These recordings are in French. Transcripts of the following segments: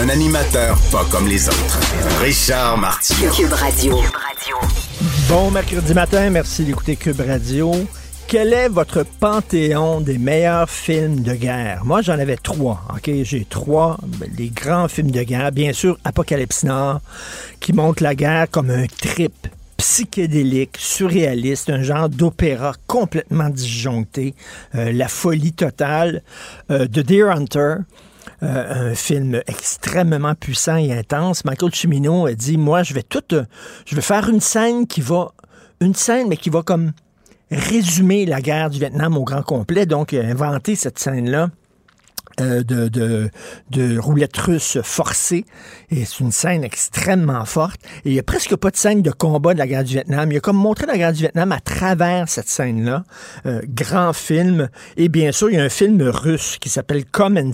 Un animateur pas comme les autres. Richard Martineau. Cube Radio. Bon mercredi matin, merci d'écouter Cube Radio. Quel est votre panthéon des meilleurs films de guerre? Moi, j'en avais trois. OK, j'ai trois, les grands films de guerre. Bien sûr, Apocalypse Nord, qui montre la guerre comme un trip psychédélique, surréaliste, un genre d'opéra complètement disjoncté, euh, la folie totale. Euh, The Deer Hunter, euh, un film extrêmement puissant et intense. Michael Cimino a dit, moi, je vais tout, euh, je vais faire une scène qui va, une scène, mais qui va comme résumer la guerre du Vietnam au grand complet. Donc, il a inventé cette scène-là. euh, de, roulette russe forcée. Et c'est une scène extrêmement forte. Et il n'y a presque pas de scène de combat de la guerre du Vietnam. Il a comme montré la guerre du Vietnam à travers cette scène-là. Euh, grand film. Et bien sûr, il y a un film russe qui s'appelle Come.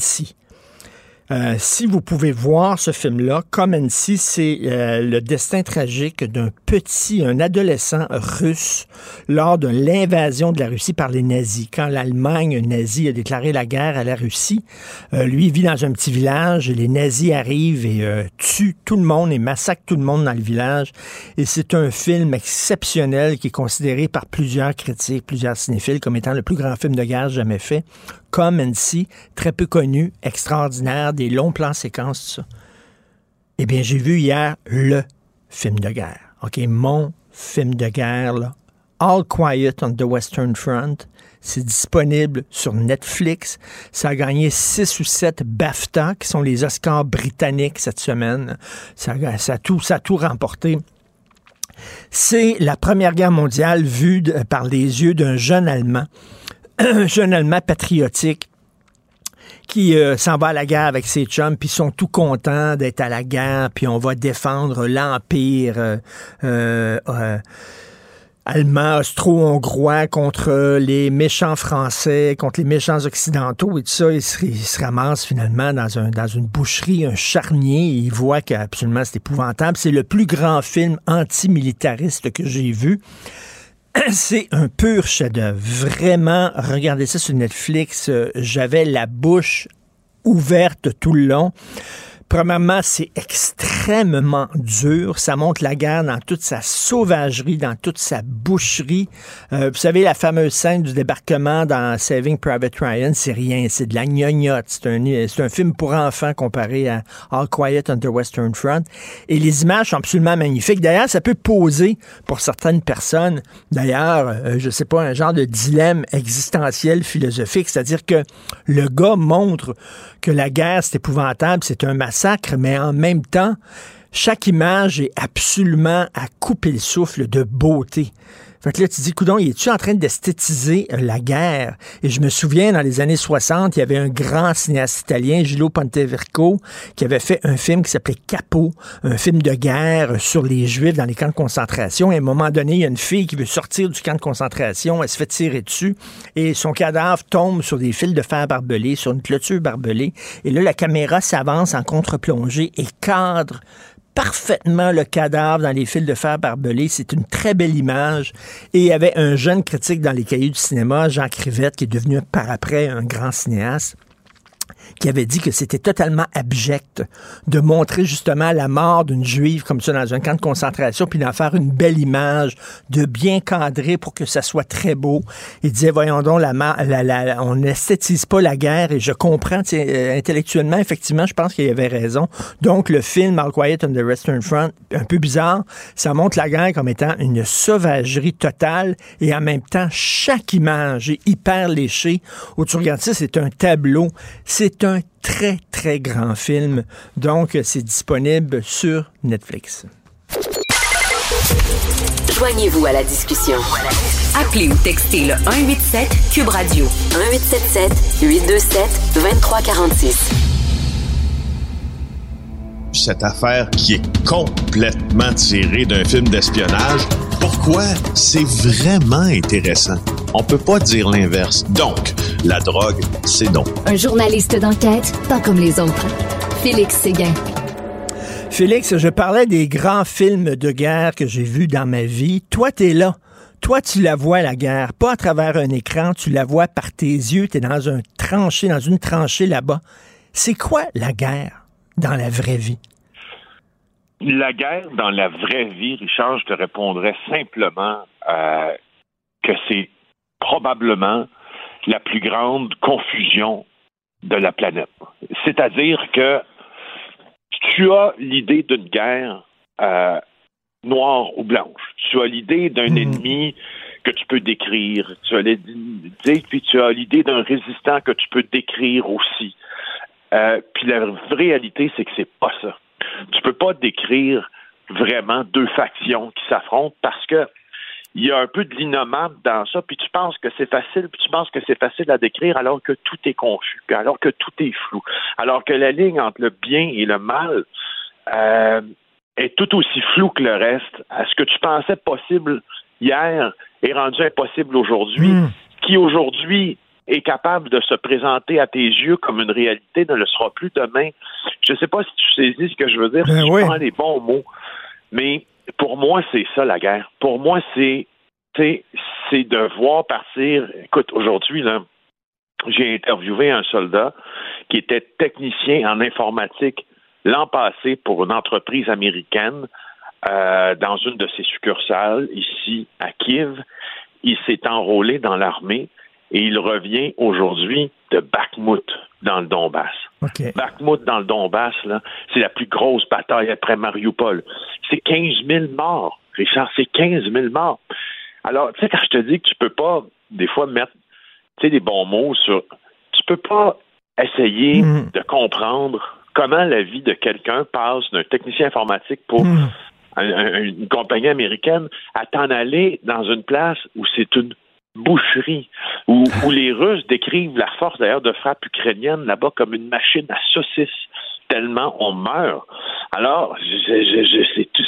Euh, si vous pouvez voir ce film-là, See, c'est euh, le destin tragique d'un petit, un adolescent russe lors de l'invasion de la Russie par les nazis. Quand l'Allemagne nazie a déclaré la guerre à la Russie, euh, lui vit dans un petit village, les nazis arrivent et tuent tout le monde et massacrent tout le monde dans le village. Et c'est un film exceptionnel qui est considéré par plusieurs critiques, plusieurs cinéphiles comme étant le plus grand film de guerre jamais fait. Come and See, très peu connu, extraordinaire, des longs plans séquences. Eh bien, j'ai vu hier le film de guerre. OK, mon film de guerre. All Quiet on the Western Front. C'est disponible sur Netflix. Ça a gagné six ou sept BAFTA, qui sont les Oscars britanniques cette semaine. Ça, a, tout, ça a tout remporté. C'est la Première Guerre mondiale vue par les yeux d'un jeune Allemand jeune Allemand patriotique qui euh, s'en va à la guerre avec ses chums, puis ils sont tout contents d'être à la guerre, puis on va défendre l'empire euh, euh, allemand, austro-hongrois contre les méchants français, contre les méchants occidentaux et tout ça. Il se, il se ramasse finalement dans, un, dans une boucherie, un charnier, et il voit qu'absolument c'est épouvantable. C'est le plus grand film antimilitariste que j'ai vu. C'est un pur chef-d'œuvre. Vraiment, regardez ça sur Netflix. euh, J'avais la bouche ouverte tout le long. Premièrement, c'est extrêmement dur. Ça montre la guerre dans toute sa sauvagerie, dans toute sa boucherie. Euh, vous savez, la fameuse scène du débarquement dans Saving Private Ryan, c'est rien, c'est de la gnognotte. C'est un, film pour enfants comparé à All Quiet on the Western Front. Et les images sont absolument magnifiques. D'ailleurs, ça peut poser pour certaines personnes, d'ailleurs, euh, je sais pas, un genre de dilemme existentiel philosophique. C'est-à-dire que le gars montre que la guerre, c'est épouvantable, c'est un massacre, mais en même temps, chaque image est absolument à couper le souffle de beauté. Fait que là, tu dis, coudon, il est-tu en train d'esthétiser euh, la guerre? Et je me souviens, dans les années 60, il y avait un grand cinéaste italien, Gillo Ponteverco, qui avait fait un film qui s'appelait Capo, un film de guerre sur les Juifs dans les camps de concentration. Et à un moment donné, il y a une fille qui veut sortir du camp de concentration, elle se fait tirer dessus, et son cadavre tombe sur des fils de fer barbelés, sur une clôture barbelée. Et là, la caméra s'avance en contre-plongée et cadre parfaitement le cadavre dans les fils de fer barbelés. C'est une très belle image. Et il y avait un jeune critique dans les cahiers du cinéma, Jean Crivette, qui est devenu par après un grand cinéaste qui avait dit que c'était totalement abject de montrer justement la mort d'une juive comme ça dans un camp de concentration, puis d'en faire une belle image, de bien cadrer pour que ça soit très beau. Il disait, voyons donc, la, la- la- on n'esthétise pas la guerre, et je comprends euh, intellectuellement, effectivement, je pense qu'il avait raison. Donc, le film All Quiet on the Western Front, un peu bizarre, ça montre la guerre comme étant une sauvagerie totale, et en même temps, chaque image est hyper léchée. Où tu regardes ça, c'est un tableau. C'est un très, très grand film. Donc, c'est disponible sur Netflix. Joignez-vous à la discussion. Appelez ou textez le 187 Cube Radio 1877 827 2346. Cette affaire qui est complètement tirée d'un film d'espionnage. Pourquoi? C'est vraiment intéressant? On peut pas dire l'inverse. Donc, la drogue, c'est non. Un journaliste d'enquête, pas comme les autres. Félix Séguin. Félix, je parlais des grands films de guerre que j'ai vus dans ma vie. Toi, t'es là. Toi, tu la vois, la guerre, pas à travers un écran, tu la vois par tes yeux, tu es dans un tranché, dans une tranchée là-bas. C'est quoi la guerre? Dans la vraie vie? La guerre dans la vraie vie, Richard, je te répondrais simplement euh, que c'est probablement la plus grande confusion de la planète. C'est-à-dire que tu as l'idée d'une guerre euh, noire ou blanche. Tu as l'idée d'un hmm. ennemi que tu peux décrire. Tu as l'idée, puis tu as l'idée d'un résistant que tu peux décrire aussi. Euh, puis la réalité, c'est que c'est pas ça. Tu peux pas décrire vraiment deux factions qui s'affrontent parce que il y a un peu de l'innommable dans ça, puis tu penses que c'est facile, puis tu penses que c'est facile à décrire alors que tout est confus, alors que tout est flou, alors que la ligne entre le bien et le mal euh, est tout aussi floue que le reste. À ce que tu pensais possible hier est rendu impossible aujourd'hui, hmm. qui aujourd'hui est capable de se présenter à tes yeux comme une réalité ne le sera plus demain. Je ne sais pas si tu saisis ce que je veux dire, ben si tu prends les bons mots, mais pour moi, c'est ça la guerre. Pour moi, c'est c'est de voir partir. Écoute, aujourd'hui, là, j'ai interviewé un soldat qui était technicien en informatique l'an passé pour une entreprise américaine euh, dans une de ses succursales ici à Kiev. Il s'est enrôlé dans l'armée et il revient aujourd'hui de Bakhmut dans le Donbass. Bakhmut dans le Donbass, c'est la plus grosse bataille après Mariupol. C'est 15 000 morts, Richard, c'est 15 000 morts. Alors, tu sais, quand je te dis que tu peux pas, des fois, mettre, tu sais, des bons mots sur... Tu peux pas essayer mm. de comprendre comment la vie de quelqu'un passe d'un technicien informatique pour mm. une compagnie américaine à t'en aller dans une place où c'est une boucherie, où, les Russes décrivent la force d'ailleurs de frappe ukrainienne là-bas comme une machine à saucisses tellement on meurt. Alors,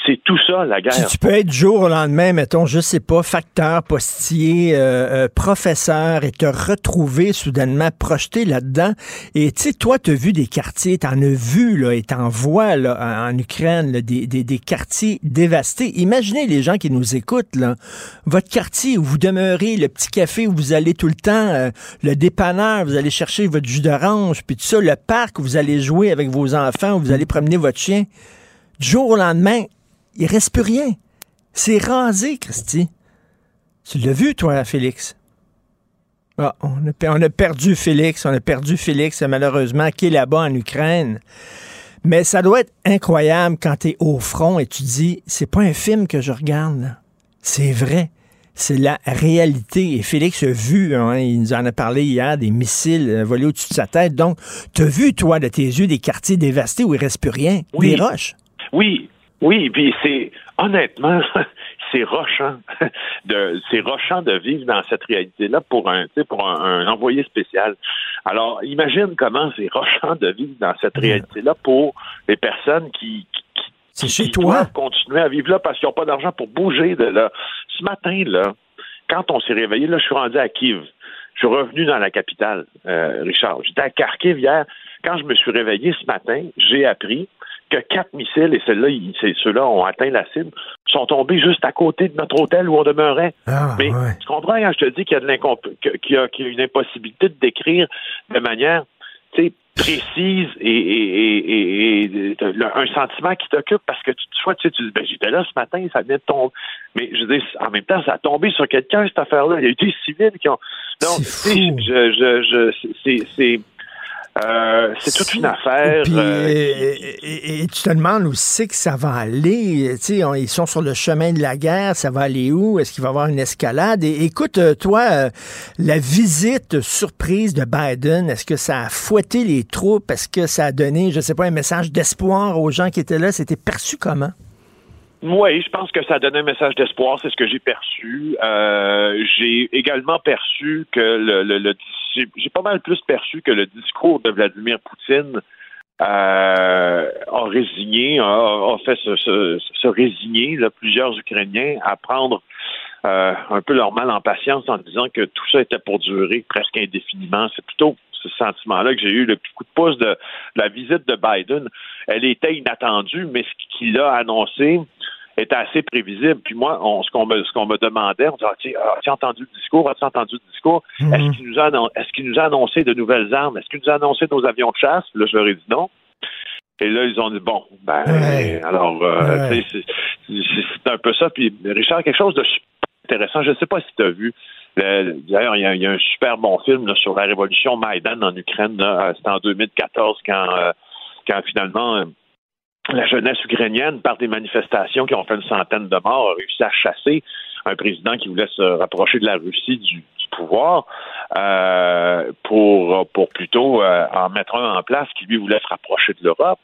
c'est tout ça, la guerre. Si tu peux être jour au lendemain, mettons, je sais pas, facteur, postier, euh, euh, professeur, et te retrouver soudainement projeté là-dedans. Et tu sais, toi, tu as vu des quartiers, tu en as vu, là, et t'en vois, là, en Ukraine, des, des, des, quartiers dévastés. Imaginez les gens qui nous écoutent, là. Votre quartier où vous demeurez, le petit café où vous allez tout le temps, euh, le dépanneur, vous allez chercher votre jus d'orange, puis tout ça, le parc où vous allez jouer avec vos enfants, vous allez promener votre chien. Du jour au lendemain, il reste plus rien. C'est rasé, Christy. Tu l'as vu, toi, Félix? Ah, on, a, perdu Félix, on a perdu Félix, malheureusement, qui est là-bas en Ukraine. Mais ça doit être incroyable quand tu es au front et tu dis, c'est pas un film que je regarde, c'est vrai c'est la réalité. Et Félix a vu, hein, il nous en a parlé hier, des missiles euh, volés au-dessus de sa tête. Donc, tu as vu, toi, de tes yeux, des quartiers dévastés où il ne reste plus rien, des roches? Oui, oui, puis c'est honnêtement, c'est rochant de c'est rochant de vivre dans cette réalité-là pour un pour un, envoyé spécial. Alors, imagine comment c'est rochant de vivre dans cette réalité-là pour les personnes qui, c'est chez toi. continuer à vivre là parce qu'ils n'ont pas d'argent pour bouger de là. Ce matin, là, quand on s'est réveillé, là, je suis rendu à Kiev. Je suis revenu dans la capitale, euh, Richard. J'étais à Kharkiv hier. Quand je me suis réveillé ce matin, j'ai appris que quatre missiles, et ceux-là, ceux-là ont atteint la cible, sont tombés juste à côté de notre hôtel où on demeurait. Ah, Mais tu comprends quand je te dis qu'il y qu'il y a une impossibilité de décrire de manière précise et, un sentiment qui t'occupe parce que tu, vois, tu sais, tu dis, ben, j'étais là ce matin, ça venait de tomber. Mais je dire, en même temps, ça a tombé sur quelqu'un, cette affaire-là. Il y a eu des civils qui ont. Donc, je, je, je, c'est euh, c'est toute une affaire. Euh, et, tu te demandes où c'est que ça va aller. sais, ils sont sur le chemin de la guerre. Ça va aller où? Est-ce qu'il va y avoir une escalade? Et, écoute, euh, toi, la visite surprise de Biden, est-ce que ça a fouetté les troupes? Est-ce que ça a donné, je sais pas, un message d'espoir aux gens qui étaient là? C'était perçu comment? Oui, je pense que ça a donné un message d'espoir, c'est ce que j'ai perçu. j'ai également perçu que le, le, le j'ai pas mal plus perçu que le discours de Vladimir Poutine euh, a résigné, a, fait se, résigner plusieurs Ukrainiens à prendre euh, un peu leur mal en patience en disant que tout ça était pour durer presque indéfiniment. C'est plutôt ce sentiment-là que j'ai eu le petit coup de pouce de, la visite de Biden. Elle était inattendue, mais ce qu'il a annoncé était assez prévisible. Puis moi, ce qu'on me, ce qu'on me demandait, on disait, ah, as-tu entendu le discours? As-tu entendu le discours? Mhm. Est-ce qu'il nous a, est-ce qu'il nous a annoncé de nouvelles armes? Est-ce qu'il nous a annoncé nos avions de chasse? Là, je leur ai dit non. Et là, ils ont dit bon, ben, alors, euh, c'est un peu ça. Puis Richard, quelque chose de super intéressant. Je ne sais pas si tu as vu. D'ailleurs, il y, a un super bon film sur la révolution Maïdan en Ukraine. C'était en 2014 quand, euh, quand finalement la jeunesse ukrainienne, par des manifestations qui ont fait une centaine de morts, a réussi à chasser un président qui voulait se rapprocher de la Russie du, pouvoir euh, pour, pour plutôt euh, en mettre un en place qui lui voulait se rapprocher de l'Europe.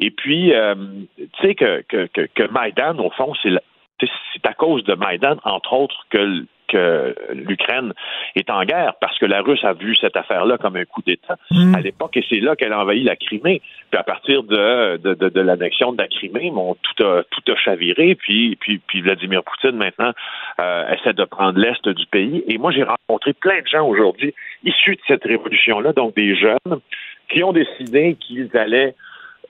Et puis, euh, tu sais que, que, que, que Maïdan, au fond, c'est c'est à cause de Maïdan, entre autres, que que l'Ukraine est en guerre parce que la Russe a vu cette affaire-là comme un coup d'État mm. à l'époque et c'est là qu'elle a envahi la Crimée. Puis à partir de, de, de, l'annexion de la Crimée, bon, tout a tout a chaviré. Puis puis, puis Vladimir Poutine maintenant euh, essaie de prendre l'est du pays. Et moi j'ai rencontré plein de gens aujourd'hui issus de cette révolution-là, donc des jeunes qui ont décidé qu'ils allaient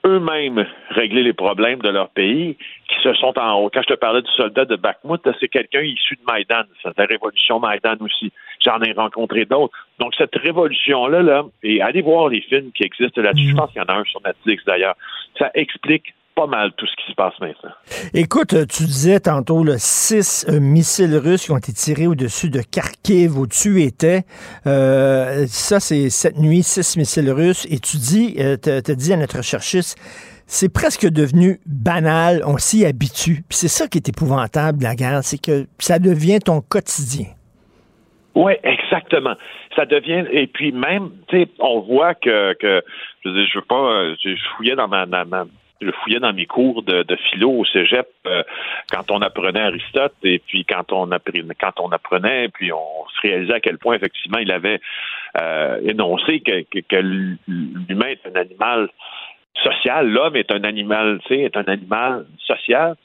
eux-mêmes régler les problèmes de leur pays, qui se sont en haut. Quand je te parlais du soldat de Bakhmut, c'est quelqu'un issu de Maïdan, c'est la révolution Maïdan aussi. J'en ai rencontré d'autres. Donc, cette révolution-là, là, et allez voir les films qui existent là-dessus, je mhm. pense qu'il y en a un sur Netflix d'ailleurs, ça explique pas mal tout ce qui se passe maintenant. Écoute, tu disais tantôt six euh, missiles russes qui ont été tirés au-dessus de Kharkiv, où tu étais. Euh, ça, c'est cette nuit, six missiles russes. Et tu dis, euh, tu dit à notre cherchiste, c'est presque devenu banal, on s'y habitue. Puis c'est ça qui est épouvantable, la guerre, c'est que ça devient ton quotidien. Oui, exactement. Ça devient et puis même, tu sais, on voit que, que je veux, je veux pas, je fouillais dans ma, ma, je fouillais dans mes cours de, philo au cégep euh, quand on apprenait Aristote et puis quand on apprenait, quand on apprenait, puis on se réalisait à quel point effectivement il avait euh, énoncé que, l'humain est un animal social, l'homme est un animal, tu sais, est un animal social.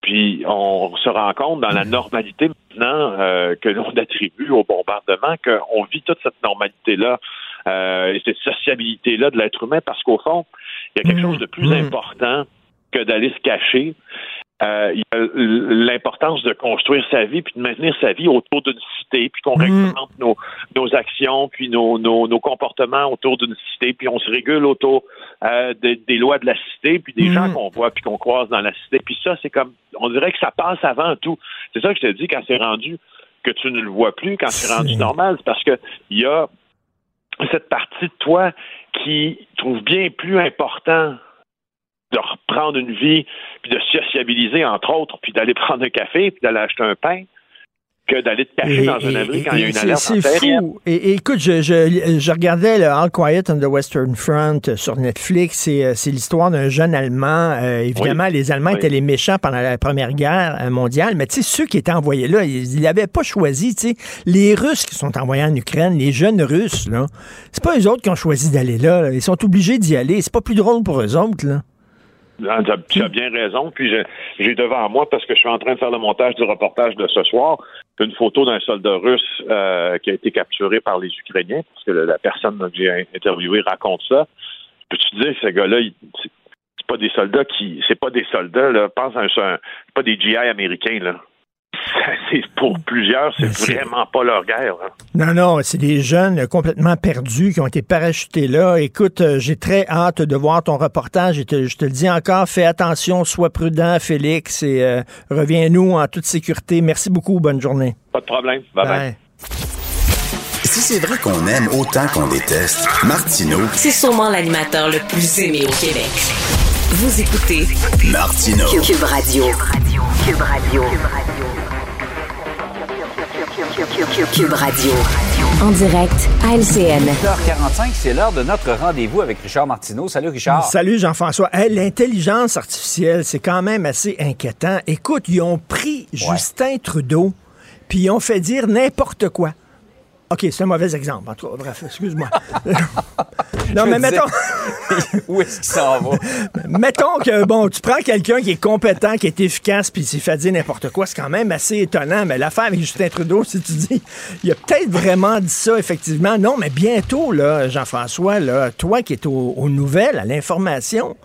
Puis on se rend compte dans la normalité maintenant euh, que l'on attribue au bombardement qu'on vit toute cette normalité-là et cette sociabilité-là de l'être humain parce qu'au fond, il y a quelque mm. chose de plus mm. important que d'aller se cacher. Euh, il y a l'importance de construire sa vie puis de maintenir sa vie autour d'une cité, puis qu'on mm. réglemente nos, nos, actions, puis nos, nos, nos comportements autour d'une cité, puis on se régule autour euh, des, des lois de la cité, puis des gens qu'on voit puis qu'on croise dans la cité. Puis ça, c'est comme, on dirait que ça passe avant tout. C'est ça que je te dis quand c'est rendu que tu ne le vois plus, quand c'est rendu normal, c'est parce que il y a cette partie de toi qui trouve bien plus important de reprendre une vie, puis de sociabiliser, entre autres, puis d'aller prendre un café, puis d'aller acheter un pain, que d'aller te cacher dans un abri quand il y a une alerte C'est fou. Et, écoute, je, je, je, regardais le All Quiet on the Western Front sur Netflix. Euh, c'est l'histoire d'un jeune Allemand. Euh, évidemment, les Allemands étaient les méchants pendant la Première Guerre euh, mondiale, mais tu sais, ceux qui étaient envoyés là, ils n'avaient pas choisi, tu sais. Les Russes qui sont envoyés en Ukraine, les jeunes Russes, là, c'est pas eux autres qui ont choisi d'aller là, Ils sont obligés d'y aller. C'est pas plus drôle pour eux autres, là. Ah, tu as bien raison. Puis j'ai devant moi, parce que je suis en train de faire le montage du reportage de ce soir, une photo d'un soldat russe euh, qui a été capturé par les Ukrainiens, parce que la personne que j'ai interviewé raconte ça. Peux-tu dire, ce gars-là, c'est pas des soldats qui. C'est pas des soldats, là. Pense à un. C'est pas des GI américains, là pour plusieurs, c'est vraiment pas leur guerre. Hein. Non, non, c'est des jeunes complètement perdus qui ont été parachutés là. Écoute, euh, j'ai très hâte de voir ton reportage. Je te, je te le dis encore, fais attention, sois prudent, Félix, et euh, reviens-nous en toute sécurité. Merci beaucoup, bonne journée. Pas de problème. Bye bye. Si c'est vrai qu'on aime autant qu'on déteste, Martineau. C'est sûrement l'animateur le plus aimé au Québec. Vous écoutez Martineau. Cube Radio. Cube Radio. Cube Radio. Cube Radio. En direct à LCN. 8h45, c'est l'heure de notre rendez-vous avec Richard Martineau. Salut Richard. Salut Jean-François. L'intelligence artificielle, c'est quand même assez inquiétant. Écoute, ils ont pris Justin Trudeau, puis ils ont fait dire n'importe quoi. OK, c'est un mauvais exemple. En tout cas, bref, excuse-moi. Non, Je mais mettons, où est-ce qu'il s'en va? mettons que, bon, tu prends quelqu'un qui est compétent, qui est efficace, puis il s'est fait dire n'importe quoi, c'est quand même assez étonnant. Mais l'affaire avec Justin Trudeau, si tu dis, il a peut-être vraiment dit ça, effectivement. Non, mais bientôt, là, Jean-François, là, toi qui es au- aux nouvelles, à l'information,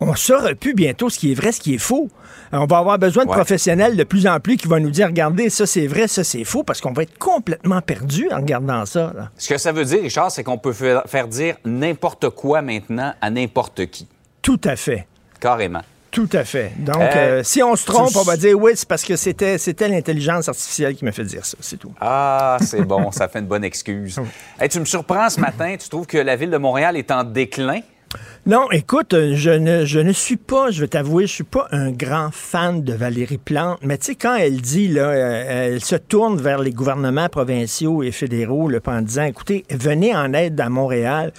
on saura plus bientôt ce qui est vrai, ce qui est faux. Euh, On va avoir besoin de Ouais. professionnels de plus en plus qui vont nous dire, regardez, ça c'est vrai, ça c'est faux, parce qu'on va être complètement perdu en regardant ça. là. Ce que ça veut dire, Richard, c'est qu'on peut faire, dire n'importe quoi maintenant à n'importe qui. Tout à fait. Carrément. Tout à fait. Donc, Euh, euh, si on se trompe, on va dire oui, c'est parce que c'était, c'était l'intelligence artificielle qui m'a fait dire ça, c'est tout. Ah, c'est bon, ça fait une bonne excuse. Hey, tu me surprends ce matin, tu trouves que la ville de Montréal est en déclin? Non, écoute, euh, je ne, je ne suis pas, je vais t'avouer, je suis pas un grand fan de Valérie Plante, mais tu sais, quand elle dit, là, euh, elle se tourne vers les gouvernements provinciaux et fédéraux là, en disant, écoutez, venez en aide à Montréal.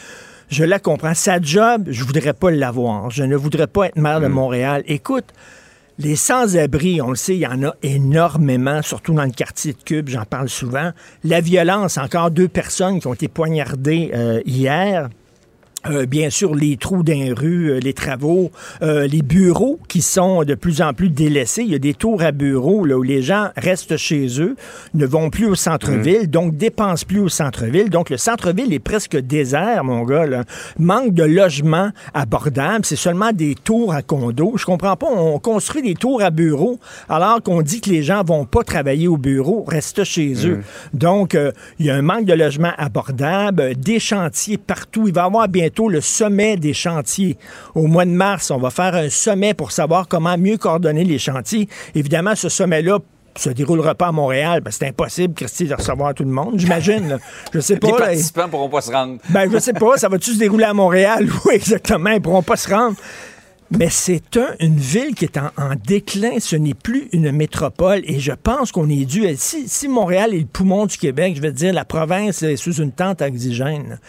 Je la comprends. Sa job, je voudrais pas l'avoir. Je ne voudrais pas être maire de Montréal. Écoute, les sans-abri, on le sait, il y en a énormément, surtout dans le quartier de Cube, j'en parle souvent. La violence, encore deux personnes qui ont été poignardées euh, hier. Euh, bien sûr, les trous d'un rue, euh, les travaux, euh, les bureaux qui sont de plus en plus délaissés. Il y a des tours à bureaux là, où les gens restent chez eux, ne vont plus au centre-ville, donc dépensent plus au centre-ville. Donc le centre-ville est presque désert, mon gars. Là. Manque de logements abordables. C'est seulement des tours à condos. Je comprends pas. On construit des tours à bureaux alors qu'on dit que les gens vont pas travailler au bureau, restent chez eux. Donc, euh, il y a un manque de logements abordables, des chantiers partout. Il va y avoir bientôt le sommet des chantiers. Au mois de mars, on va faire un sommet pour savoir comment mieux coordonner les chantiers. Évidemment, ce sommet-là se déroulera pas à Montréal, parce que c'est impossible, Christy, de recevoir tout le monde, j'imagine. Je sais pas. Les là. participants pourront pas se rendre. Ben, je sais pas, ça va-tu se dérouler à Montréal? Oui, exactement, ils pourront pas se rendre. Mais c'est un- une ville qui est en, en déclin, ce n'est plus une métropole et je pense qu'on est dû. à- Si, si Montréal est le poumon du Québec, je vais te dire, la province est sous une tente oxygène.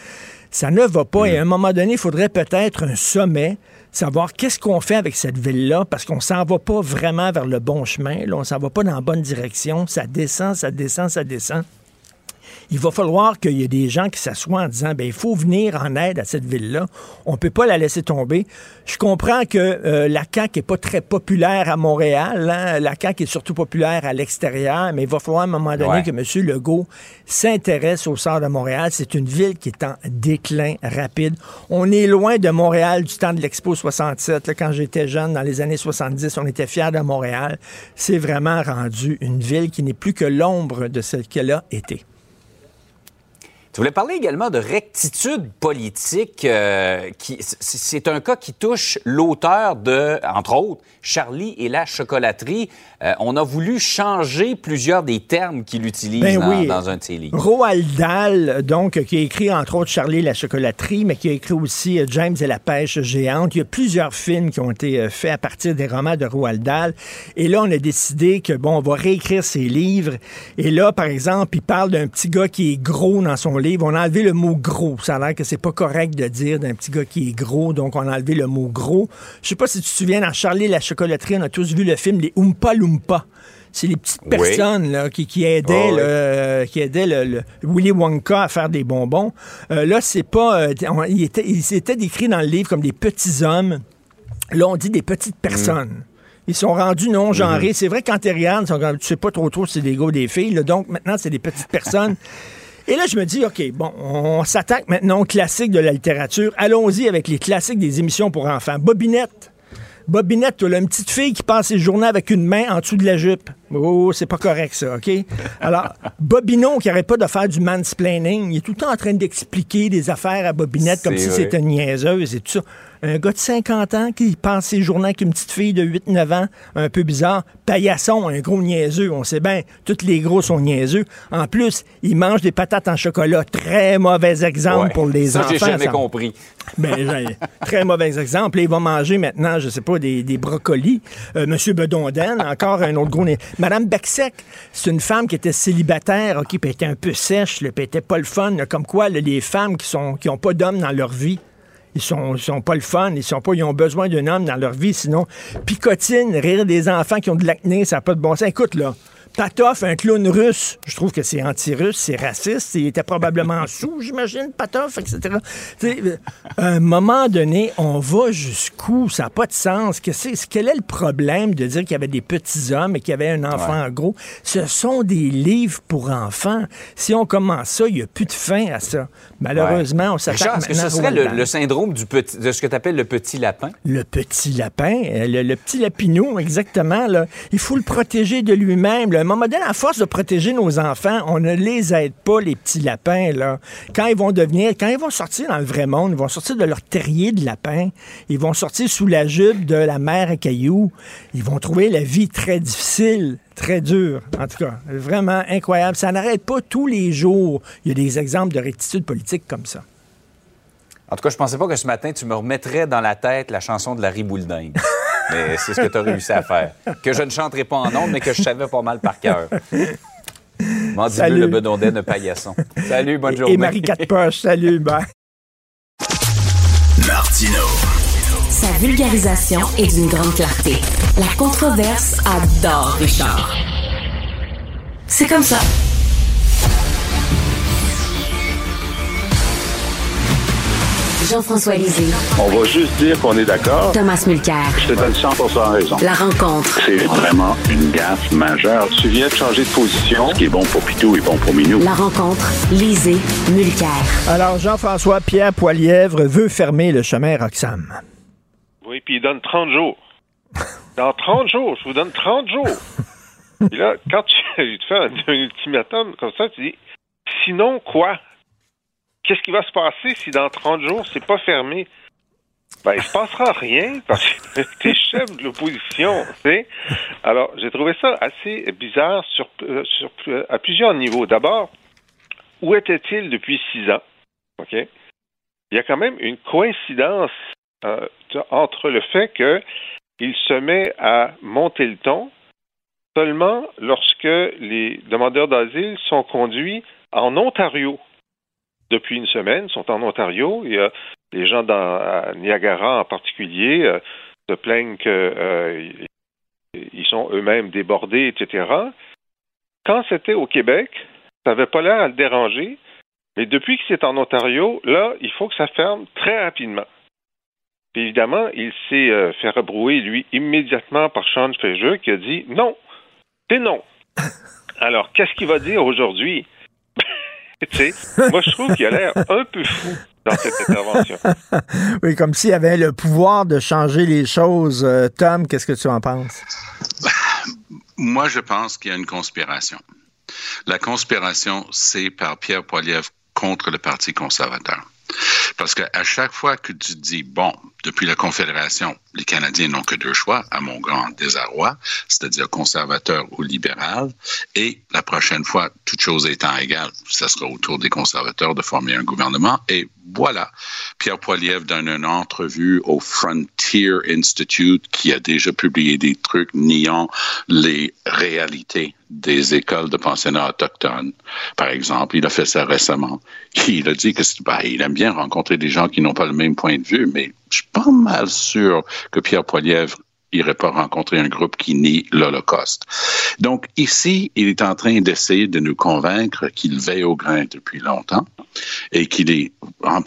Ça ne va pas. Et à un moment donné, il faudrait peut-être un sommet, savoir qu'est-ce qu'on fait avec cette ville-là parce qu'on s'en va pas vraiment vers le bon chemin, là, on s'en va pas dans la bonne direction, ça descend, ça descend, ça descend il va falloir qu'il y ait des gens qui s'assoient en disant, ben il faut venir en aide à cette ville-là. On ne peut pas la laisser tomber. Je comprends que euh, la CAQ n'est pas très populaire à Montréal. hein. La CAQ est surtout populaire à l'extérieur, mais il va falloir à un moment donné Ouais. que M. Legault s'intéresse au sort de Montréal. C'est une ville qui est en déclin rapide. On est loin de Montréal du temps de l'Expo 67. là. quand j'étais jeune, dans les années 70, on était fiers de Montréal. C'est vraiment rendu une ville qui n'est plus que l'ombre de ce qu'elle a été. Tu voulais parler également de rectitude politique. euh, qui, c'est un cas qui touche l'auteur de, entre autres, Charlie et la chocolaterie. Euh, on a voulu changer plusieurs des termes qu'il utilise Ben dans, oui. dans un de ses livres. Roald Dahl, donc, qui a écrit entre autres Charlie et la chocolaterie, mais qui a écrit aussi euh, James et la pêche géante. Il y a plusieurs films qui ont été euh, faits à partir des romans de Roald Dahl. Et là, on a décidé que, bon, on va réécrire ses livres. Et là, par exemple, il parle d'un petit gars qui est gros dans son livre. On a enlevé le mot gros. Ça a l'air que c'est pas correct de dire d'un petit gars qui est gros, donc on a enlevé le mot gros. Je sais pas si tu te souviens, dans Charlie la chocolaterie, on a tous vu le film Les Oompa Loompa. C'est les petites Oui. personnes là, qui, qui aidaient, Ah oui. euh, qui aidaient le, le Willy Wonka à faire des bonbons. Euh, là, c'est pas. euh, on- il, était, il s'était décrit dans le livre comme des petits hommes. Là, on dit des petites personnes. Ils sont rendus non-genrés. C'est vrai quand tu regardes, ils tu sais pas trop trop si c'est des gars ou des filles. là. donc maintenant, c'est des petites personnes. Et là, je me dis, OK, bon, on s'attaque maintenant aux classiques de la littérature. Allons-y avec les classiques des émissions pour enfants. Bobinette. Bobinette, toi, là, une petite fille qui passe ses journées avec une main en dessous de la jupe. Oh, c'est pas correct, ça, OK? Alors, Bobinon, qui arrête pas de faire du mansplaining, il est tout le temps en train d'expliquer des affaires à Bobinette comme si c'était une niaiseuse et tout ça. Un gars de 50 ans qui passe ses journées avec une petite fille de 8-9 ans, un peu bizarre. Paillasson, un gros niaiseux. On sait bien, tous les gros sont niaiseux. En plus, il mange des patates en chocolat. Très mauvais exemple Ouais. pour les ça, enfants. j'ai jamais ça. compris. Ben, très mauvais exemple. Et il va manger maintenant, je sais pas, des, des brocolis. Euh, Monsieur Bedonden, encore un autre gros nez. Madame Bexec, c'est une femme qui était célibataire, elle était un peu sèche, elle était pas le fun. là. comme quoi, là, les femmes qui sont qui ont pas d'homme dans leur vie, ils sont, sont pas le fun, ils sont pas, ils ont besoin d'un homme dans leur vie, sinon picotine, rire des enfants qui ont de l'acné, ça n'a pas de bon sens. Écoute, là, Patoff, un clown russe, je trouve que c'est anti-russe, c'est raciste, il était probablement sous, j'imagine, Patoff, etc. Euh, à un moment donné, on va jusqu'où? Ça n'a pas de sens. Que quel est le problème de dire qu'il y avait des petits hommes et qu'il y avait un enfant gros? Ce sont des livres pour enfants. Si on commence ça, il n'y a plus de fin à ça. Malheureusement, on s'attaque Est-ce que ce serait le, syndrome du petit, de ce que tu appelles le petit lapin? Le petit lapin, euh, le, petit lapinou, exactement. Là. Il faut le protéger de lui-même. Moment donné, à force de protéger nos enfants, on ne les aide pas, les petits lapins. Là. Quand ils vont devenir, quand ils vont sortir dans le vrai monde, ils vont sortir de leur terrier de lapin, ils vont sortir sous la jupe de la mère à cailloux, ils vont trouver la vie très difficile très dure, en tout cas. Vraiment incroyable. Ça n'arrête pas tous les jours. Il y a des exemples de rectitude politique comme ça. En tout cas, je pensais pas que ce matin, tu me remettrais dans la tête la chanson de la Ribouledingue. mais c'est ce que tu as réussi à faire. Que je ne chanterai pas en nombre, mais que je savais pas mal par cœur. Mandibule le bedondet de paillasson. Salut, bonne journée. Et Marie Poche, salut, bye. Martino. Sa vulgarisation est d'une grande clarté. La controverse adore Richard. C'est comme ça. Jean-François Lisée. On va juste dire qu'on est d'accord. Thomas Mulcair. Je te donne 100% raison. La rencontre. C'est vraiment une gaffe majeure. Tu viens de changer de position. Ce qui est bon pour Pitou est bon pour Minou. La rencontre. Lisée. Mulcair. Alors, Jean-François Pierre Poilièvre veut fermer le chemin Roxham. Oui, puis il donne 30 jours. Dans 30 jours, je vous donne 30 jours. Puis là, quand tu, tu fais un, un ultimatum comme ça, tu dis sinon quoi? Qu'est-ce qui va se passer si dans 30 jours, c'est pas fermé? Ben, il se passera rien parce que tu es chef de l'opposition, tu sais. Alors, j'ai trouvé ça assez bizarre sur, euh, euh, à plusieurs niveaux. D'abord, où était-il depuis six ans? OK? Il y a quand même une coïncidence euh, entre le fait qu'il se met à monter le ton seulement lorsque les demandeurs d'asile sont conduits en Ontario depuis une semaine, sont en Ontario. Y a les gens dans à Niagara en particulier euh, se plaignent qu'ils euh, sont eux-mêmes débordés, etc. Quand c'était au Québec, ça n'avait pas l'air à le déranger, mais depuis que c'est en Ontario, là, il faut que ça ferme très rapidement. Puis évidemment, il s'est euh, fait rebrouer, lui, immédiatement par Sean Fraser, qui a dit non, c'est non. Alors, qu'est-ce qu'il va dire aujourd'hui? Moi, je trouve qu'il a l'air un peu fou dans cette intervention. oui, comme s'il avait le pouvoir de changer les choses. Euh, Tom, qu'est-ce que tu en penses? Moi, je pense qu'il y a une conspiration. La conspiration, c'est par Pierre Poilievre contre le Parti conservateur. Parce qu'à chaque fois que tu dis, bon, depuis la Confédération, les Canadiens n'ont que deux choix, à mon grand désarroi, c'est-à-dire conservateur ou libéral, et la prochaine fois, toute chose étant égale, ça sera autour des conservateurs de former un gouvernement, et voilà. Pierre Poilievre donne une entrevue au Frontier Institute qui a déjà publié des trucs niant les réalités des écoles de pensionnats autochtones. Par exemple, il a fait ça récemment. Il a dit que bah, il aime bien rencontrer des gens qui n'ont pas le même point de vue, mais je suis pas mal sûr que Pierre Poilievre irait pas rencontrer un groupe qui nie l'Holocauste. Donc ici, il est en train d'essayer de nous convaincre qu'il veille au grain depuis longtemps et qu'il est en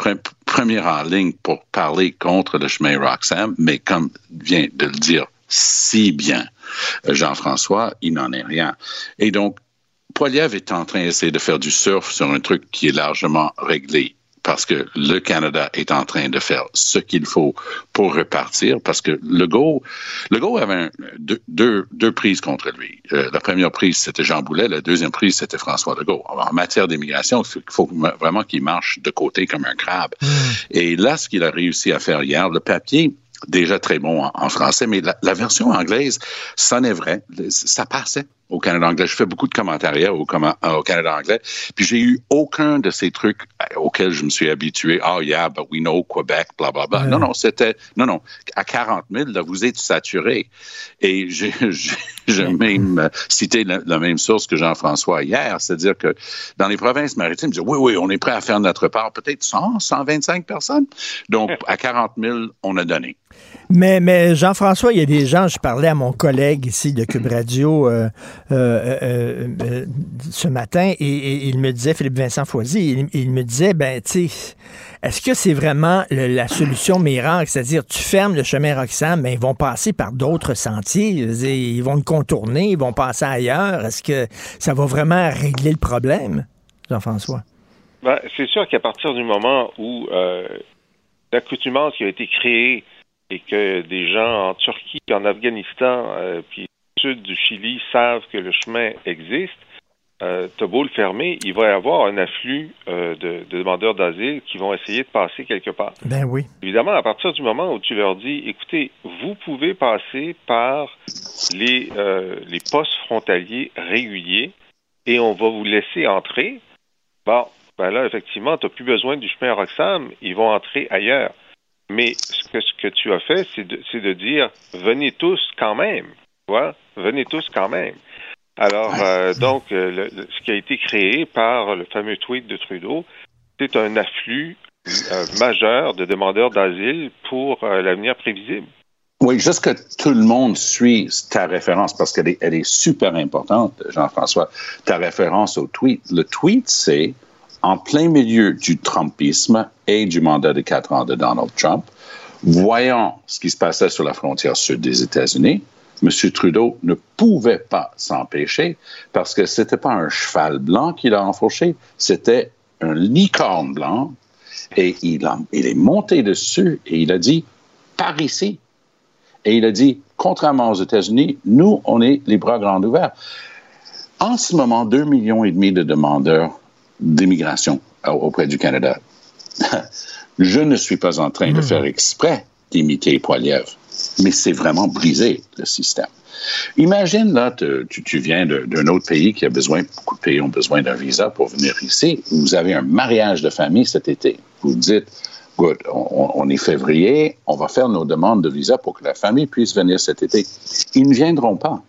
premier en ligne pour parler contre le chemin Roxham, mais comme vient de le dire si bien Jean-François, il n'en est rien. Et donc, Poiliev est en train d'essayer de faire du surf sur un truc qui est largement réglé parce que le Canada est en train de faire ce qu'il faut pour repartir, parce que Legault, Legault avait deux, deux, prises contre lui. Euh, la première prise, c'était Jean Boulet, la deuxième prise, c'était François Legault. en matière d'immigration, il faut vraiment qu'il marche de côté comme un crabe. Hmm. Et là, ce qu'il a réussi à faire hier, le papier, déjà très bon en, français, mais la, la, version anglaise, ça n'est vrai, ça passait au Canada anglais. Je fais beaucoup de commentaires au, au Canada anglais, puis j'ai eu aucun de ces trucs euh, auxquels je me suis habitué. Oh yeah, but we know Quebec, bla bla bla. Non, non, c'était non, non. À 40 000, là, vous êtes saturé. Et j'ai même cité la, même source que Jean-François hier, c'est-à-dire que dans les provinces maritimes, ils oui, oui, on est prêt à faire notre part, peut-être 100, 125 personnes. Donc, à 40 000, on a donné. Mais, mais Jean-François, il y a des gens, je parlais à mon collègue ici de Cube Radio, euh, euh, euh, euh, ce matin et, il me disait, Philippe Vincent Foisy, il, me disait, ben, tu est-ce que c'est vraiment la solution miracle? C'est-à-dire, tu fermes le chemin Roxham, mais ils vont passer par d'autres sentiers, ils vont le contourner, ils vont passer ailleurs. Est-ce que ça va vraiment régler le problème, Jean-François? Ben, c'est sûr qu'à partir du moment où l'accoutumance qui a été créée et que des gens en Turquie, en Afghanistan, puis sud du Chili savent que le chemin existe, euh, t'as beau le fermer, il va y avoir un afflux euh, de, demandeurs d'asile qui vont essayer de passer quelque part. Ben oui. Évidemment, à partir du moment où tu leur dis, écoutez, vous pouvez passer par les, euh, les postes frontaliers réguliers et on va vous laisser entrer, bon, ben là, effectivement, tu n'as plus besoin du chemin Roxham, ils vont entrer ailleurs. Mais ce que, ce que tu as fait, c'est de, de dire, venez tous quand même. Venez tous quand même. Alors, euh, donc, euh, ce qui a été créé par le fameux tweet de Trudeau, c'est un afflux euh, majeur de demandeurs d'asile pour l'avenir prévisible. Oui, juste que tout le monde suit ta référence parce qu'elle est, elle est super importante, Jean-François. Ta référence au tweet. Le tweet, c'est en plein milieu du Trumpisme et du mandat de quatre ans de Donald Trump, voyant ce qui se passait sur la frontière sud des États-Unis, M. Trudeau ne pouvait pas s'empêcher parce que c'était pas un cheval blanc qu'il a enfourché, c'était un licorne blanc et il, il est monté dessus et il a dit par ici. Et il a dit, contrairement aux États-Unis, nous, on est les bras grands ouverts. En ce moment, deux millions et demi de demandeurs d'immigration auprès du Canada. Je ne suis pas en train de hmm. faire exprès d'imiter Poiliev mais c'est vraiment brisé, le système. Imagine, là, tu, viens d'un autre pays qui a besoin, beaucoup de pays ont besoin d'un visa pour venir ici. Vous avez un mariage de famille cet été. Vous dites, good, on, est février, on va faire nos demandes de visa pour que la famille puisse venir cet été. Ils ne viendront pas.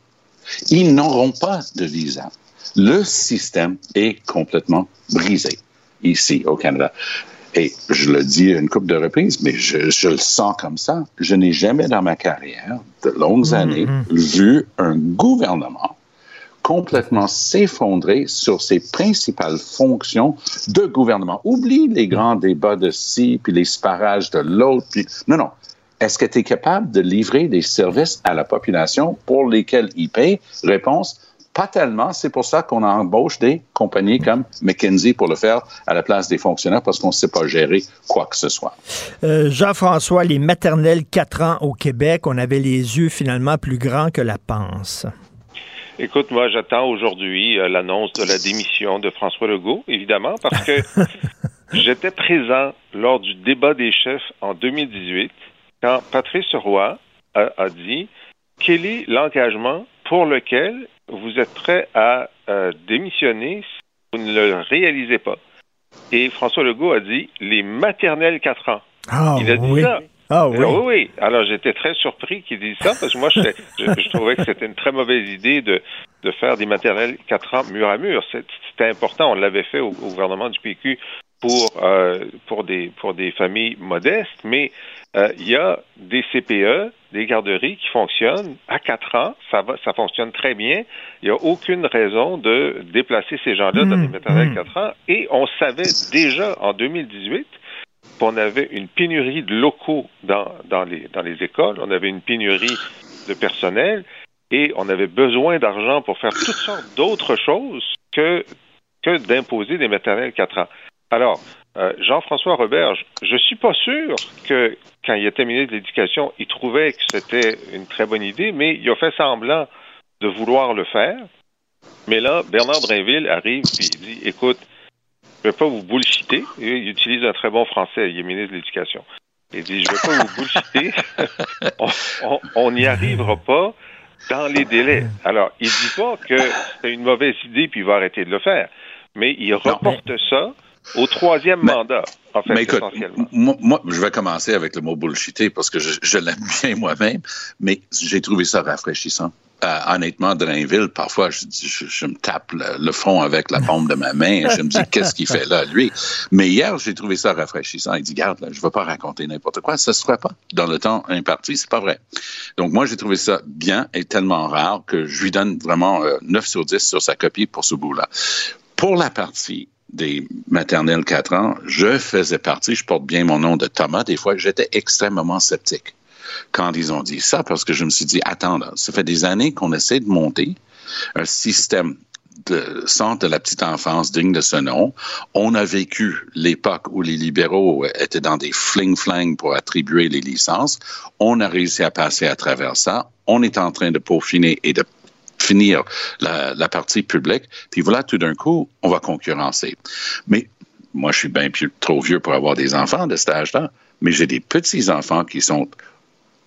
Ils n'auront pas de visa. Le système est complètement brisé ici au Canada. Et je le dis une couple de reprises, mais je, le sens comme ça. Je n'ai jamais dans ma carrière, de longues mm-hmm. années, vu un gouvernement complètement s'effondrer sur ses principales fonctions de gouvernement. Oublie les grands débats de ci, puis les sparages de l'autre. Puis... Non, non. Est-ce que tu es capable de livrer des services à la population pour lesquels il paye? Réponse, pas tellement. C'est pour ça qu'on embauche des compagnies comme McKinsey pour le faire à la place des fonctionnaires parce qu'on ne sait pas gérer quoi que ce soit. Euh, Jean-François, les maternelles 4 ans au Québec, on avait les yeux finalement plus grands que la panse. Écoute, moi, j'attends aujourd'hui euh, l'annonce de la démission de François Legault, évidemment, parce que j'étais présent lors du débat des chefs en 2018 quand Patrice Roy a dit quel est l'engagement pour lequel vous êtes prêt à euh, démissionner si vous ne le réalisez pas. Et François Legault a dit les maternelles 4 ans. Ah, Il a dit ça. Ah oui. Alors, oui, Alors j'étais très surpris qu'il dise ça parce que moi je, je, trouvais que c'était une très mauvaise idée de, de faire des maternelles 4 ans mur à mur. C'était important. On l'avait fait au, gouvernement du PQ pour euh, pour des pour des familles modestes, mais euh, il y a des CPE, des garderies qui fonctionnent à 4 ans. Ça, va, ça fonctionne très bien. Il n'y a aucune raison de déplacer ces gens-là dans des mmh, maternelles 4 mmh. ans. Et on savait déjà en 2018 qu'on avait une pénurie de locaux dans, dans, les, dans les écoles. On avait une pénurie de personnel et on avait besoin d'argent pour faire toutes sortes d'autres choses que, que d'imposer des maternelles 4 ans. Alors, euh, Jean-François Roberge, je suis pas sûr que quand il était ministre de l'Éducation, il trouvait que c'était une très bonne idée, mais il a fait semblant de vouloir le faire. Mais là, Bernard Drinville arrive et il dit Écoute, je ne vais pas vous bullshiter. il utilise un très bon français, il est ministre de l'Éducation. Il dit Je ne vais pas vous bullshiter. on n'y arrivera pas dans les délais. Alors, il dit pas que c'est une mauvaise idée puis il va arrêter de le faire. Mais il reporte ça au troisième mandat, en fait, mais écoute, moi, je vais commencer avec le mot bullshité parce que je, l'aime bien moi-même, mais j'ai trouvé ça rafraîchissant. euh, honnêtement, Drainville, parfois, je, je, je me tape le, le, front avec la paume de ma main. Je me dis, qu'est-ce qu'il fait là, lui? Mais hier, j'ai trouvé ça rafraîchissant. Il dit, garde, là, je ne veux pas raconter n'importe quoi. Ça se ferait pas dans le temps imparti. C'est pas vrai. Donc, moi, j'ai trouvé ça bien et tellement rare que je lui donne vraiment euh, 9 sur 10 sur sa copie pour ce bout-là. Pour la partie des maternelles 4 ans, je faisais partie, je porte bien mon nom de Thomas, des fois, j'étais extrêmement sceptique quand ils ont dit ça, parce que je me suis dit, attends, là, ça fait des années qu'on essaie de monter un système de centre de la petite enfance digne de ce nom. On a vécu l'époque où les libéraux étaient dans des fling-flang pour attribuer les licences. On a réussi à passer à travers ça. On est en train de peaufiner et de finir la, partie publique. Puis voilà, tout d'un coup, on va concurrencer. Mais moi, je suis bien plus, trop vieux pour avoir des enfants de cet âge-là, mais j'ai des petits-enfants qui sont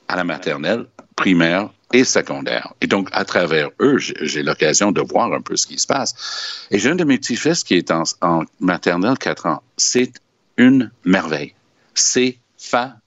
à la maternelle, primaire et secondaire. Et donc, à travers eux, j'ai l'occasion de voir un peu ce qui se passe. Et j'ai un de mes petits-fils qui est en, maternelle 4 ans. C'est une merveille. C'est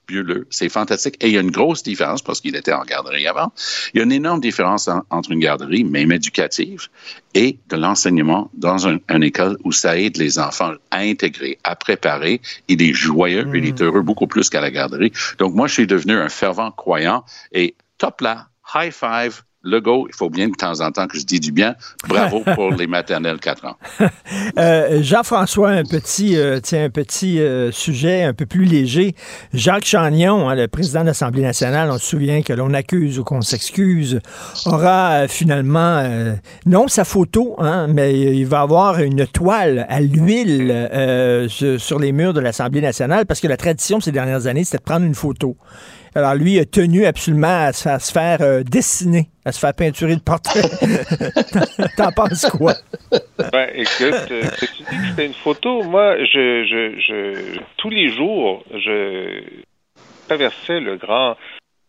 fabuleux. C'est fantastique. Et il y a une grosse différence parce qu'il était en garderie avant. Il y a une énorme différence en, entre une garderie, même éducative, et de l'enseignement dans un, une école où ça aide les enfants à intégrer, à préparer. Il est joyeux, mmh. il est heureux beaucoup plus qu'à la garderie. Donc, moi, je suis devenu un fervent croyant et top là, high five, le go, il faut bien de temps en temps que je dis du bien. Bravo pour les maternelles 4 ans. euh, Jean-François, un petit, euh, tiens, un petit euh, sujet un peu plus léger. Jacques Chagnon, hein, le président de l'Assemblée nationale, on se souvient que l'on accuse ou qu'on s'excuse, aura finalement, non sa photo, hein, mais il va avoir une toile à l'huile sur les murs de l'Assemblée nationale parce que la tradition ces dernières années, c'était de prendre une photo. Alors, lui a tenu absolument à, se faire euh, dessiner, à se faire peinturer le portrait. T'en penses quoi? Ben, écoute, euh, tu dis que c'était une photo. Moi, je, je, je, tous les jours, je traversais le grand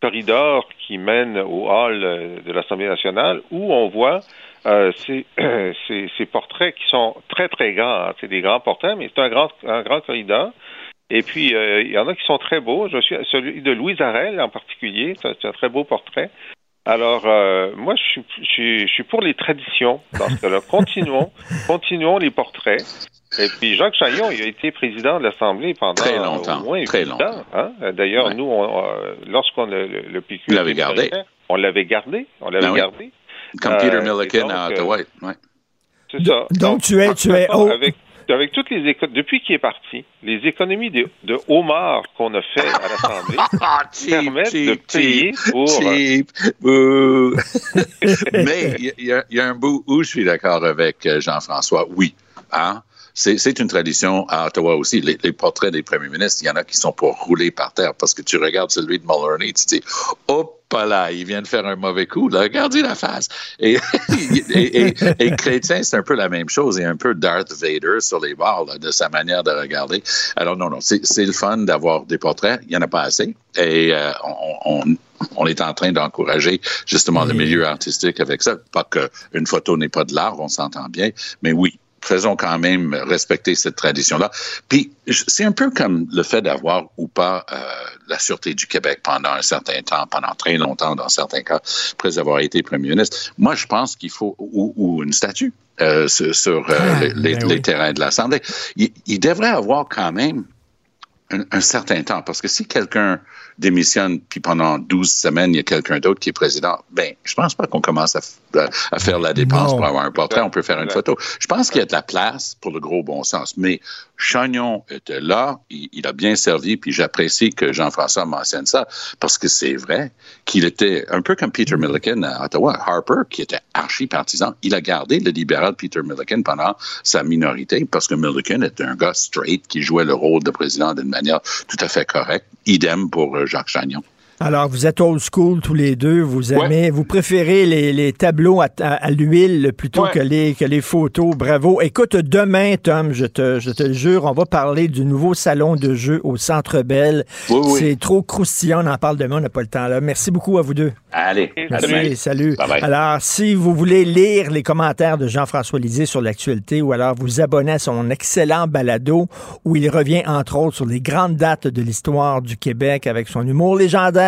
corridor qui mène au hall de l'Assemblée nationale où on voit euh, ces, ces, ces, portraits qui sont très, très grands. C'est des grands portraits, mais c'est un grand, un grand corridor. Et puis, euh, il y en a qui sont très beaux. Je suis celui de Louise Arel en particulier. C'est un très beau portrait. Alors, euh, moi, je suis, je, suis, je suis, pour les traditions. Dans ce cas-là, continuons, continuons les portraits. Et puis, Jacques Chaillon, il a été président de l'Assemblée pendant très longtemps, au moins très longtemps. Hein? D'ailleurs, ouais. nous, on, lorsqu'on le, le PQ, Vous l'avez gardé. On l'avait gardé. On l'avait ben oui. gardé. Comme euh, Peter Milliken à Ottawa. Ouais. C'est ça. Donc, donc, tu es, tu es haut. Avec, avec toutes les depuis qu'il est parti, les économies de, de homard qu'on a fait à l'Assemblée permettent cheap, de payer pour. Mais il y, a un bout où je suis d'accord avec euh, Jean-François. Oui. Hein? C'est une tradition à Ottawa aussi. Les, les, portraits des premiers ministres, il y en a qui sont pour rouler par terre parce que tu regardes celui de Mulroney, tu dis, hop là, il vient de faire un mauvais coup, là, regardez la face. Et, et, et, et, Chrétien, c'est un peu la même chose, et un peu Darth Vader sur les bords là, de sa manière de regarder. Alors non, non, c'est le fun d'avoir des portraits, il n'y en a pas assez, et euh, on, on on est en train d'encourager justement le milieu artistique avec ça. Pas qu'une photo n'est pas de l'art, on s'entend bien, mais oui, faisons quand même respecter cette tradition-là. Puis, c'est un peu comme le fait d'avoir ou pas euh, la Sûreté du Québec pendant un certain temps, pendant très longtemps dans certains cas, après avoir été premier ministre. Moi, je pense qu'il faut, ou, ou, une statue euh, sur, sur euh, ah, les, les, oui. les, terrains de l'Assemblée. Il, il, devrait avoir quand même un, un certain temps, parce que si quelqu'un démissionne, puis pendant 12 semaines, il y a quelqu'un d'autre qui est président, ben, je pense pas qu'on commence à, à, faire la dépense non. pour avoir un portrait. On peut faire une photo. Je pense qu'il y a de la place pour le gros bon sens. Mais Chagnon était là, il, il a bien servi, puis j'apprécie que Jean-François mentionne ça, parce que c'est vrai qu'il était un peu comme Peter Milliken à Ottawa. Harper, qui était archi-partisan, il a gardé le libéral Peter Milliken pendant sa minorité, parce que Milliken était un gars straight qui jouait le rôle de président d'une tout à fait correcte. Idem pour Jacques Chagnon. Alors, vous êtes old school tous les deux. Vous aimez, ouais. vous préférez les, les tableaux à, à, à l'huile plutôt ouais. que, les, que les photos. Bravo. Écoute, demain, Tom, je te, je te le jure, on va parler du nouveau salon de jeu au Centre Bell. Oui, C'est trop croustillant, on en parle demain, on n'a pas le temps là. Merci beaucoup à vous deux. Allez, Merci, salut. Bye bye. Alors, si vous voulez lire les commentaires de Jean-François Lisée sur l'actualité ou alors vous abonner à son excellent balado où il revient entre autres sur les grandes dates de l'histoire du Québec avec son humour légendaire,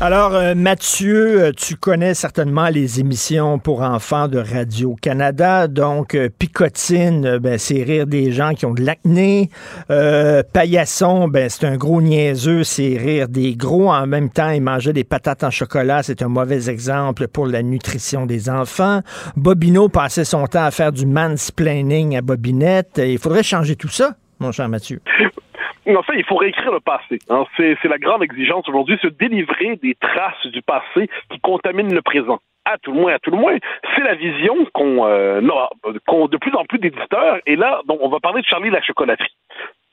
Alors, euh, Mathieu, euh, tu connais certainement les émissions pour enfants de Radio-Canada. Donc, euh, Picotine, ben, c'est rire des gens qui ont de l'acné. Paillasson, ben, c'est un gros niaiseux, c'est rire des gros. En même temps, il mangeait des patates en chocolat. C'est un mauvais exemple pour la nutrition des enfants. Bobino passait son temps à faire du mansplaining à Bobinette. Il faudrait changer tout ça, mon cher Mathieu. En fait, il faut réécrire le passé. hein. C'est la grande exigence aujourd'hui, se délivrer des traces du passé qui contaminent le présent. À tout le moins, à tout le moins, c'est la vision qu'on euh, qu'ont de plus en plus d'éditeurs. Et là, donc, on va parler de Charlie la chocolaterie.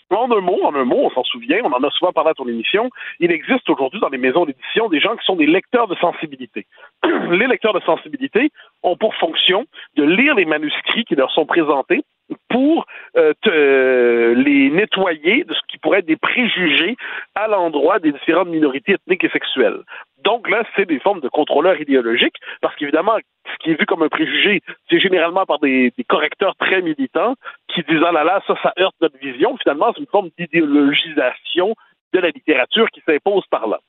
En un mot, en un mot, on s'en souvient, on en a souvent parlé à ton émission, il existe aujourd'hui dans les maisons d'édition des gens qui sont des lecteurs de sensibilité. les lecteurs de sensibilité ont pour fonction de lire les manuscrits qui leur sont présentés pour euh, euh, les nettoyer de ce qui pourrait être des préjugés à l'endroit des différentes minorités ethniques et sexuelles. Donc là, c'est des formes de contrôleurs idéologiques, parce qu'évidemment, ce qui est vu comme un préjugé, c'est généralement par des, correcteurs très militants qui disent ah là là, ça, ça heurte notre vision. Finalement, c'est une forme d'idéologisation de la littérature qui s'impose par là.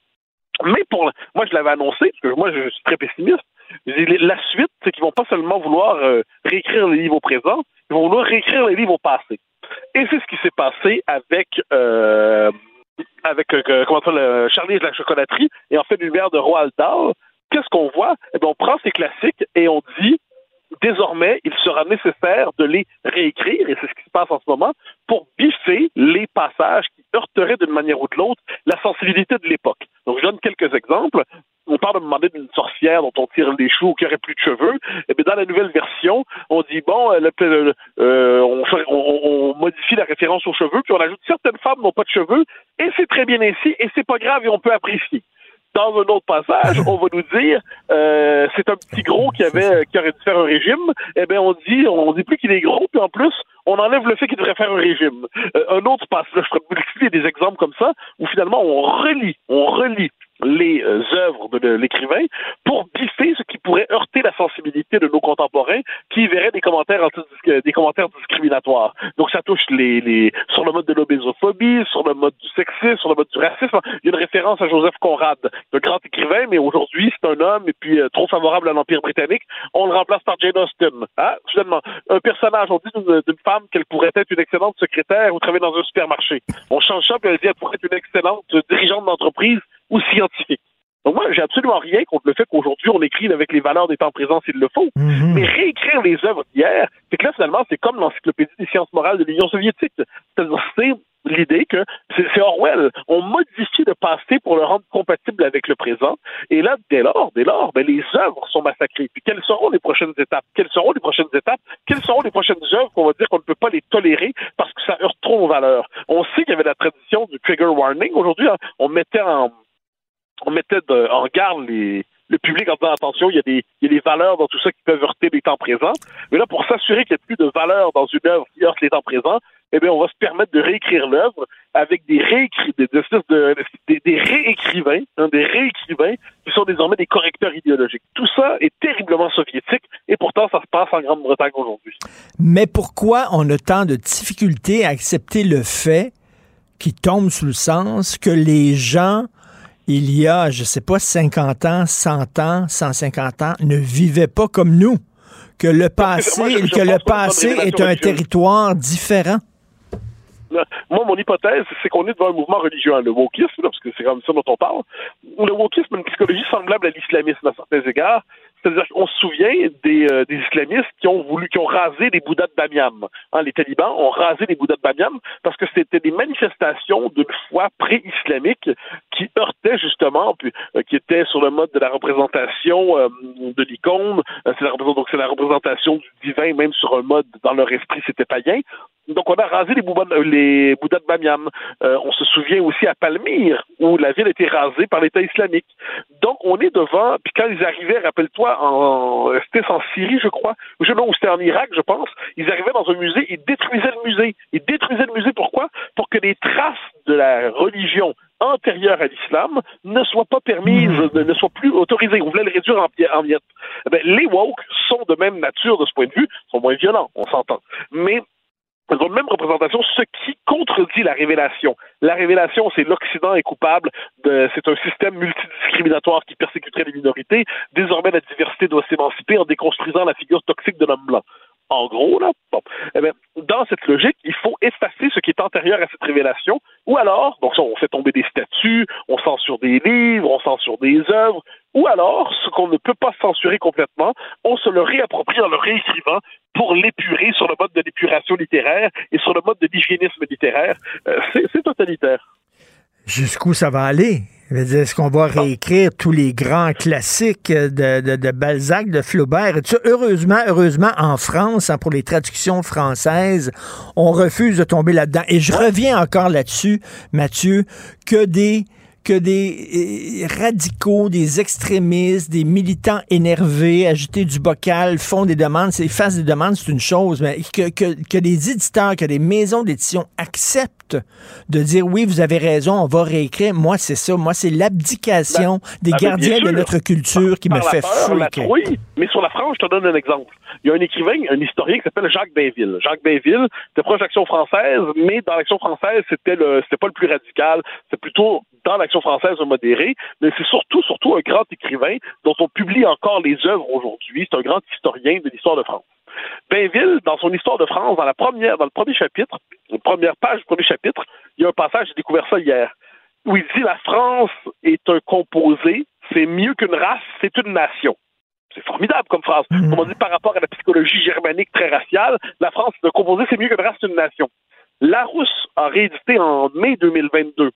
Mais pour moi, je l'avais annoncé, parce que moi, je suis très pessimiste. La suite, c'est qu'ils vont pas seulement vouloir euh, réécrire les livres au présent, ils vont vouloir réécrire les livres au passé. Et c'est ce qui s'est passé avec euh, avec euh, comment ça, le Charlie et la chocolaterie et en fait l'univers de Roald Dahl. Qu'est-ce qu'on voit? Eh bien, on prend ces classiques et on dit désormais, il sera nécessaire de les réécrire, et c'est ce qui se passe en ce moment, pour biffer les passages qui heurteraient d'une manière ou de l'autre la sensibilité de l'époque. Donc, je donne quelques exemples. On parle de demander d'une sorcière dont on tire les choux ou qui aurait plus de cheveux. Et bien, dans la nouvelle version, on dit, bon, euh, le- le- euh, on, fait- on- on modifie la référence aux cheveux, puis on ajoute certaines femmes n'ont pas de cheveux, et c'est très bien ainsi, et c'est pas grave, et on peut apprécier dans un autre passage, on va nous dire euh, c'est un petit gros qui avait qui aurait dû faire un régime. Eh bien, on dit on dit plus qu'il est gros, puis en plus, on enlève le fait qu'il devrait faire un régime. Euh, un autre passage, je pourrais multiplier des exemples comme ça, où finalement on relie, on relie les euh, œuvres de, l'écrivain pour biffer ce qui pourrait heurter la sensibilité de nos contemporains qui verraient des commentaires des commentaires discriminatoires. Donc ça touche les, les sur le mode de l'obésophobie, sur le mode du sexisme, sur le mode du racisme. Il y a une référence à Joseph Conrad, le grand écrivain, mais aujourd'hui c'est un homme et puis euh, trop favorable à l'Empire britannique. On le remplace par Jane Austen. Hein? Finalement, un personnage, on dit d'une femme qu'elle pourrait être une excellente secrétaire ou travailler dans un supermarché. On change ça, puis elle dit qu'elle pourrait être une excellente dirigeante d'entreprise ou scientifique. Donc moi, j'ai absolument rien contre le fait qu'aujourd'hui, on écrive avec les valeurs des temps présents s'il le faut. Mais réécrire les œuvres d'hier, c'est que là, finalement, c'est comme l'encyclopédie des sciences morales de l'Union soviétique. C'est-à-dire, c'est l'idée que c'est Orwell. On modifie le passé pour le rendre compatible avec le présent. Et là, dès lors, dès lors, ben, les œuvres sont massacrées. Puis quelles seront les prochaines étapes? Quelles seront les prochaines étapes? Quelles seront les prochaines œuvres qu'on va dire qu'on ne peut pas les tolérer parce que ça heurte trop nos valeurs? On sait qu'il y avait la tradition du trigger warning. Aujourd'hui, hein, on mettait en, on mettait en garde le public en disant attention, il y, a des, valeurs dans tout ça qui peuvent heurter les temps présents. Mais là, pour s'assurer qu'il n'y a plus de valeurs dans une œuvre qui heurte les temps présents, eh bien, on va se permettre de réécrire l'œuvre avec des réécrits, des réécrivains, hein, des réécrivains qui sont désormais des correcteurs idéologiques. Tout ça est terriblement soviétique et pourtant, ça se passe en Grande-Bretagne aujourd'hui. Mais pourquoi on a tant de difficultés à accepter le fait qui tombe sous le sens que les gens, il y a, je sais pas, 50 ans, 100 ans, 150 ans, ne vivaient pas comme nous? Que le passé, moi, je- je que le passé est un territoire différent. Moi, mon hypothèse, c'est qu'on est devant un mouvement religieux, hein, le wokisme, là, parce que c'est comme ça dont on parle. Le wokisme a une psychologie semblable à l'islamisme à certains égards. C'est-à-dire qu'on se souvient des, euh, des islamistes qui ont voulu, qui ont rasé les bouddhas de Bamiyan. Hein, les talibans ont rasé les bouddhas de Bamiyan parce que c'était des manifestations d'une foi pré-islamique qui heurtaient justement, puis, euh, qui étaient sur le mode de la représentation euh, de l'icône. C'est la, donc c'est la représentation du divin, même sur un mode, dans leur esprit, c'était païen. Donc, on a rasé les, bouddhas, les bouddhas de Bamiyan. Euh, on se souvient aussi à Palmyre, où la ville a été rasée par l'État islamique. Donc, on est devant, puis quand ils arrivaient, rappelle-toi, en, c'était en Syrie, je crois, ou je- non, c'était en Irak, je pense, ils arrivaient dans un musée, ils détruisaient le musée. Ils détruisaient le musée, pourquoi? Pour que les traces de la religion antérieure à l'islam ne soit pas permise, ne soit plus autorisée. On voulait le réduire en, en miettes. Eh ben, les woke sont de même nature de ce point de vue, sont moins violents, on s'entend. Mais ont la même représentation, ce qui contredit la révélation. La révélation, c'est l'Occident est coupable, de, c'est un système multidiscriminatoire qui persécuterait les minorités. Désormais, la diversité doit s'émanciper en déconstruisant la figure toxique de l'homme blanc. En gros, là, eh bien, dans cette logique, il faut effacer ce qui est antérieur à cette révélation, ou alors, donc on fait tomber des statuts, on censure des livres, on censure des œuvres, ou alors, ce qu'on ne peut pas censurer complètement, on se le réapproprie en le réécrivant pour l'épurer sur le mode de l'épuration littéraire et sur le mode de l'hygiénisme littéraire. Euh, c'est totalitaire. Jusqu'où ça va aller? Est-ce qu'on va réécrire tous les grands classiques de, de, Balzac, de Flaubert? Et heureusement, heureusement, en France, hein, pour les traductions françaises, on refuse de tomber là-dedans. Et je reviens encore là-dessus, Mathieu, que des que des euh, radicaux, des extrémistes, des militants énervés, agités du bocal, font des demandes, fassent des demandes, c'est une chose, mais que, que, que des éditeurs, que des maisons d'édition acceptent de dire oui, vous avez raison, on va réécrire. Moi, c'est ça. Moi, c'est l'abdication ben, des ben, gardiens de notre culture qui me fait freaker. Oui, mais sur la France, je te donne un exemple. Il y a un écrivain, un historien qui s'appelle Jacques Bainville. Jacques Bainville, c'était proche d'Action française, mais dans l'Action française, c'était le, c'était pas le plus radical, c'est plutôt dans l'Action française modéré, mais c'est surtout, surtout un grand écrivain dont on publie encore les œuvres aujourd'hui. C'est un grand historien de l'histoire de France. Bainville, dans son histoire de France, dans la première, dans le premier chapitre, la première page du premier chapitre, il y a un passage, j'ai découvert ça hier, où il dit la France est un composé, c'est mieux qu'une race, c'est une nation. C'est formidable comme phrase. Mmh. On dit par rapport à la psychologie germanique très raciale, la France est un composé, c'est mieux qu'une race, c'est une nation. Larousse a réédité en mai 2022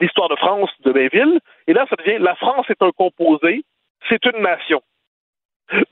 l'histoire de France de Bainville, et là, ça devient la France est un composé, c'est une nation.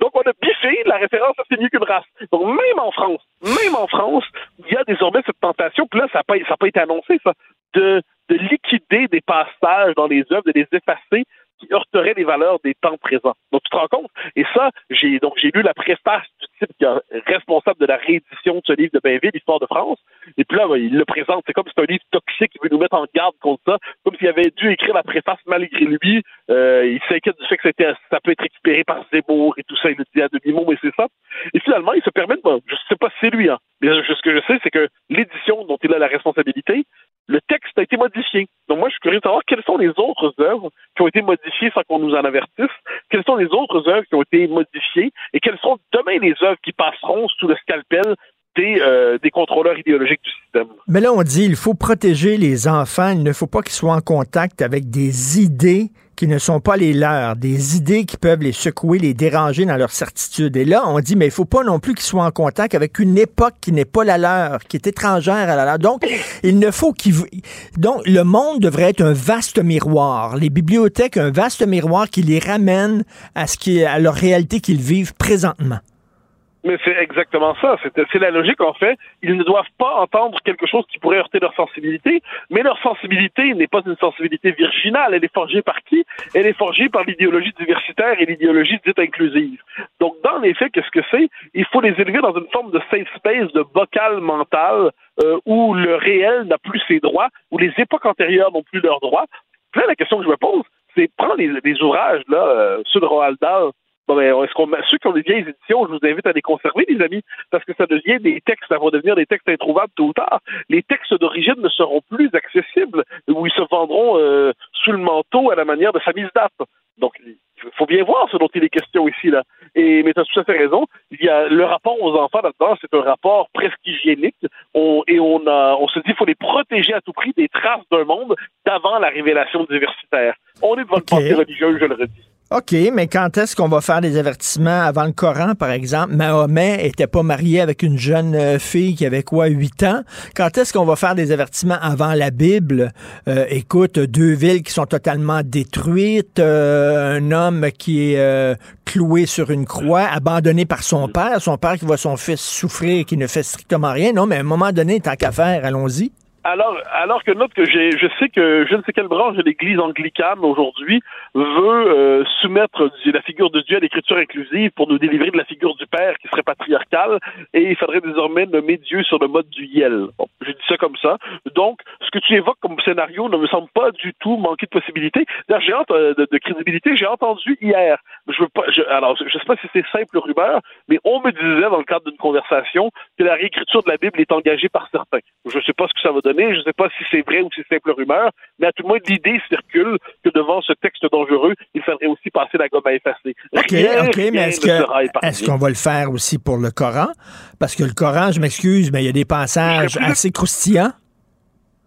Donc, on a biffé la référence à c'est mieux qu'une race. Donc, même en France, même en France, il y a désormais cette tentation, puis là, ça n'a pas, été annoncé, ça, de, de liquider des passages dans les œuvres, de les effacer qui heurterait les valeurs des temps présents. Donc, tu te rends compte? Et ça, j'ai donc j'ai lu la préface du type qui est responsable de la réédition de ce livre de Bainville, L'Histoire de France. Et puis là, ben, il le présente. C'est comme si c'est un livre toxique qui veut nous mettre en garde contre ça. Comme s'il avait dû écrire la préface malgré lui. Euh, il s'inquiète du fait que ça peut être récupéré par Zemmour et tout ça. Il le dit à demi-mot, mais c'est ça. Et finalement, il se permet de, je sais pas si c'est lui, hein, mais ce que je sais, c'est que l'édition dont il a la responsabilité, le texte a été modifié. Donc moi, je suis curieux de savoir quelles sont les autres œuvres qui ont été modifiées sans qu'on nous en avertisse, quelles sont les autres œuvres qui ont été modifiées et quelles sont demain les œuvres qui passeront sous le scalpel euh, des, contrôleurs idéologiques du système. Mais là, on dit il faut protéger les enfants, il ne faut pas qu'ils soient en contact avec des idées qui ne sont pas les leurs, des idées qui peuvent les secouer, les déranger dans leur certitude. Et là, on dit, mais il faut pas non plus qu'ils soient en contact avec une époque qui n'est pas la leur, qui est étrangère à la leur. Donc, il ne faut qu'ils... Donc, le monde devrait être un vaste miroir. Les bibliothèques, un vaste miroir qui les ramène à ce qui est, à leur réalité qu'ils vivent présentement. Mais c'est exactement ça. C'est la logique, en fait. Ils ne doivent pas entendre quelque chose qui pourrait heurter leur sensibilité, mais leur sensibilité n'est pas une sensibilité virginale. Elle est forgée par qui? Elle est forgée par l'idéologie diversitaire et l'idéologie dite inclusive. Donc, dans les faits, qu'est-ce que c'est? Il faut les élever dans une forme de safe space, de bocal mental, euh, où le réel n'a plus ses droits, où les époques antérieures n'ont plus leurs droits. Là, la question que je me pose, c'est prendre les, ouvrages, là, euh, ceux de Roald Dahl, Bon, ben, est-ce qu'on, ceux qui ont des vieilles éditions, je vous invite à les conserver, les amis, parce que ça devient des textes, ça va devenir des textes introuvables tôt ou tard. Les textes d'origine ne seront plus accessibles, ou ils se vendront euh, sous le manteau à la manière de Samiz Dap. Donc, il faut bien voir ce dont il est question ici, là. Et, mais tu as tout à fait raison. Il y a le rapport aux enfants là-dedans, c'est un rapport presque hygiénique. On, et on, a, on se dit qu'il faut les protéger à tout prix des traces d'un monde d'avant la révélation diversitaire. On est devant le pensée religieuse, je le redis. OK, mais quand est-ce qu'on va faire des avertissements avant le Coran, par exemple? Mahomet était pas marié avec une jeune euh, fille qui avait quoi, 8 ans? Quand est-ce qu'on va faire des avertissements avant la Bible? Euh, écoute, deux villes qui sont totalement détruites, euh, un homme qui est cloué sur une croix, abandonné par son père, son père qui voit son fils souffrir et qui ne fait strictement rien. Non, mais à un moment donné, tant qu'à faire, allons-y. Alors, alors que note que j'ai, je sais que je ne sais quelle branche de l'Église anglicane aujourd'hui veut euh, soumettre la figure de Dieu à l'écriture inclusive pour nous délivrer de la figure du Père qui serait patriarcale, et il faudrait désormais nommer Dieu sur le mode du Yel. Bon, je dis ça comme ça. Donc, ce que tu évoques comme scénario ne me semble pas du tout manquer de possibilités. D'ailleurs, j'ai euh, de, de, crédibilité. J'ai entendu hier. Je veux pas. Je, alors, je sais pas si c'est simple rumeur, mais on me disait dans le cadre d'une conversation que la réécriture de la Bible est engagée par certains. Je sais pas ce que ça va donner je ne sais pas si c'est vrai ou si c'est simple rumeur, mais à tout le moins, l'idée circule que devant ce texte dangereux, il faudrait aussi passer la gomme à effacer. OK, OK, mais est-ce qu'on va le faire aussi pour le Coran? Parce que le Coran, je m'excuse, mais il y a des passages assez croustillants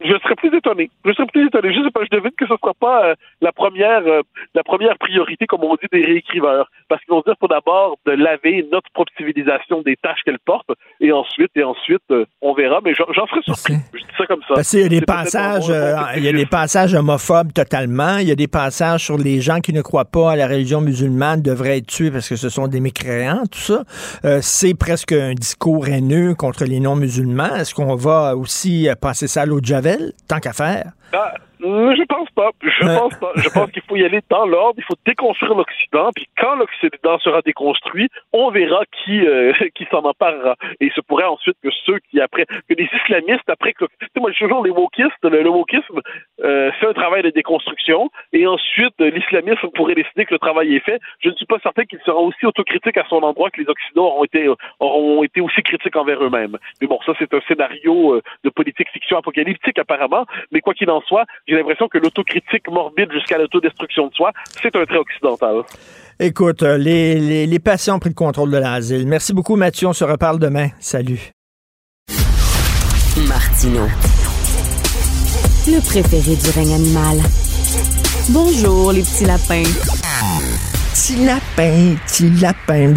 je serais plus étonné. Je serais plus étonné. Je sais pas, je devine que ce ne sera pas euh, la première euh, la première priorité, comme on dit, des réécriveurs. Parce qu'ils vont dire faut d'abord de laver notre propre civilisation des tâches qu'elle porte, et ensuite, et ensuite, euh, on verra. Mais j'en serais surpris. Je dis ça comme ça. Parce qu'il y a des passages, il y a des passages homophobes totalement. Il y a des passages sur les gens qui ne croient pas à la religion musulmane devraient être tués parce que ce sont des mécréants, tout ça. c'est presque un discours haineux contre les non-musulmans. Est-ce qu'on va aussi passer ça à l'eau de Tant qu'à faire. Ah, je pense pas. Je euh. pense pas. Je pense qu'il faut y aller dans l'ordre. Il faut déconstruire l'Occident. Puis quand l'Occident sera déconstruit, on verra qui euh, qui s'en emparera. Et il se pourrait ensuite que ceux qui après que les islamistes après que tu sais moi je toujours les wokistes. Le, wokisme euh, fait un travail de déconstruction et ensuite l'islamisme pourrait décider que le travail est fait. Je ne suis pas certain qu'il sera aussi autocritique à son endroit que les Occidentaux auront été auront été aussi critiques envers eux-mêmes. Mais bon, ça c'est un scénario de politique fiction apocalyptique apparemment. Mais quoi qu'il en soit j'ai l'impression que l'autocritique morbide jusqu'à l'autodestruction de soi, c'est un trait occidental. Écoute, euh, les, les, patients ont pris le contrôle de l'asile. Merci beaucoup, Mathieu. On se reparle demain. Salut. Martino. Le préféré du règne animal. Bonjour, les petits lapins petit lapin, petit lapin.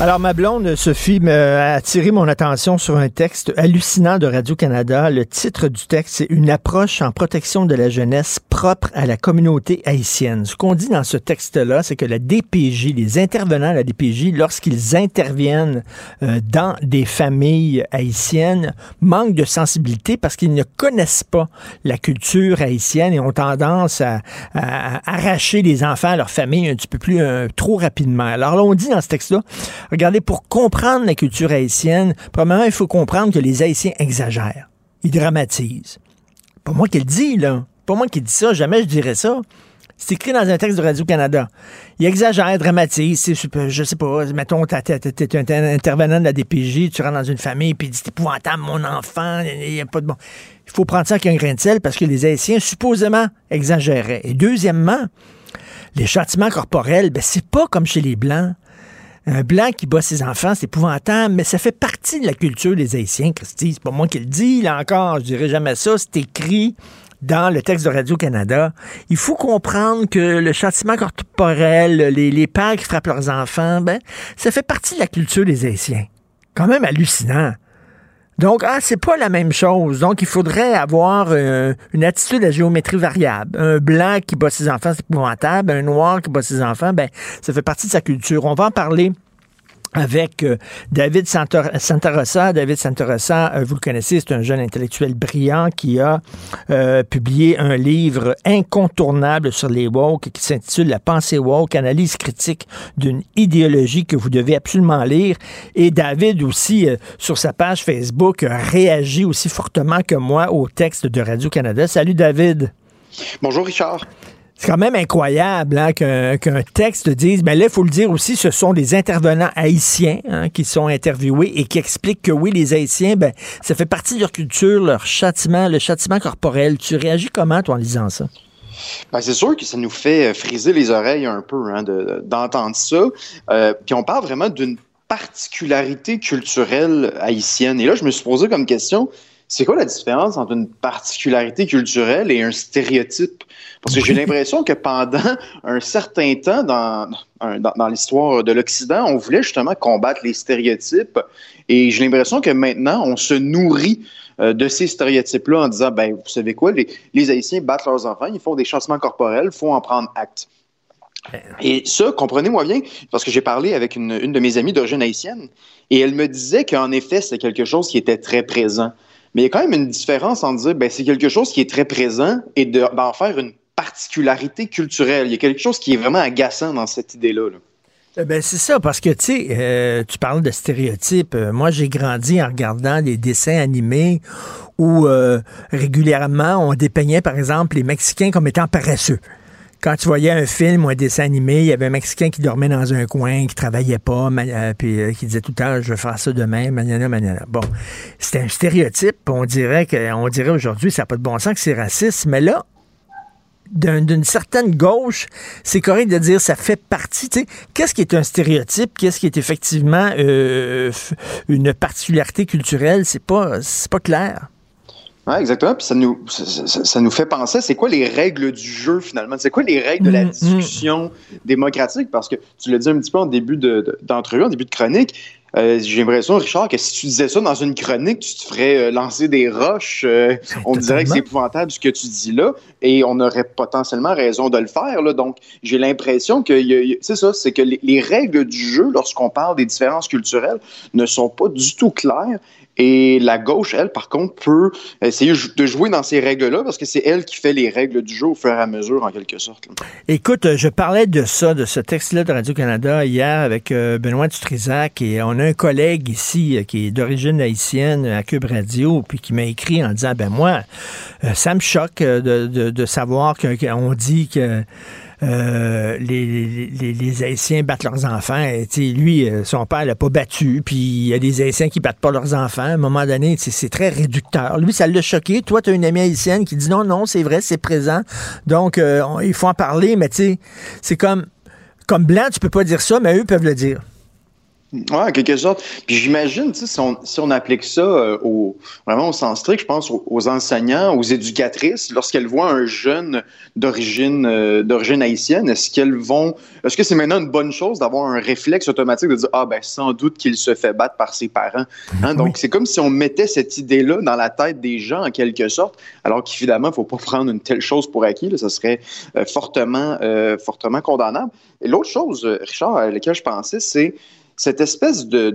Alors, ma blonde, Sophie, a attiré mon attention sur un texte hallucinant de Radio-Canada. Le titre du texte, c'est Une approche en protection de la jeunesse propre à la communauté haïtienne. Ce qu'on dit dans ce texte-là, c'est que la DPJ, les intervenants à la DPJ, lorsqu'ils interviennent euh, dans des familles haïtiennes, manquent de sensibilité parce qu'ils ne connaissent pas la culture haïtienne et ont tendance à arracher les enfants leur famille un petit peu plus euh, trop rapidement. Alors là, on dit dans ce texte-là, regardez, pour comprendre la culture haïtienne, premièrement, il faut comprendre que les Haïtiens exagèrent. Ils dramatisent. Pas moi qui le dis, là. Pas moi qui dis ça. Jamais je dirais ça. C'est écrit dans un texte de Radio-Canada. Il exagère, dramatise. Je sais pas, mettons, t'es un intervenant de la DPJ, tu rentres dans une famille, puis il dit c'est épouvantable, mon enfant, il n'y a pas de bon. Il faut prendre ça avec un grain de sel parce que les Haïtiens, supposément, exagéraient. Et deuxièmement, les châtiments corporels, ben, c'est pas comme chez les Blancs. Un blanc qui bat ses enfants, c'est épouvantable, mais ça fait partie de la culture des Haïtiens, Christy. C'est pas moi qui le dis, là encore, je dirais jamais ça. C'est écrit dans le texte de Radio-Canada. Il faut comprendre que le châtiment corporel, les, pères qui frappent leurs enfants, ben, ça fait partie de la culture des Haïtiens. Quand même hallucinant. Donc, ah, c'est pas la même chose. Donc, il faudrait avoir euh, une attitude à géométrie variable. Un blanc qui bat ses enfants, c'est épouvantable. Un noir qui bat ses enfants, ben, ça fait partie de sa culture. On va en parler avec euh, David Santarossa. David Santarossa, euh, vous le connaissez, c'est un jeune intellectuel brillant qui a euh, publié un livre incontournable sur les woke qui s'intitule La pensée woke, analyse critique d'une idéologie que vous devez absolument lire. Et David aussi, sur sa page Facebook, réagit aussi fortement que moi au texte de Radio-Canada. Salut David. Bonjour Richard. C'est quand même incroyable hein, qu'un texte dise, mais ben là, il faut le dire aussi, ce sont des intervenants haïtiens hein, qui sont interviewés et qui expliquent que oui, les Haïtiens, ben, ça fait partie de leur culture, leur châtiment, le châtiment corporel. Tu réagis comment, toi, en lisant ça? Ben, c'est sûr que ça nous fait euh, friser les oreilles un peu hein, d'entendre ça. Euh, puis on parle vraiment d'une particularité culturelle haïtienne. Et là, je me suis posé comme question, c'est quoi la différence entre une particularité culturelle et un stéréotype? Parce que j'ai l'impression que pendant un certain temps dans, dans, l'histoire de l'Occident, on voulait justement combattre les stéréotypes. Et j'ai l'impression que maintenant, on se nourrit euh, de ces stéréotypes-là en disant, ben, vous savez quoi, les, les Haïtiens battent leurs enfants, ils font des changements corporels, il faut en prendre acte. Et ça, comprenez-moi bien, parce que j'ai parlé avec une, une de mes amies d'origine haïtienne, et elle me disait qu'en effet, c'est quelque chose qui était très présent. Mais il y a quand même une différence en dire, ben, c'est quelque chose qui est très présent et d'en faire une particularité culturelle. Il y a quelque chose qui est vraiment agaçant dans cette idée-là. Eh Ben c'est ça, parce que tu sais, euh, tu parles de stéréotypes. Euh, moi, j'ai grandi en regardant des dessins animés où euh, régulièrement on dépeignait, par exemple, les Mexicains comme étant paresseux quand tu voyais un film ou un dessin animé, il y avait un Mexicain qui dormait dans un coin, qui travaillait pas, puis qui disait tout le temps, je vais faire ça demain, manana, manana. Bon, c'était un stéréotype. On dirait que, on dirait aujourd'hui, ça n'a pas de bon sens que c'est raciste, mais là, d'une certaine gauche, c'est correct de dire ça fait partie. Qu'est-ce qui est un stéréotype? Qu'est-ce qui est effectivement euh, une particularité culturelle? C'est pas, pas clair. Oui, exactement. Puis ça nous, ça, nous fait penser, c'est quoi les règles du jeu finalement? C'est quoi les règles de la mm, mm. discussion démocratique? Parce que tu l'as dit un petit peu en début d'entrevue, de, en début de chronique, euh, j'ai l'impression, Richard, que si tu disais ça dans une chronique, tu te ferais euh, lancer des roches. Euh, on dirait que c'est épouvantable ce que tu dis là, et on aurait potentiellement raison de le faire. Là. Donc, j'ai l'impression que c'est ça, c'est que les règles du jeu, lorsqu'on parle des différences culturelles, ne sont pas du tout claires. Et la gauche, elle, par contre, peut essayer de jouer dans ces règles-là parce que c'est elle qui fait les règles du jeu au fur et à mesure, en quelque sorte. Écoute, je parlais de ça, de ce texte-là de Radio-Canada hier avec Benoît Dutrisac et on a un collègue ici euh, qui est d'origine haïtienne à Cube Radio puis qui m'a écrit en disant, ben moi, euh, ça me choque de, de savoir qu'on dit que euh, les, les, Haïtiens battent leurs enfants. Et, lui, euh, son père l'a pas battu, puis il y a des Haïtiens qui battent pas leurs enfants. À un moment donné, c'est très réducteur. Lui, ça l'a choqué. Toi, tu as une amie haïtienne qui dit non, non, c'est vrai, c'est présent. Donc, euh, il faut en parler, mais tu sais, c'est comme, comme blanc, tu peux pas dire ça, mais eux peuvent le dire. Oui, en quelque sorte. Puis j'imagine, si on, si on applique ça euh, au, vraiment au sens strict, je pense aux, enseignants, aux éducatrices, lorsqu'elles voient un jeune d'origine euh, d'origine haïtienne, est-ce qu'elles vont est-ce que c'est maintenant une bonne chose d'avoir un réflexe automatique de dire Ah ben sans doute qu'il se fait battre par ses parents? Hein? Donc c'est comme si on mettait cette idée-là dans la tête des gens en quelque sorte, alors qu'évidemment, il ne faut pas prendre une telle chose pour acquis. Là, ça serait euh, fortement, fortement condamnable. Et l'autre chose, Richard, à laquelle je pensais, c'est cette espèce de,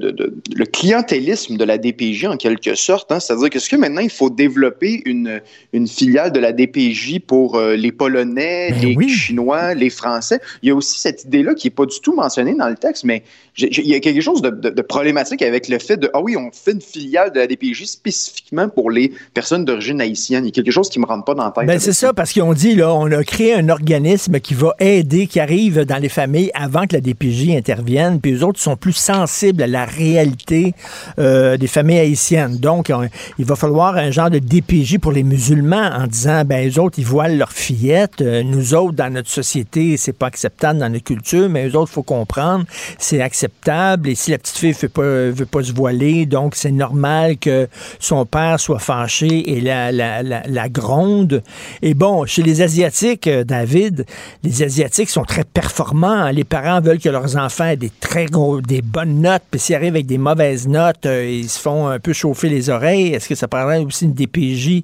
le clientélisme de la DPJ en quelque sorte. Hein, C'est-à-dire qu'est-ce que maintenant il faut développer une, une filiale de la DPJ pour euh, les Polonais, ben les Chinois, les Français? Il y a aussi cette idée-là qui n'est pas du tout mentionnée dans le texte, mais il y a quelque chose de, problématique avec le fait de ah oui, on fait une filiale de la DPJ spécifiquement pour les personnes d'origine haïtienne. Il y a quelque chose qui me rentre pas dans la tête. Ben c'est ça, parce qu'on dit là, on a créé un organisme qui va aider, qui arrive dans les familles avant que la DPJ intervienne, puis les autres sont plus sensible à la réalité euh, des familles haïtiennes. Donc, il va falloir un genre de DPJ pour les musulmans en disant, ben, les autres, ils voilent leurs fillettes. Euh, nous autres, dans notre société, c'est pas acceptable dans notre culture, mais eux autres, faut comprendre, c'est acceptable. Et si la petite fille veut pas, veut pas se voiler, donc c'est normal que son père soit fâché et la, la, la, gronde. Et bon, chez les Asiatiques, euh, David, les Asiatiques sont très performants. Les parents veulent que leurs enfants aient des très gros, bonnes notes, puis s'ils arrivent avec des mauvaises notes, euh, ils se font un peu chauffer les oreilles. Est-ce que ça parlerait aussi une DPJ? Tu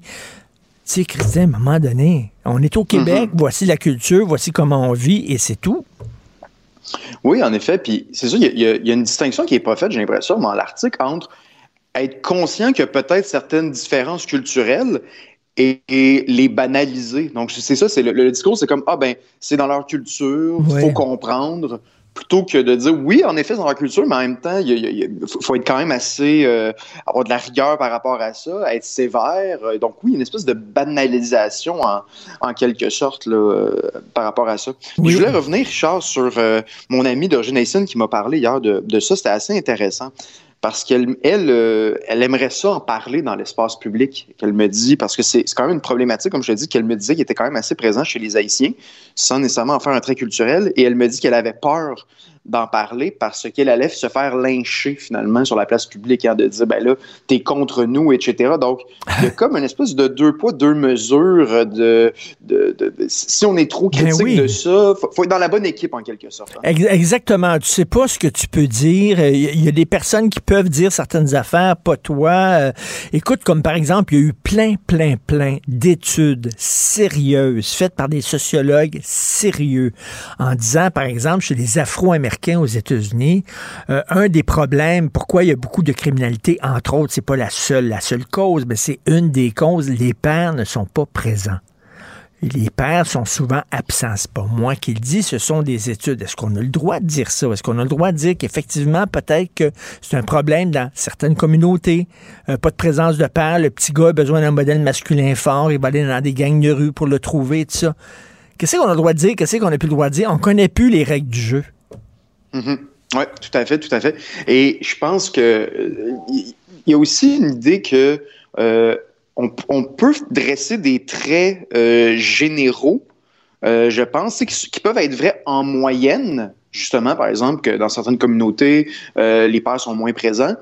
sais, Christian, à un moment donné, on est au Québec, mhm. voici la culture, voici comment on vit, et c'est tout. Oui, en effet. Puis c'est ça, il y, a une distinction qui n'est pas faite, j'ai l'impression, dans l'article, entre être conscient qu'il y a peut-être certaines différences culturelles et, les banaliser. Donc, c'est ça, c'est le, discours, c'est comme, ah ben, c'est dans leur culture, il faut comprendre plutôt que de dire oui, en effet, c'est dans la culture, mais en même temps, il, faut être quand même assez euh, avoir de la rigueur par rapport à ça, être sévère. Euh, donc oui, une espèce de banalisation en, quelque sorte là, euh, par rapport à ça. Je voulais revenir, Richard, sur mon ami d'origine qui m'a parlé hier de, de ça. C'était assez intéressant parce qu'elle elle, elle aimerait ça en parler dans l'espace public, qu'elle me dit, parce que c'est quand même une problématique, comme je te dis, qu'elle me disait qui était quand même assez présent chez les Haïtiens, sans nécessairement en faire un trait culturel, et elle me dit qu'elle avait peur d'en parler parce qu'elle allait se faire lyncher finalement sur la place publique, hein, de dire ben là, t'es contre nous, etc. Donc, il y a comme une espèce de deux poids, deux mesures de, de, si on est trop ben critique de ça, faut, faut être dans la bonne équipe en quelque sorte. Hein. Exactement. Tu sais pas ce que tu peux dire. Il y a des personnes qui peuvent dire certaines affaires, pas toi. Euh, écoute, comme par exemple, il y a eu plein, plein, plein d'études sérieuses faites par des sociologues sérieux en disant, par exemple, chez les Afro-Américains aux États-Unis, euh, un des problèmes, pourquoi il y a beaucoup de criminalité, entre autres, c'est pas la seule, la seule cause, mais c'est une des causes, les pères ne sont pas présents les pères sont souvent absents. C'est pas moi qui le dis, ce sont des études. Est-ce qu'on a le droit de dire ça? Est-ce qu'on a le droit de dire qu'effectivement, peut-être que c'est un problème dans certaines communautés? Euh, pas de présence de père, le petit gars a besoin d'un modèle masculin fort, il va aller dans des gangs de rue pour le trouver, tout ça. Qu'est-ce qu'on a le droit de dire? Qu'est-ce qu'on n'a plus le droit de dire? On connaît plus les règles du jeu. Mm-hmm. Oui, tout à fait, tout à fait. Et je pense que euh, il y a aussi une idée que euh, on, peut dresser des traits euh, généraux, euh, je pense, qui, peuvent être vrais en moyenne, justement, par exemple, que dans certaines communautés, euh, les pères sont moins présents,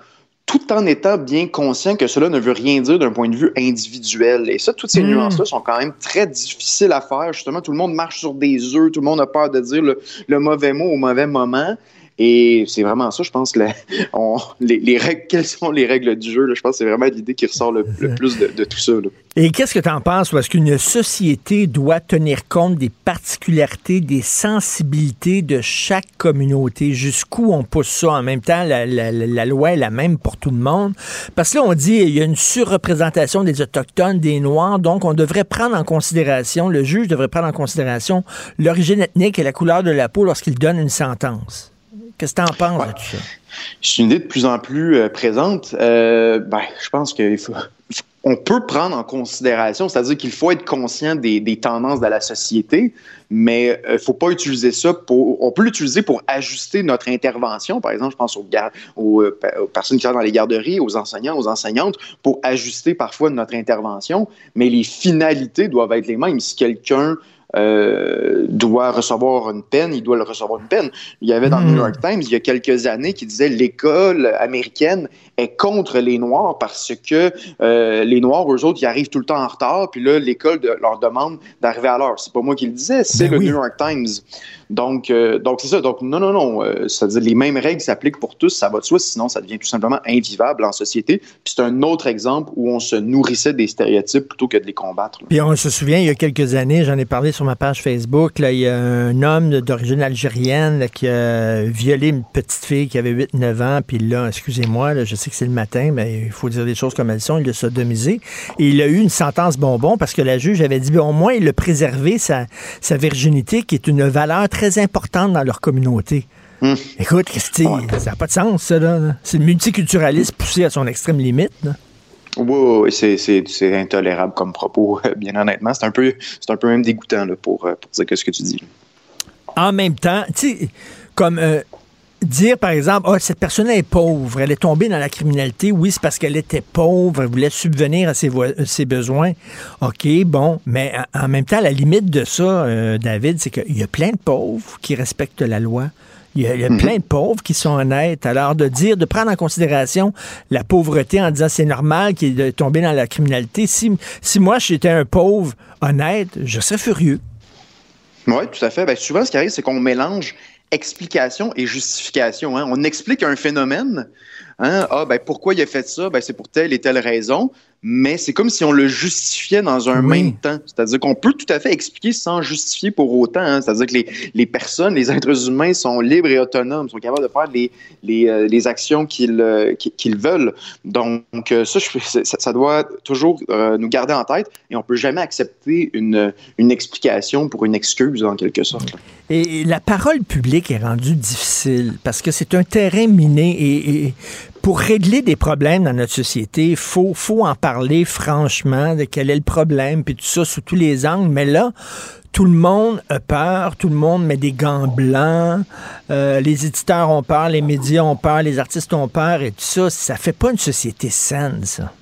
tout en étant bien conscient que cela ne veut rien dire d'un point de vue individuel. Et ça, toutes ces hmm. nuances-là sont quand même très difficiles à faire. Justement, tout le monde marche sur des œufs, tout le monde a peur de dire le mauvais mot au mauvais moment. Et c'est vraiment ça, je pense, les, règles, quelles sont les règles du jeu? je pense que c'est vraiment l'idée qui ressort le, plus de, tout ça. Et qu'est-ce que tu en penses? Est-ce qu'une société doit tenir compte des particularités, des sensibilités de chaque communauté? Jusqu'où on pousse ça? En même temps, la, la, loi est la même pour tout le monde. Parce que là, on dit il y a une surreprésentation des Autochtones, des Noirs, donc on devrait prendre en considération, le juge devrait prendre en considération l'origine ethnique et la couleur de la peau lorsqu'il donne une sentence. Qu'est-ce que tu en penses de tout ça? C'est une idée de plus en plus euh, présente. Euh, ben, je pense qu'il faut. On peut prendre en considération, c'est-à-dire qu'il faut être conscient des, tendances de la société, mais il euh, ne faut pas utiliser ça pour. On peut l'utiliser pour ajuster notre intervention. Par exemple, je pense aux, aux, aux personnes qui travaillent dans les garderies, aux enseignants, aux enseignantes, pour ajuster parfois notre intervention, mais les finalités doivent être les mêmes. Si quelqu'un euh, doit recevoir une peine, il doit le recevoir une peine. Il y avait dans le New hmm. York Times il y a quelques années qui disait l'école américaine est contre les Noirs parce que euh, les Noirs, eux autres, ils arrivent tout le temps en retard, puis là, l'école leur demande d'arriver à l'heure. C'est pas moi qui le disais, c'est ben le New York Times. Donc, euh, donc c'est ça. Donc, non, non, non. Euh, c'est-à-dire les mêmes règles s'appliquent pour tous, ça va de soi, sinon ça devient tout simplement invivable en société. Puis c'est un autre exemple où on se nourrissait des stéréotypes plutôt que de les combattre. Puis on se souvient, il y a quelques années, j'en ai parlé sur ma page Facebook, là, il y a un homme d'origine algérienne qui a violé une petite fille qui avait 8-9 ans, puis là, excusez-moi, je sais que c'est le matin, mais il faut dire des choses comme elles sont, il l'a sodomisé. Et il a eu une sentence bonbon parce que la juge avait dit, au moins, il a préservé sa, sa virginité, qui est une valeur très importante dans leur communauté. Hmm. Écoute, Christy, ça n'a pas de sens, ça. C'est le multiculturalisme poussé à son extrême limite. Oui, c'est intolérable comme propos, bien honnêtement. C'est un, peu, un peu même dégoûtant là, pour, euh, pour dire ce que tu dis. En même temps, tu sais, comme euh, dire, par exemple, oh, cette personne est pauvre, elle est tombée dans la criminalité, oui, c'est parce qu'elle était pauvre, elle voulait subvenir à ses, ses besoins. OK, bon, mais en même temps, la limite de ça, euh, David, c'est qu'il y a plein de pauvres qui respectent la loi. Il y a, mhm. plein de pauvres qui sont honnêtes. Alors, de dire, de prendre en considération la pauvreté en disant c'est normal qu'il est tombé dans la criminalité, si, si moi j'étais un pauvre honnête, je serais furieux. Oui, tout à fait. Ben, souvent, ce qui arrive, c'est qu'on mélange explication et justification. Hein. On explique un phénomène. Hein? Ah, ben pourquoi il a fait ça? Ben, c'est pour telle et telle raison mais c'est comme si on le justifiait dans un même temps. C'est-à-dire qu'on peut tout à fait expliquer sans justifier pour autant. Hein. C'est-à-dire que les, les, personnes, les êtres humains sont libres et autonomes, sont capables de faire les, les, euh, les actions qu'ils euh, veulent. Donc, euh, ça, ça, ça, doit toujours nous garder en tête et on peut jamais accepter une, une explication pour une excuse, en quelque sorte. Et la parole publique est rendue difficile parce que c'est un terrain miné et, et pour régler des problèmes dans notre société, il faut, faut en parler franchement de quel est le problème, puis tout ça sous tous les angles. Mais là, tout le monde a peur, tout le monde met des gants blancs, euh, les éditeurs ont peur, les médias ont peur, les artistes ont peur et tout ça. Ça fait pas une société saine, ça.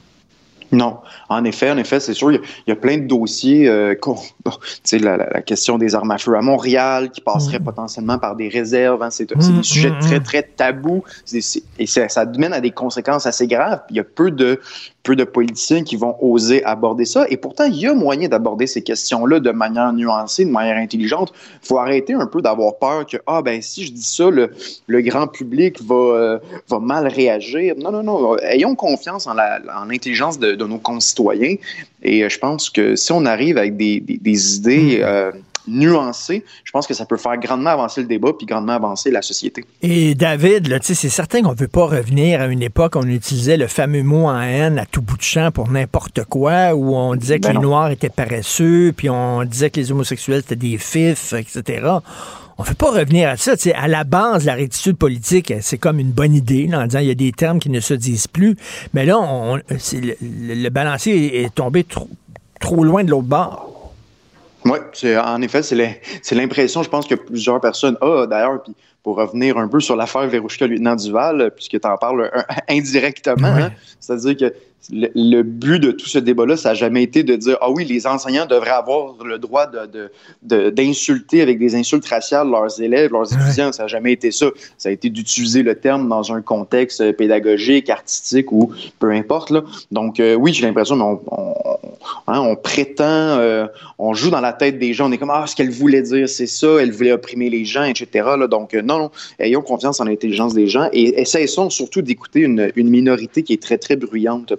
Non, en effet, en effet, c'est sûr, il y, a, plein de dossiers, euh, la, la, question des armes à feu à Montréal qui passerait mm. potentiellement par des réserves, hein, c'est un mm, sujet mm, très, très tabou et ça, ça mène à des conséquences assez graves. Il y a peu de, peu de politiciens qui vont oser aborder ça. Et pourtant, il y a moyen d'aborder ces questions-là de manière nuancée, de manière intelligente. Il faut arrêter un peu d'avoir peur que, ah, ben, si je dis ça, le, le grand public va, euh, va mal réagir. Non, non, non. Ayons confiance en l'intelligence de de nos concitoyens. Et je pense que si on arrive avec des, des, idées euh, nuancées, je pense que ça peut faire grandement avancer le débat puis grandement avancer la société. Et David, c'est certain qu'on ne veut pas revenir à une époque où on utilisait le fameux mot en haine à tout bout de champ pour n'importe quoi, où on disait que ben les Noirs étaient paresseux, puis on disait que les homosexuels étaient des fifs, etc. On ne fait pas revenir à ça. à la base, la rectitude politique, c'est comme une bonne idée, en disant il y a des termes qui ne se disent plus. Mais là, on, le, balancier est tombé trop, trop loin de l'autre bord. Oui, en effet, c'est l'impression, je pense, que plusieurs personnes ont, d'ailleurs, puis pour revenir un peu sur l'affaire Verouchka, lieutenant Duval, puisque tu en parles indirectement, hein, c'est-à-dire que le, but de tout ce débat-là, ça n'a jamais été de dire Ah oui, les enseignants devraient avoir le droit d'insulter de, de, avec des insultes raciales leurs élèves, leurs étudiants. Ça n'a jamais été ça. Ça a été d'utiliser le terme dans un contexte pédagogique, artistique ou peu importe. Là. Donc, euh, oui, j'ai l'impression, mais on, hein, prétend, euh, on joue dans la tête des gens. On est comme Ah, ce qu'elle voulait dire, c'est ça, elle voulait opprimer les gens, etc. Là. Donc, euh, non, non, ayons confiance en l'intelligence des gens et essayons surtout d'écouter une, une minorité qui est très, très bruyante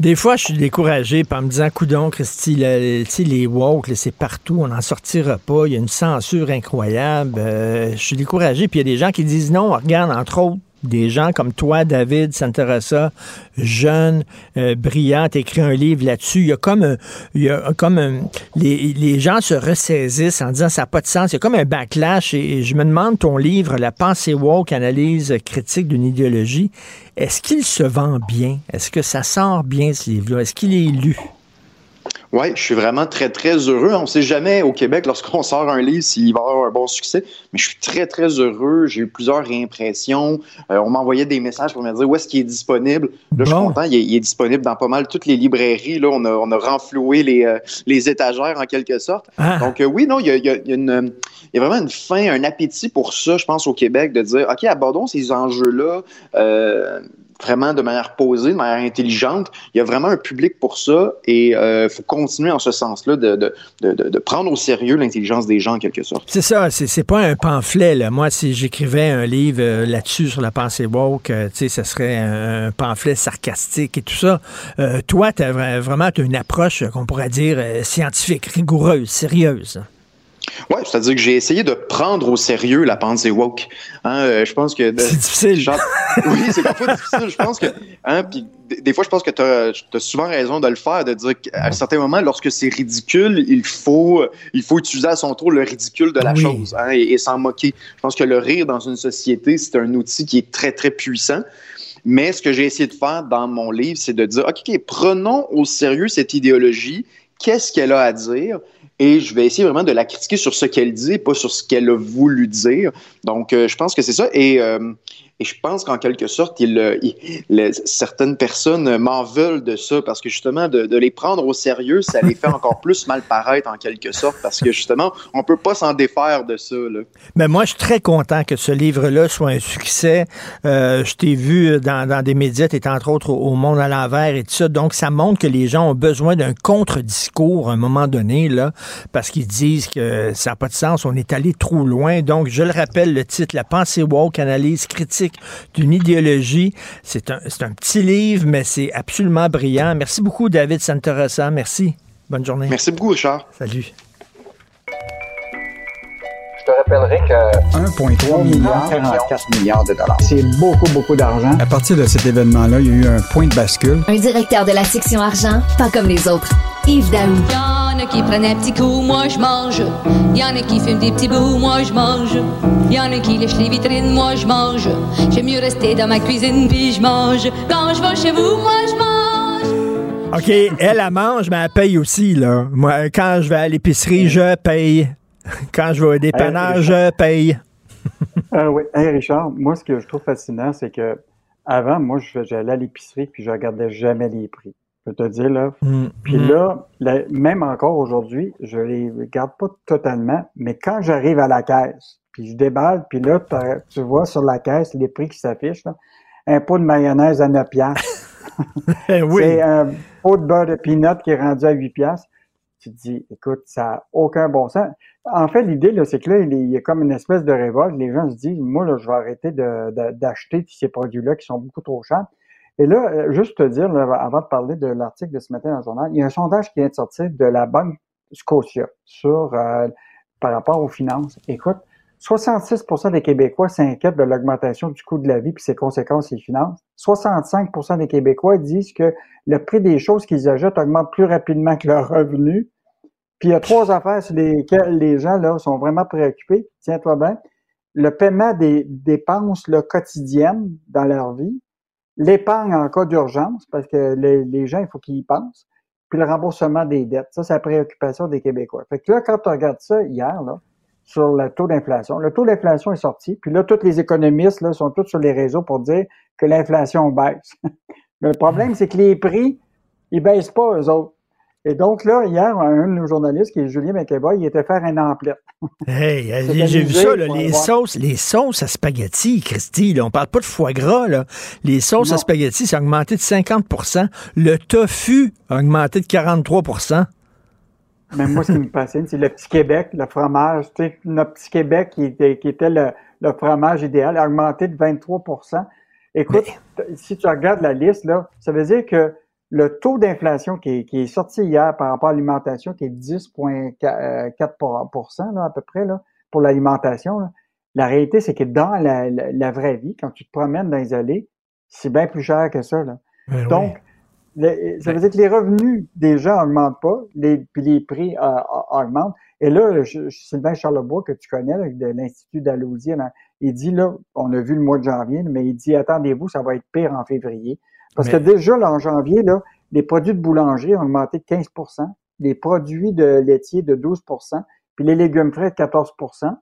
Des fois, je suis découragé par me disant, coudon, Christy, les woke, c'est partout, on n'en sortira pas, il y a une censure incroyable. Euh, je suis découragé, puis il y a des gens qui disent non, regarde, entre autres, des gens comme toi, David Santarassa, jeune, euh, brillant, écrit un livre là-dessus. Il y a comme, il y a comme les, les, gens se ressaisissent en disant ça n'a pas de sens. Il y a comme un backlash et, je me demande ton livre, La pensée woke, analyse critique d'une idéologie, est-ce qu'il se vend bien? Est-ce que ça sort bien ce livre-là? Est-ce qu'il est lu? Oui, je suis vraiment très, très heureux. On ne sait jamais au Québec, lorsqu'on sort un livre, s'il va avoir un bon succès, mais je suis très, très heureux. J'ai eu plusieurs réimpressions. Euh, on m'envoyait des messages pour me dire où est-ce qu'il est disponible. Là, je suis content. Il est, disponible dans pas mal toutes les librairies. Là, on a, on a renfloué les, euh, les étagères en quelque sorte. Ah. Donc, euh, oui, non, il y a, il y a, une, il y a vraiment une fin, un appétit pour ça, je pense, au Québec, de dire, OK, abordons ces enjeux-là vraiment de manière posée, de manière intelligente. Il y a vraiment un public pour ça et il euh, faut continuer en ce sens-là de, de, de, prendre au sérieux l'intelligence des gens en quelque sorte. C'est ça, c'est pas un pamphlet. Moi, si j'écrivais un livre euh, là-dessus sur la pensée woke, euh, sais, ce serait un, pamphlet sarcastique et tout ça. toi, tu as vraiment une approche qu'on pourrait dire scientifique, rigoureuse, sérieuse. Oui, c'est-à-dire que j'ai essayé de prendre au sérieux la pensée woke. Hein, euh, je pense que... C'est difficile. oui, c'est parfois difficile. Je pense que... Hein, puis des fois, je pense que tu as, souvent raison de le faire, de dire qu'à un certain moment, lorsque c'est ridicule, il faut, il faut utiliser à son tour le ridicule de la chose hein, et, s'en moquer. Je pense que le rire dans une société, c'est un outil qui est très, très puissant. Mais ce que j'ai essayé de faire dans mon livre, c'est de dire, OK, prenons au sérieux cette idéologie, qu'est-ce qu'elle a à dire, et je vais essayer vraiment de la critiquer sur ce qu'elle dit, pas sur ce qu'elle a voulu dire. Donc, euh, je pense que c'est ça. Et, euh, et je pense qu'en quelque sorte, il, certaines personnes m'en veulent de ça parce que justement, de, les prendre au sérieux, ça les fait encore plus mal paraître en quelque sorte parce que justement, on peut pas s'en défaire de ça. Mais moi, je suis très content que ce livre-là soit un succès. Euh, je t'ai vu dans, dans, des médias, tu entre autres au Monde à l'envers et tout ça. Donc, ça montre que les gens ont besoin d'un contre-discours à un moment donné, là, parce qu'ils disent que ça n'a pas de sens, on est allé trop loin. Donc, je le rappelle, le titre, La pensée woke, analyse critique d'une idéologie. C'est un, un, petit livre, mais c'est absolument brillant. Merci beaucoup, David Santarossa. Merci. Bonne journée. Merci beaucoup, Richard. Salut. Je te rappellerai que 1,3 milliard, 44 milliards de dollars. C'est beaucoup, beaucoup d'argent. À partir de cet événement-là, il y a eu un point de bascule. Un directeur de la section argent, pas comme les autres. Yves Daou. Y en a qui prennent un petit coup, moi je mange. Y en a qui fument des petits bouts, moi je mange. Y en a qui lèchent les vitrines, moi je mange. J'aime mieux rester dans ma cuisine puis je mange. Quand je vais chez vous, moi je mange. OK, elle, elle mange, mais elle paye aussi, là. Moi, quand je vais à l'épicerie, je paye. Quand je vais au dépannage, je paye. euh, oui. Hey, Richard, moi, ce que je trouve fascinant, c'est que avant, moi, j'allais à l'épicerie puis je regardais jamais les prix. Je peux te dire, là. Mm, puis mm. là, même encore aujourd'hui, je les regarde pas totalement, mais quand j'arrive à la caisse, puis je déballe, puis là, tu vois sur la caisse les prix qui s'affichent. Un pot de mayonnaise à 9 piastres. Eh oui. C'est un pot de beurre de peanut qui est rendu à 8 piastres. Tu te dis, écoute, ça n'a aucun bon sens. En fait, l'idée, là, c'est que là, il y a comme une espèce de révolte. Les gens se disent, moi, là, je vais arrêter d'acheter ces produits-là qui sont beaucoup trop chers. Et là, euh, juste te dire, avant de parler de l'article de ce matin dans le journal, il y a un sondage qui vient de sortir de la Banque Scotia sur euh, par rapport aux finances. Écoute, 66% des Québécois s'inquiètent de l'augmentation du coût de la vie et ses conséquences sur les finances. 65% des Québécois disent que le prix des choses qu'ils achètent augmente plus rapidement que leurs revenus. Puis il y a trois affaires sur lesquelles les gens là sont vraiment préoccupés. Tiens-toi bien. Le paiement des dépenses là, quotidiennes dans leur vie, l'épargne en cas d'urgence, parce que les, gens, il faut qu'ils y pensent, puis le remboursement des dettes. Ça, c'est la préoccupation des Québécois. Fait que là, quand tu regardes ça hier, là, sur le taux d'inflation. Le taux d'inflation est sorti, puis là, tous les économistes là, sont tous sur les réseaux pour dire que l'inflation baisse. Mais le problème, c'est que les prix, ils baissent pas, eux autres. Et donc là, hier, un de nos journalistes, qui est Julien McEvoy, il était faire un emplette. Hey, j'ai vu ça, les sauces, les sauces à spaghetti, Christy, là, on parle pas de foie gras, là. Les sauces à spaghetti, ça a augmenté de 50% Le tofu a augmenté de 43% mais moi, ce qui me fascine, c'est le petit Québec, le fromage. Tu sais, notre petit Québec qui était, qui était le, le fromage idéal a augmenté de 23% Écoute, si tu regardes la liste, là, ça veut dire que le taux d'inflation qui est, qui est sorti hier par rapport à l'alimentation, qui est 10,4% euh, là, à peu près là, pour l'alimentation, la réalité, c'est que dans la, la, vraie vie, quand tu te promènes dans les allées, c'est bien plus cher que ça. Là. Ben Donc, ça veut dire que les revenus des gens n'augmentent pas, les, puis les prix euh, augmentent. Et là, je, Sylvain Charlebois, que tu connais, de l'Institut d'Alousie, il dit, là, on a vu le mois de janvier, mais il dit, attendez-vous, ça va être pire en février. Parce que déjà, là, en janvier, là, les produits de boulangerie ont augmenté de 15% les produits de laitier de 12% puis les légumes frais de 14%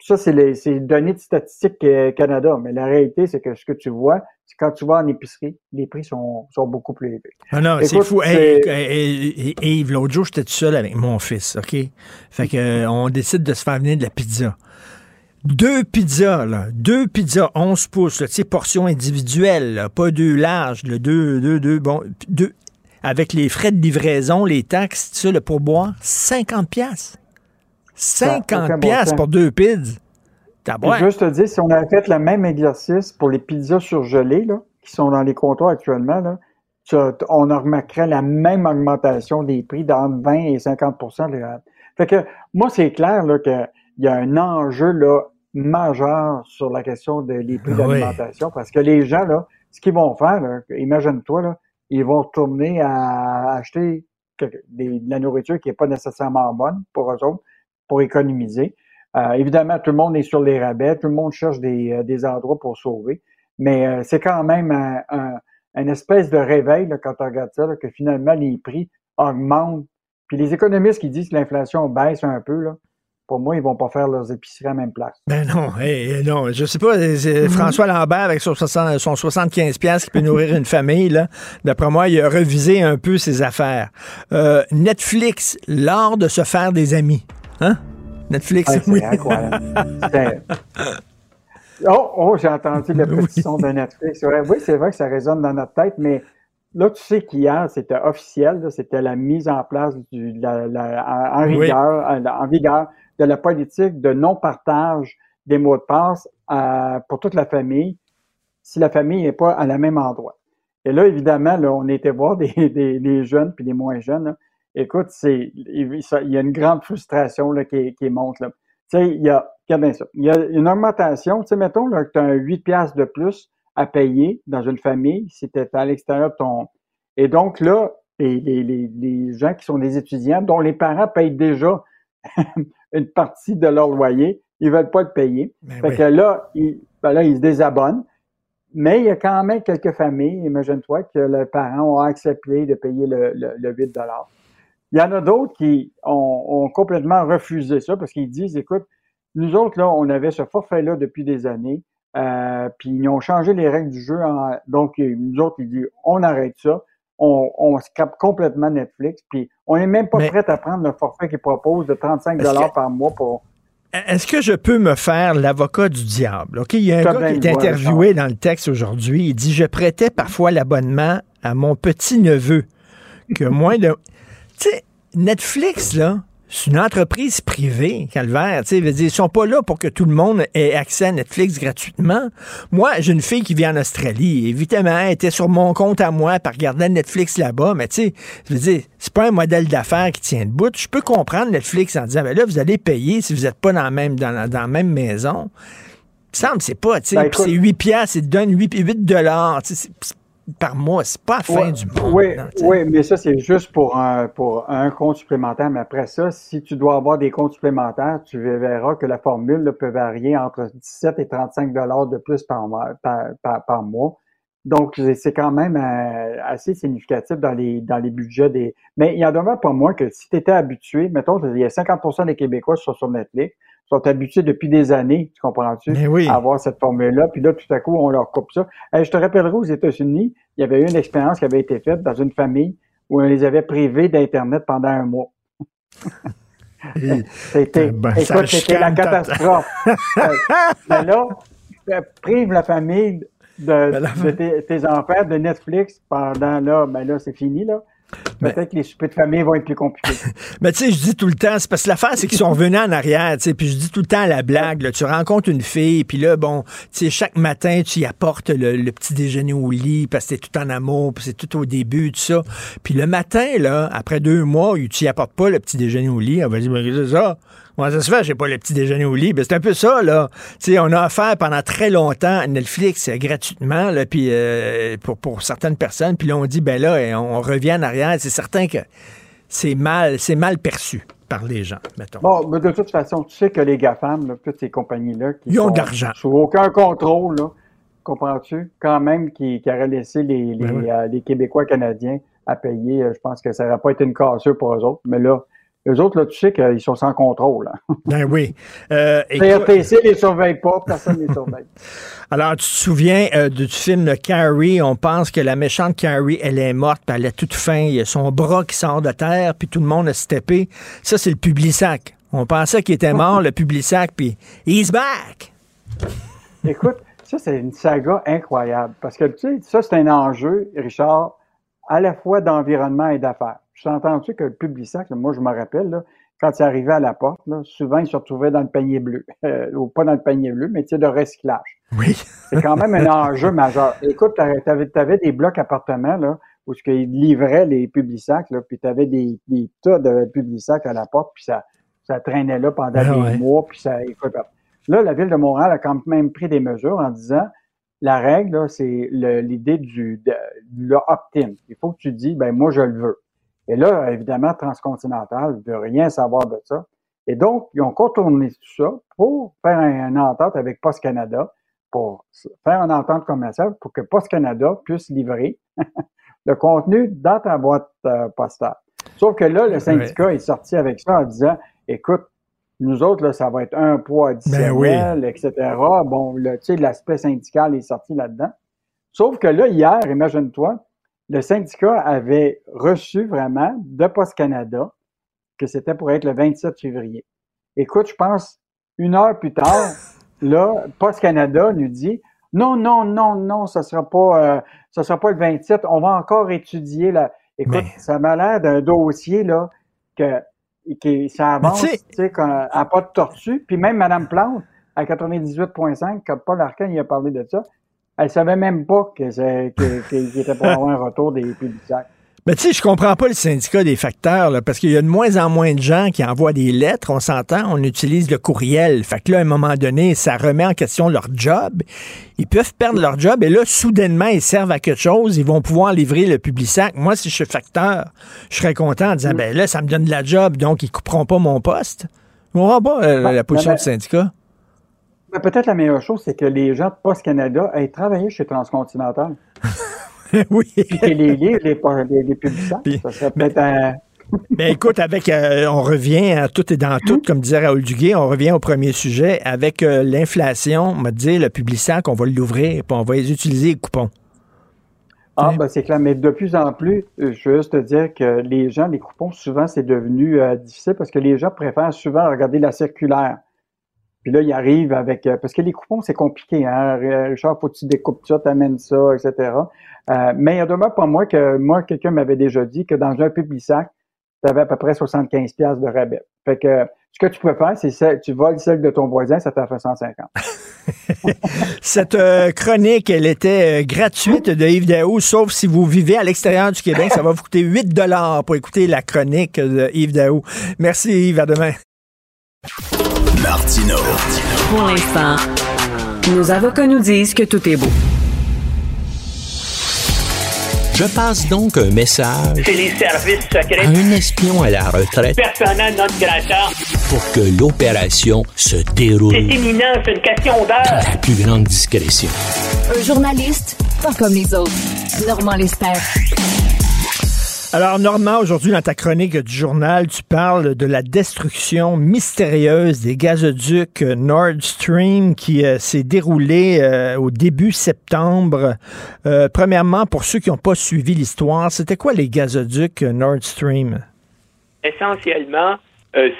ça, c'est les, les, données de Statistique Canada. Mais la réalité, c'est que ce que tu vois, c'est quand tu vas en épicerie, les prix sont, sont beaucoup plus élevés. Ah non, c'est fou. Hey, Yves, l'autre jour, j'étais tout seul avec mon fils, OK? Fait que, euh, on décide de se faire venir de la pizza. Deux pizzas, là. Deux pizzas 11 pouces, tu sais, portion individuelle, pas deux larges, le deux, deux, deux, bon, deux, avec les frais de livraison, les taxes, tu sais, le pourboire, 50 pièces. 50 pièces pour deux pizzas. Juste te dire, si on avait fait le même exercice pour les pizzas surgelées, là, qui sont dans les comptoirs actuellement, là, on remarquerait la même augmentation des prix d'entre 20 et 50 Fait que moi, c'est clair qu'il y a un enjeu là, majeur sur la question des prix d'alimentation parce que les gens, là, ce qu'ils vont faire, imagine-toi, ils vont retourner à acheter de la nourriture qui n'est pas nécessairement bonne pour eux autres pour économiser. Euh, évidemment, tout le monde est sur les rabais, tout le monde cherche des, euh, des endroits pour sauver, mais euh, c'est quand même un, un, espèce de réveil là, quand on regarde ça, que finalement les prix augmentent. Puis les économistes qui disent que l'inflation baisse un peu, là, pour moi, ils vont pas faire leurs épiceries à la même place. Ben non, non, je sais pas. Mhm. François Lambert avec son, 75 pièces qui peut nourrir une famille, là. D'après moi, il a revisé un peu ses affaires. Netflix, l'art de se faire des amis. Hein? Netflix. c'est incroyable. oh, oh j'ai entendu le petit son de Netflix. oui, c'est vrai que ça résonne dans notre tête, mais là, tu sais qu'hier, c'était officiel, c'était la mise en place du, la, en, rigueur, en, vigueur de la politique de non-partage des mots de passe euh, pour toute la famille si la famille n'est pas à la même endroit. Et là, évidemment, là, on était voir des, des, des jeunes puis des moins jeunes écoute, c'est il y a une grande frustration là, qui, qui monte. Là. Tu sais, il y a, bien ça, il y a une augmentation. Tu sais, mettons là, que tu as 8 piastres de plus à payer dans une famille si tu es à l'extérieur de ton... Et donc là, les, les, les, gens qui sont des étudiants, dont les parents payent déjà une partie de leur loyer, ils veulent pas le payer. Ben fait que là ils, ben là, ils se désabonnent. Mais il y a quand même quelques familles, imagine-toi, que les parents ont accepté de payer le, le, le 8 il y en a d'autres qui ont, complètement refusé ça parce qu'ils disent, écoute, nous autres, là, on avait ce forfait-là depuis des années, euh, puis ils ont changé les règles du jeu. donc, nous autres, ils disent, on arrête ça, on, on scrape complètement Netflix, puis on n'est même pas prêt à prendre le forfait qu'ils proposent de 35 dollars par mois pour... Est-ce que je peux me faire l'avocat du diable? OK, il y a un gars qui est interviewé dans le texte aujourd'hui. Il dit Je prêtais parfois l'abonnement à mon petit-neveu que moins de. Tu sais, Netflix, là, C'est une entreprise privée, Calvaire. Tu sais, dire, ils sont pas là pour que tout le monde ait accès à Netflix gratuitement. Moi, j'ai une fille qui vit en Australie. Évidemment, elle était sur mon compte à moi, par regarder Netflix là-bas. Mais tu sais, je veux dire, c'est pas un modèle d'affaires qui tient debout. Je peux comprendre Netflix en disant, ben là, vous allez payer si vous n'êtes pas dans la même, dans la, dans la même maison. Il me semble, c'est pas, tu sais, Ben, c'est 8 piastres, te donnent 8, 8 dollars. C'est- par mois, c'est pas la fin Ouais, du monde. Oui, mais ça, c'est juste pour un, pour un compte supplémentaire. Mais après ça, si tu dois avoir des comptes supplémentaires, tu verras que la formule là, peut varier entre 17 et 35 dollars de plus par mois. Par, par- par mois. Donc, c'est- quand même euh, assez significatif dans les, dans les budgets des. Mais il y en demeure pas moins que si tu étais habitué, mettons, il y a 50 des Québécois qui sont sur Netflix, sont habitués depuis des années, tu comprends-tu, oui. à avoir cette formule-là. Puis là, tout à coup, on leur coupe ça. Je te rappellerai aux États-Unis, il y avait eu une expérience qui avait été faite dans une famille où on les avait privés d'Internet pendant un mois. C'était, Ben, ça écoute, c'était la catastrophe. Mais là, prive la famille de, Ben, de tes, tes enfants de Netflix pendant là, ben là, c'est fini, là. Ben Peut-être que les soupers de famille vont être plus compliqués. Mais tu sais, je dis tout le temps, c'est parce que l'affaire, c'est qu'ils sont revenus en arrière, tu sais, puis je dis tout le temps à la blague, là, tu rencontres une fille, puis là, bon, tu sais, chaque matin, tu y apportes le, le petit déjeuner au lit, parce que c'est tout en amour, puis c'est tout au début, tout ça. Puis le matin, là, après deux mois, tu y apportes pas le petit déjeuner au lit, elle va dire, mais c'est ça? Comment ça se fait, j'ai pas le petit déjeuner au lit? Ben, c'est un peu ça, là. Tu sais, on a offert pendant très longtemps Netflix gratuitement, là, puis euh, pour, pour certaines personnes, puis là, on dit, ben là, euh, on revient en arrière. C'est certain que c'est mal, c'est mal perçu par les gens, mettons. Bon, mais de toute façon, tu sais que les GAFAM, là, toutes ces compagnies-là, qui Ils ont de l'argent. Sous aucun contrôle, là, comprends-tu? Quand même, qui, qui auraient laissé les, les, Ben oui. euh, les Québécois canadiens à payer, euh, je pense que ça n'aurait pas été une cassure pour eux autres. Mais là, eux autres, là, tu sais qu'ils sont sans contrôle. hein. Ben oui. Euh, CRTC les surveille pas, personne ne les surveille. alors, tu te souviens euh, du film de Carrie, on pense que la méchante Carrie, elle est morte, puis elle a toute faim, il y a son bras qui sort de terre, puis tout le monde a steppé. Ça, c'est le Publisac. On pensait qu'il était mort, le Publisac, puis he's back! Écoute, ça, c'est une saga incroyable. Parce que, tu sais, ça, c'est un enjeu, Richard, à la fois d'environnement et d'affaires. Je entendu que le Publisac, là, moi, je me rappelle, là, quand il arrivait à la porte, là, souvent, il se retrouvait dans le panier bleu. Euh, ou pas dans le panier bleu, mais tu sais, de recyclage. Oui. C'est quand même un enjeu majeur. Écoute, tu avais, des blocs appartements, là, où ce qu'ils livraient les Publisacs, là, puis tu avais des, des tas de Publisacs à la porte, puis ça, ça traînait là pendant Ah des ouais. mois, puis ça, écoute, Là, la Ville de Montréal a quand même pris des mesures en disant la règle, c'est l'idée du de, le opt-in. Il faut que tu dis, ben moi, je le veux. Et là, évidemment, Transcontinental ne veut rien savoir de ça. Et donc, ils ont contourné tout ça pour faire un- une entente avec Post Canada, pour faire une entente commerciale pour que Post Canada puisse livrer le contenu dans ta boîte euh, postale. Sauf que là, le syndicat est sorti avec ça en disant, écoute, nous autres, là, ça va être un poids additionnel, etc. Bon, tu sais, l'aspect syndical est sorti là-dedans. Sauf que là, hier, imagine-toi, le syndicat avait reçu vraiment de Post Canada que c'était pour être le 27 février. Écoute, je pense, une heure plus tard, là, Post Canada nous dit non, non, non, non, ça sera pas, euh, ça sera pas le 27. On va encore étudier la. Écoute, ça m'a l'air d'un dossier là que, que ça avance, tu sais- à pas de tortue. Puis même Madame Plante à 98.5, quand Paul Arcan il a parlé de ça, elle savait même pas qu'il était pour avoir un retour des publicitaires. Mais tu sais, je comprends pas le syndicat des facteurs, là, parce qu'il y a de moins en moins de gens qui envoient des lettres, on s'entend, on utilise le courriel. Fait que là, à un moment donné, ça remet en question leur job. Ils peuvent perdre leur job et là, soudainement, ils servent à quelque chose, ils vont pouvoir livrer le public-sac. Moi, si je suis facteur, je serais content en disant, ben là, ça me donne de la job, donc ils couperont pas mon poste. On comprends pas euh, Ben, la position ben, du syndicat? Mais peut-être la meilleure chose, c'est que les gens de Post Canada aient travaillé chez Transcontinental. oui. Puis les livrent, les, les, les publicitaires. Ça serait peut-être un. Ben écoute, avec euh, on revient à tout et dans tout, comme disait Raoul Duguay, on revient au premier sujet. Avec euh, l'inflation, on va te dire le public-sac, on va l'ouvrir, puis on va les utiliser les coupons. Ah, ben c'est clair. Mais de plus en plus, euh, je veux juste te dire que les gens, les coupons, souvent, c'est devenu euh, difficile parce que les gens préfèrent souvent regarder la circulaire. Puis là, ils arrivent avec... euh, parce que les coupons, c'est compliqué. Hein? Richard, faut que tu découpes ça, t'amènes ça, etc. Euh, mais il y a demeure pas moi que moi, quelqu'un m'avait déjà dit que dans un public sac, tu avais à peu près 75 pièces de rabais. Fait que ce que tu peux faire, c'est tu voles celle de ton voisin, ça t'en fait 150. Cette euh, chronique, elle était gratuite de Yves Daou, sauf si vous vivez à l'extérieur du Québec. Ça va vous coûter 8 dollars pour écouter la chronique de Yves Daou. Merci Yves, à demain. Martino. Pour l'instant, nos avocats nous disent que tout est beau. Je passe donc un message C'est les services secrets. à un espion à la retraite Personnel non grata. pour que l'opération se déroule C'est imminent, c'est une question dans d'heure. la plus grande discrétion. Un journaliste, pas comme les autres. Normand Lester. Alors, Normand, aujourd'hui, dans ta chronique du journal, tu parles de la destruction mystérieuse des gazoducs Nord Stream qui euh, s'est déroulée euh, au début septembre. Euh, premièrement, pour ceux qui n'ont pas suivi l'histoire, c'était quoi les gazoducs Nord Stream? Essentiellement,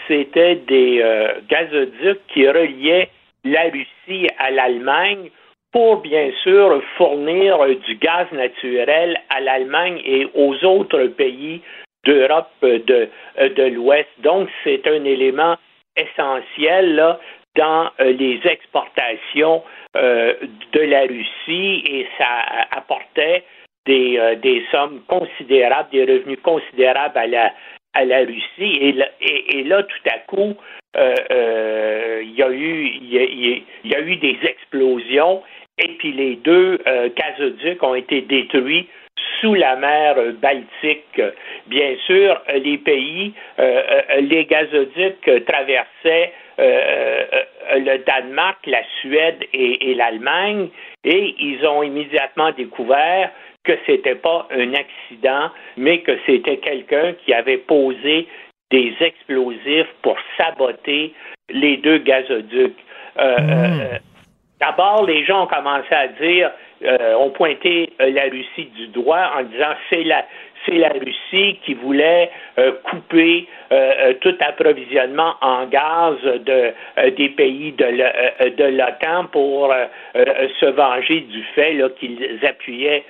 c'était des gazoducs qui reliaient la Russie à l'Allemagne pour bien sûr fournir du gaz naturel à l'Allemagne et aux autres pays d'Europe de, euh, de l'Ouest. Donc, c'est un élément essentiel dans euh, les exportations euh, de la Russie et ça apportait des, des sommes considérables, des revenus considérables à la, à la Russie. Et, là- tout à coup, il y a y y a eu des explosions et puis les deux euh, gazoducs ont été détruits sous la mer euh, Baltique. Bien sûr, euh, les pays, euh, euh, les gazoducs euh, traversaient euh, euh, le Danemark, la Suède et, et l'Allemagne, et ils ont immédiatement découvert que c'était pas un accident, mais que c'était quelqu'un qui avait posé des explosifs pour saboter les deux gazoducs. Euh, euh, D'abord, les gens ont commencé à dire, euh, ont pointé euh, la Russie du doigt en disant c'est la c'est la Russie qui voulait euh, couper euh, euh, tout approvisionnement en gaz de, euh, des pays de euh, l'OTAN pour se venger du fait qu'ils appuyaient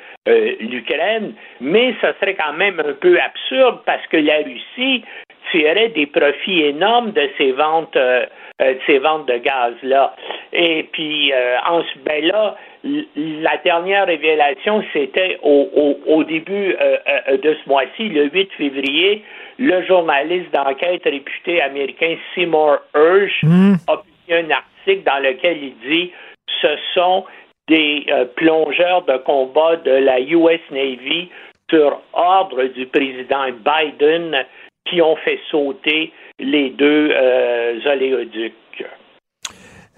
l'Ukraine. Mais ce serait quand même un peu absurde parce que la Russie tirait des profits énormes de ces ventes, euh, euh, de ces ventes de gaz-là. Et puis, euh, en ce ben là, la dernière révélation, c'était au, au, au début euh, de ce mois-ci, le 8 février, le journaliste d'enquête réputé américain Seymour Hersh a publié un article dans lequel il dit ce sont des plongeurs de combat de la US Navy sur ordre du président Biden qui ont fait sauter les deux euh, oléoducs.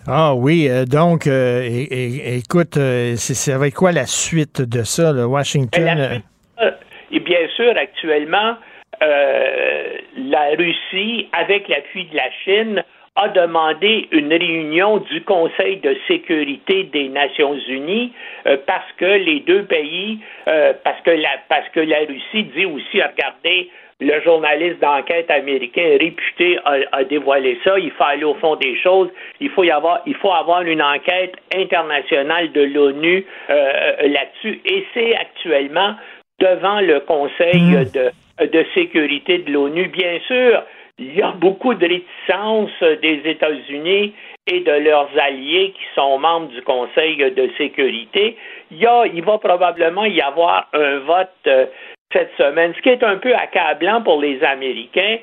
Ah oui, euh, donc, euh, écoute, c'est c'est avec quoi la suite de ça, le Washington? Suite, euh, Et bien sûr, actuellement, la Russie, avec l'appui de la Chine, a demandé une réunion du Conseil de sécurité des Nations Unies euh, parce que les deux pays, euh, parce que la parce que la Russie dit aussi, regardez, le journaliste d'enquête américain réputé a, a dévoilé ça. Il faut aller au fond des choses. Il faut y avoir, il faut avoir une enquête internationale de l'ONU euh, là-dessus. Et c'est actuellement devant le Conseil de, de sécurité de l'ONU. Bien sûr, il y a beaucoup de réticence des États-Unis et de leurs alliés qui sont membres du Conseil de sécurité. Il, y a, il va probablement y avoir un vote euh, cette semaine. Ce qui est un peu accablant pour les Américains,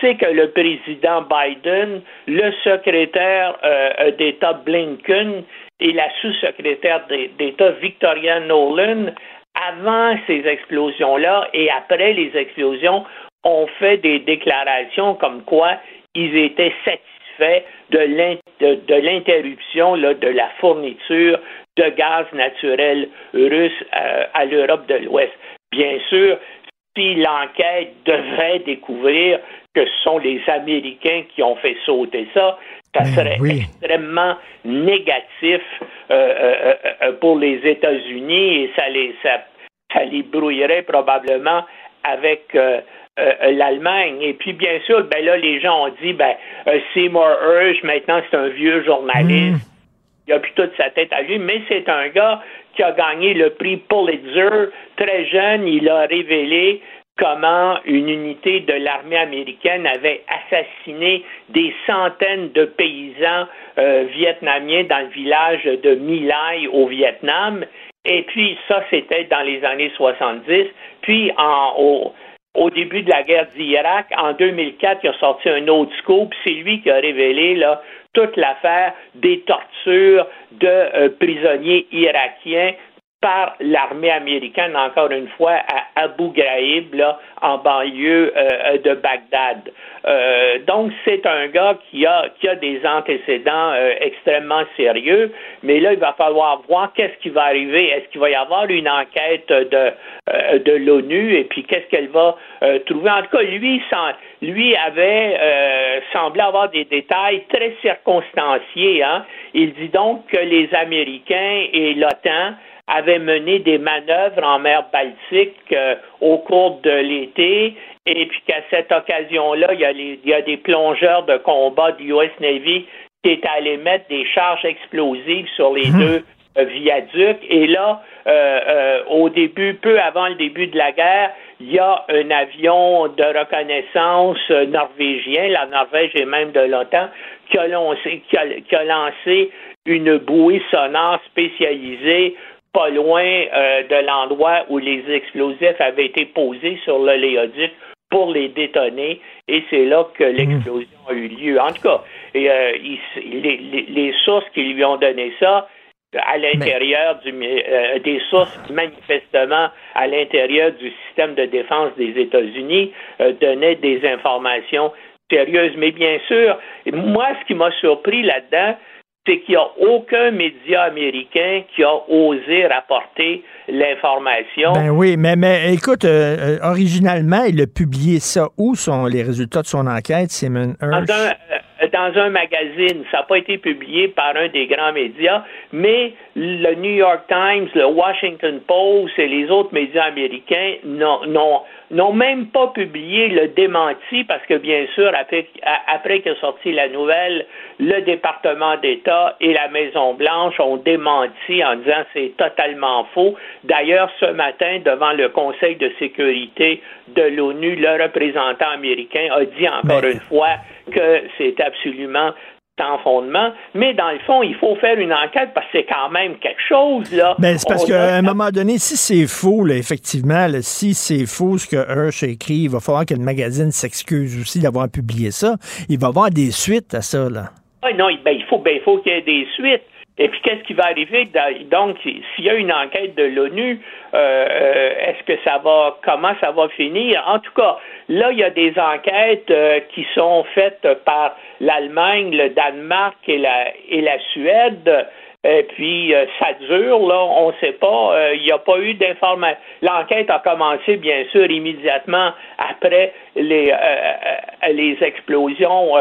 c'est que le président Biden, le secrétaire euh, d'État Blinken et la sous-secrétaire d'État Victoria Nolan, avant ces explosions-là et après les explosions, ont fait des déclarations comme quoi ils étaient satisfaits de l'in- de- de l'interruption de la fourniture de gaz naturel russe euh, à l'Europe de l'Ouest. Bien sûr, si l'enquête devrait découvrir que ce sont les Américains qui ont fait sauter ça, ça serait extrêmement négatif euh, euh, euh, pour les États-Unis et ça les, ça, ça les brouillerait probablement avec euh, l'Allemagne. Et puis, bien sûr, ben là, les gens ont dit, ben, Seymour Hersh, maintenant, c'est un vieux journaliste. Il a plus toute sa tête à lui, mais c'est un gars qui a gagné le prix Pulitzer très jeune. Il a révélé comment une unité de l'armée américaine avait assassiné des centaines de paysans euh, vietnamiens dans le village de My Lai au Vietnam. Et puis ça, c'était dans les années 70. Puis au début de la guerre d'Irak, en 2004, il a sorti un autre scoop. C'est lui qui a révélé là, toute l'affaire des tortures de euh, prisonniers irakiens par l'armée américaine, encore une fois, à Abu Ghraib, là, en banlieue euh, de Bagdad. Euh, donc, c'est un gars qui a, qui a des antécédents euh, extrêmement sérieux, mais là, il va falloir voir qu'est-ce qui va arriver. Est-ce qu'il va y avoir une enquête de, euh, de l'ONU? Et puis qu'est-ce qu'elle va euh, trouver? En tout cas, lui, sans, lui avait semblé avoir des détails très circonstanciés. Hein? Il dit donc que les Américains et l'OTAN avait mené des manœuvres en mer Baltique euh, au cours de l'été et puis qu'à cette occasion-là, il, il, y a des plongeurs de combat du US Navy qui étaient allés mettre des charges explosives sur les mmh. deux euh, viaducs. Et là, euh, euh, au début, peu avant le début de la guerre, il y a un avion de reconnaissance norvégien, la Norvège et même de l'OTAN, qui a lancé, qui a, qui a lancé une bouée sonore spécialisée pas loin euh, de l'endroit où les explosifs avaient été posés sur l'oléoduc pour les détonner, et c'est là que mmh. l'explosion a eu lieu. En tout cas, et, euh, il, les, les, sources qui lui ont donné ça, à l'intérieur du euh, des sources manifestement à l'intérieur du système de défense des États-Unis euh, donnaient des informations sérieuses. Mais bien sûr, moi, ce qui m'a surpris là-dedans, c'est qu'il n'y a aucun média américain qui a osé rapporter l'information. Ben oui, mais, mais écoute, euh, euh originalement, il a publié ça. Où sont les résultats de son enquête, Simon Hirsch? Dans un, euh, dans un magazine. Ça n'a pas été publié par un des grands médias, mais le New York Times, le Washington Post et les autres médias américains n'ont n'ont même pas publié le démenti parce que, bien sûr, après, après qu'est sorti la nouvelle, le département d'État et la Maison-Blanche ont démenti en disant c'est totalement faux. D'ailleurs, ce matin, devant le Conseil de sécurité de l'ONU, le représentant américain a dit encore Mais... une fois que c'est absolument sans fondement, mais dans le fond, il faut faire une enquête parce que c'est quand même quelque chose, là. Ben, c'est parce qu'à un moment donné, si c'est faux, là, effectivement, là, si c'est faux ce que Hirsch écrit, il va falloir que le magazine s'excuse aussi d'avoir publié ça. Il va y avoir des suites à ça, là. Ah, non, ben, il faut, ben, il faut qu'il y ait des suites. Et puis, qu'est-ce qui va arriver? Donc, s'il y a une enquête de l'ONU, euh, est-ce que ça va, comment ça va finir? En tout cas, là, il y a des enquêtes euh, qui sont faites par l'Allemagne, le Danemark et la, Suède. Et puis, euh, ça dure, là, on ne sait pas, euh, il n'y a pas eu d'information. L'enquête a commencé, bien sûr, immédiatement après les, les explosions,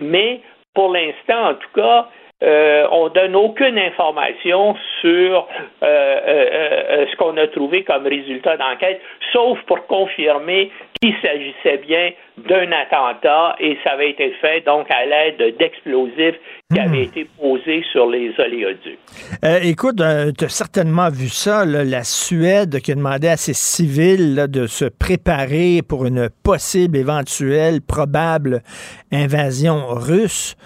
mais pour l'instant, en tout cas, euh, on donne aucune information sur ce qu'on a trouvé comme résultat d'enquête, sauf pour confirmer qu'il s'agissait bien d'un attentat et ça avait été fait donc à l'aide d'explosifs qui mmh. avaient été posés sur les oléoducs. écoute, tu as certainement vu ça, là, la Suède qui a demandé à ses civils là, de se préparer pour une possible, éventuelle, probable invasion russe.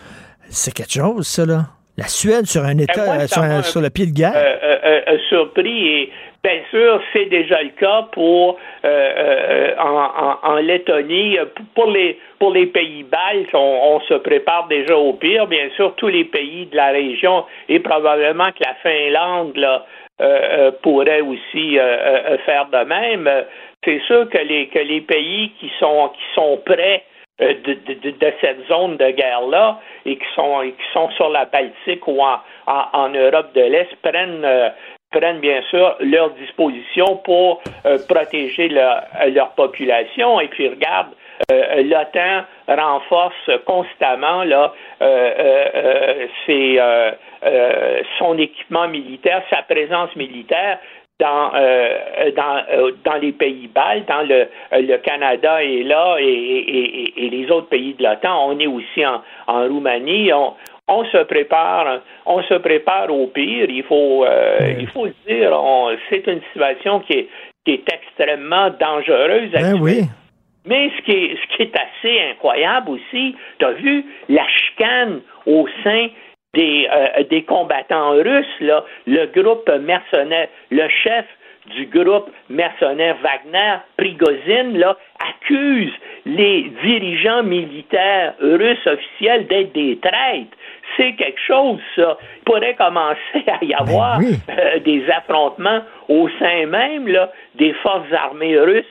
C'est quelque chose, ça, là. La Suède sur un État, moi, sur, un, sur, le pied de guerre. Euh, euh, euh, surpris et bien sûr, c'est déjà le cas pour en, en, en, Lettonie. Pour les pour les pays baltes, on, on, se prépare déjà au pire. Bien sûr, tous les pays de la région et probablement que la Finlande là, pourrait aussi faire de même. C'est sûr que les que les pays qui sont qui sont prêts euh, de, de, de, cette zone de guerre-là et qui sont, qui sont sur la Baltique ou en, en, en Europe de l'Est prennent, euh, prennent bien sûr leurs dispositions pour euh, protéger leur, leur population. Et puis regarde, euh, l'OTAN renforce constamment là, son équipement militaire, sa présence militaire dans, euh, euh, les pays baltes, dans le, Canada est là et, les autres pays de l'OTAN, on est aussi en, Roumanie. On se prépare, on se prépare au pire. Il faut, euh, il faut le dire. C'est une situation qui est qui est extrêmement dangereuse. Ben oui. Mais ce qui est, ce qui est assez incroyable aussi, tu as vu la chicane au sein des, euh, des combattants russes, là, le groupe mercenaire, le chef du groupe mercenaire Wagner, Prigozhin, là, accuse les dirigeants militaires russes officiels d'être des traîtres. C'est quelque chose, ça. Il pourrait commencer à y avoir euh, des affrontements au sein même là, des forces armées russes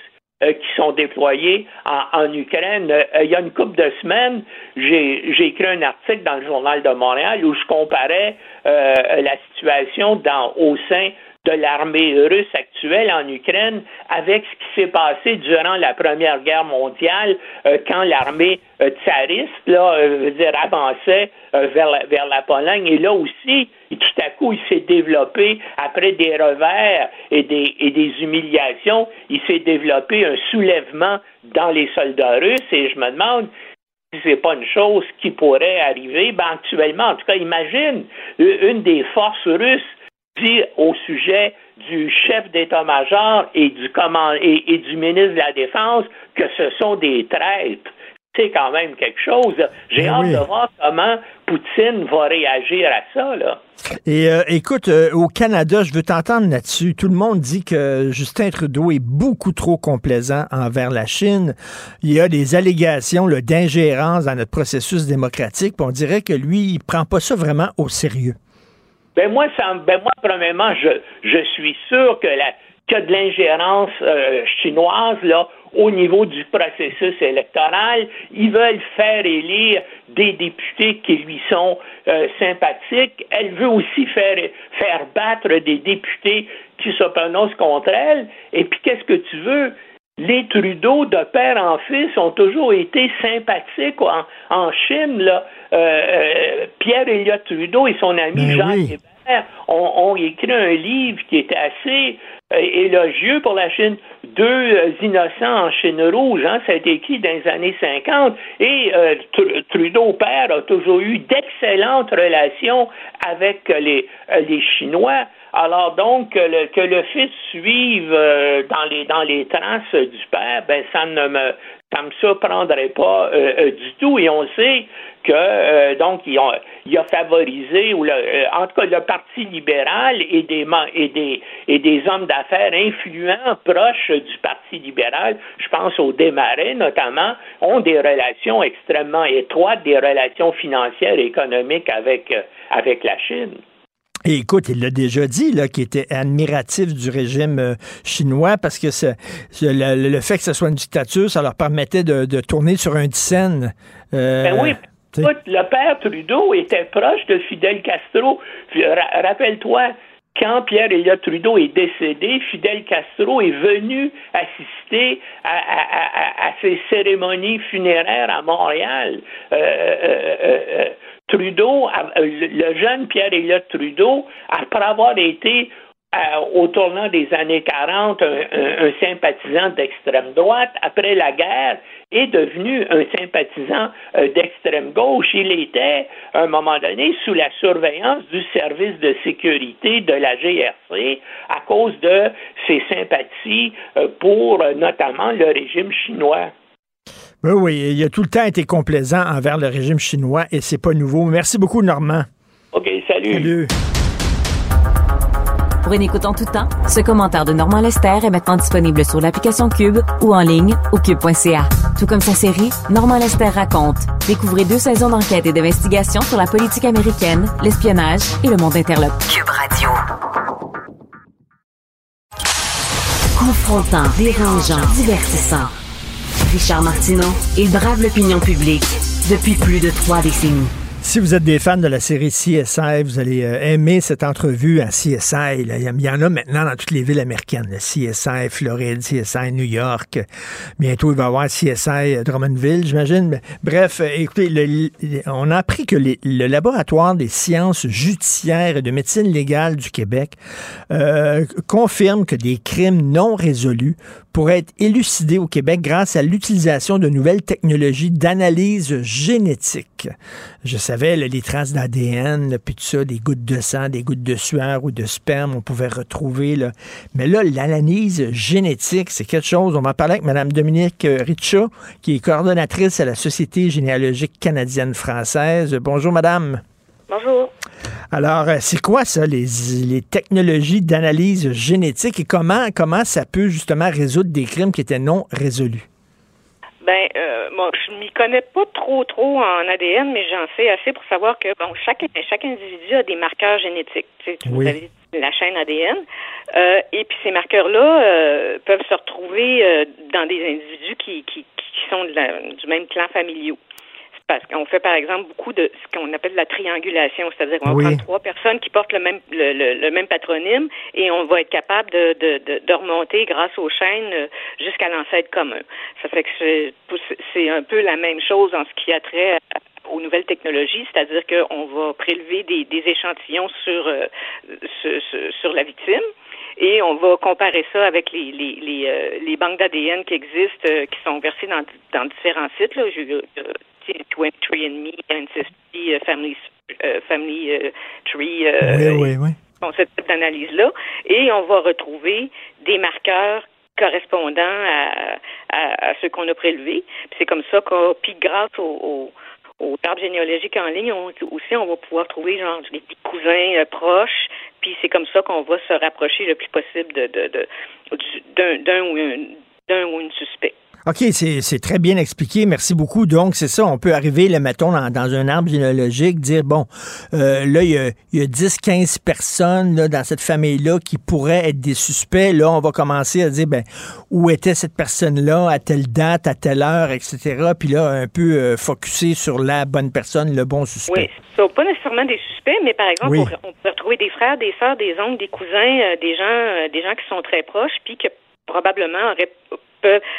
euh, qui sont déployées en, en Ukraine. Euh, il y a une couple de semaines, j'ai écrit un article dans le journal de Montréal où je comparais la situation dans, au sein de l'armée russe actuelle en Ukraine avec ce qui s'est passé durant la Première Guerre mondiale euh, quand l'armée euh, tsariste là, euh, avançait vers, la, vers la Pologne. Et là aussi, tout à coup, il s'est développé, après des revers et des, et des humiliations, il s'est développé un soulèvement dans les soldats russes. Et je me demande si c'est pas une chose qui pourrait arriver. Ben, actuellement, en tout cas, imagine une des forces russes dit au sujet du chef d'état-major et du et, du ministre de la Défense que ce sont des traîtres. C'est quand même quelque chose. J'ai Ben hâte oui. de voir comment Poutine va réagir à ça. Là. Et euh, écoute, euh, au Canada, je veux t'entendre là-dessus. Tout le monde dit que Justin Trudeau est beaucoup trop complaisant envers la Chine. Il y a des allégations d'ingérence dans notre processus démocratique. on dirait que lui, il prend pas ça vraiment au sérieux. Ben moi, ça, ben moi, premièrement, je, je suis sûr que la a de l'ingérence euh, chinoise là au niveau du processus électoral. Ils veulent faire élire des députés qui lui sont euh, sympathiques. Elle veut aussi faire faire battre des députés qui se prononcent contre elle. Et puis qu'est-ce que tu veux? Les Trudeau, de père en fils, ont toujours été sympathiques en, en Chine. Là. Euh, euh, Pierre Elliott Trudeau et son ami Ben oui. Hébert ont, ont écrit un livre qui était assez euh, élogieux pour la Chine. Deux innocents en Chine rouge, hein, ça a été écrit dans les années 50. Et euh, Tr- Trudeau père a toujours eu d'excellentes relations avec les, les Chinois. Alors donc que le, que le fils suive euh, dans les dans les traces du père, ben ça ne me ça me surprendrait pas euh, du tout. Et on sait que euh, donc il a favorisé ou le, euh, en tout cas le Parti libéral et des ma- et des et des hommes d'affaires influents proches du Parti libéral, je pense au Desmarais notamment, ont des relations extrêmement étroites, des relations financières et économiques avec euh, avec la Chine. Et écoute, il l'a déjà dit, là, qu'il était admiratif du régime euh, chinois parce que le, le fait que ce soit une dictature, ça leur permettait de, de tourner sur un scène. Euh, Ben oui. Le père Trudeau était proche de Fidel Castro. Rappelle-toi, quand Pierre Elliott Trudeau est décédé, Fidel Castro est venu assister à, à- ses cérémonies funéraires à Montréal. Euh, euh, euh, Trudeau, le jeune Pierre Elliott Trudeau, après avoir été au tournant des années 40, un, un- un sympathisant d'extrême droite, après la guerre, est devenu un sympathisant euh, d'extrême gauche. Il était, à un moment donné, sous la surveillance du service de sécurité de la GRC à cause de ses sympathies euh, pour euh, notamment le régime chinois. Oui, oui, il a tout le temps été complaisant envers le régime chinois et c'est pas nouveau. Merci beaucoup, Normand. OK, salut. Salut. Pour une écoute en tout temps, ce commentaire de Normand Lester est maintenant disponible sur l'application Cube ou en ligne au cube.ca. Tout comme sa série Normand Lester raconte. Découvrez deux saisons d'enquête et d'investigation sur la politique américaine, l'espionnage et le monde interlope. Cube Radio. Confrontant, dérangeant, divertissant. Richard Martineau, il brave l'opinion publique depuis plus de trois décennies. Si vous êtes des fans de la série CSI, vous allez euh, aimer cette entrevue à CSI. Il y en- a maintenant dans toutes les villes américaines. CSI Floride, CSI New York. Bientôt, il va y avoir CSI Drummondville, j'imagine. Bref, euh, écoutez, on a appris que le laboratoire des sciences judiciaires et de médecine légale du Québec euh, confirme que des crimes non résolus pourraient être élucidés au Québec grâce à l'utilisation de nouvelles technologies d'analyse génétique. Je les traces d'ADN, puis tout ça, des gouttes de sang, des gouttes de sueur ou de sperme, on pouvait retrouver. Là. Mais là, l'analyse génétique, c'est quelque chose. On va parler avec Mme Dominique Richa, qui est coordonnatrice à la Société généalogique canadienne-française. Bonjour, Madame. Bonjour. Alors, euh, c'est quoi ça, les, les technologies d'analyse génétique et comment, comment ça peut justement résoudre des crimes qui étaient non résolus? Ben, euh, moi, je m'y connais pas trop, trop en ADN, mais j'en sais assez pour savoir que bon, chaque chaque individu a des marqueurs génétiques. Tu sais, Vous avez la chaîne ADN, euh, et puis ces marqueurs-là peuvent se retrouver dans des individus qui qui, qui sont du même clan familial. Parce qu'on fait, par exemple, beaucoup de ce qu'on appelle la triangulation, c'est-à-dire qu'on va prendre trois personnes qui portent le même le, même patronyme et on va être capable de, de, de, remonter grâce aux chaînes euh, jusqu'à l'ancêtre commun. Ça fait que c'est un peu la même chose en ce qui a trait aux nouvelles technologies, c'est-à-dire qu'on va prélever des, des échantillons sur, euh, sur, sur la victime et on va comparer ça avec les, les, les, euh, les banques d'ADN qui existent, qui sont versées dans, dans différents sites. Là. 23andMe, Ancestry, Family, euh, family euh, Tree. Euh, oui, oui, oui. Bon, cette analyse-là. Et on va retrouver des marqueurs correspondant à, à, ceux qu'on a prélevés. c'est comme ça qu'on, puis grâce au, au, arbre généalogique en ligne, aussi, on va pouvoir trouver genre des petits cousins proches. Puis c'est comme ça qu'on va se rapprocher le plus possible de, de, de d'un, ou, d'un ou une suspect. OK, c'est très bien expliqué. Merci beaucoup. Donc, c'est ça, on peut arriver, le mettons, dans, un arbre généalogique, dire, bon, euh, là, il y a, a 10, 15 personnes là, dans cette famille-là qui pourraient être des suspects. Là, on va commencer à dire, ben, où était cette personne-là, à telle date, à telle heure, etc. Puis là, un peu euh, focusé sur la bonne personne, le bon suspect. Oui, ce pas nécessairement des suspects, mais par exemple, on, peut retrouver des frères, des sœurs, des oncles, des cousins, euh, des gens, des gens qui sont très proches, puis que probablement auraient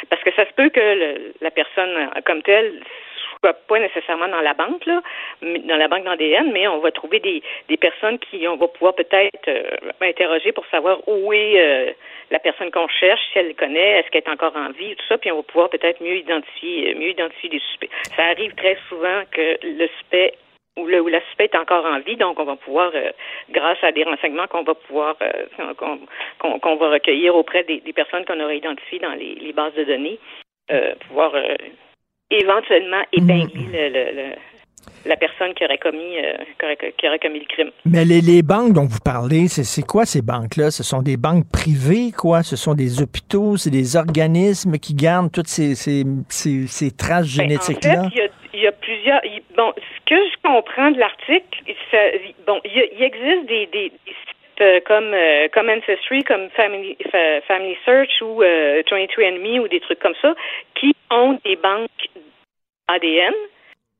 parce que ça se peut que la personne comme telle soit pas nécessairement dans la banque, là, dans la banque d'ADN, mais on va trouver des, des personnes qui on va pouvoir peut-être euh, interroger pour savoir où est euh, la personne qu'on cherche, si elle le connaît, est-ce qu'elle est encore en vie, tout ça, puis on va pouvoir peut-être mieux identifier, mieux identifier les suspects. Ça arrive très souvent que le suspect où le, où la suspect est encore en vie, donc on va pouvoir, euh, grâce à des renseignements qu'on va pouvoir euh, qu'on qu'on va recueillir auprès des, des personnes qu'on aurait identifiées dans les, les, bases de données, euh, pouvoir euh, éventuellement épingler le, le, la personne qui aurait commis qui, aurait, qui, aurait, commis le crime. Mais les, les banques dont vous parlez, c'est quoi ces banques-là? Ce sont des banques privées, quoi? Ce sont des hôpitaux, c'est des organismes qui gardent toutes ces, ces, ces, ces traces ben, génétiques-là? En fait, il y a plusieurs. Bon, ce que je comprends de l'article, bon, il, existe des, des, sites euh, comme euh, comme Ancestry, comme Family Family Search ou euh, 23andMe ou des trucs comme ça, qui ont des banques ADN.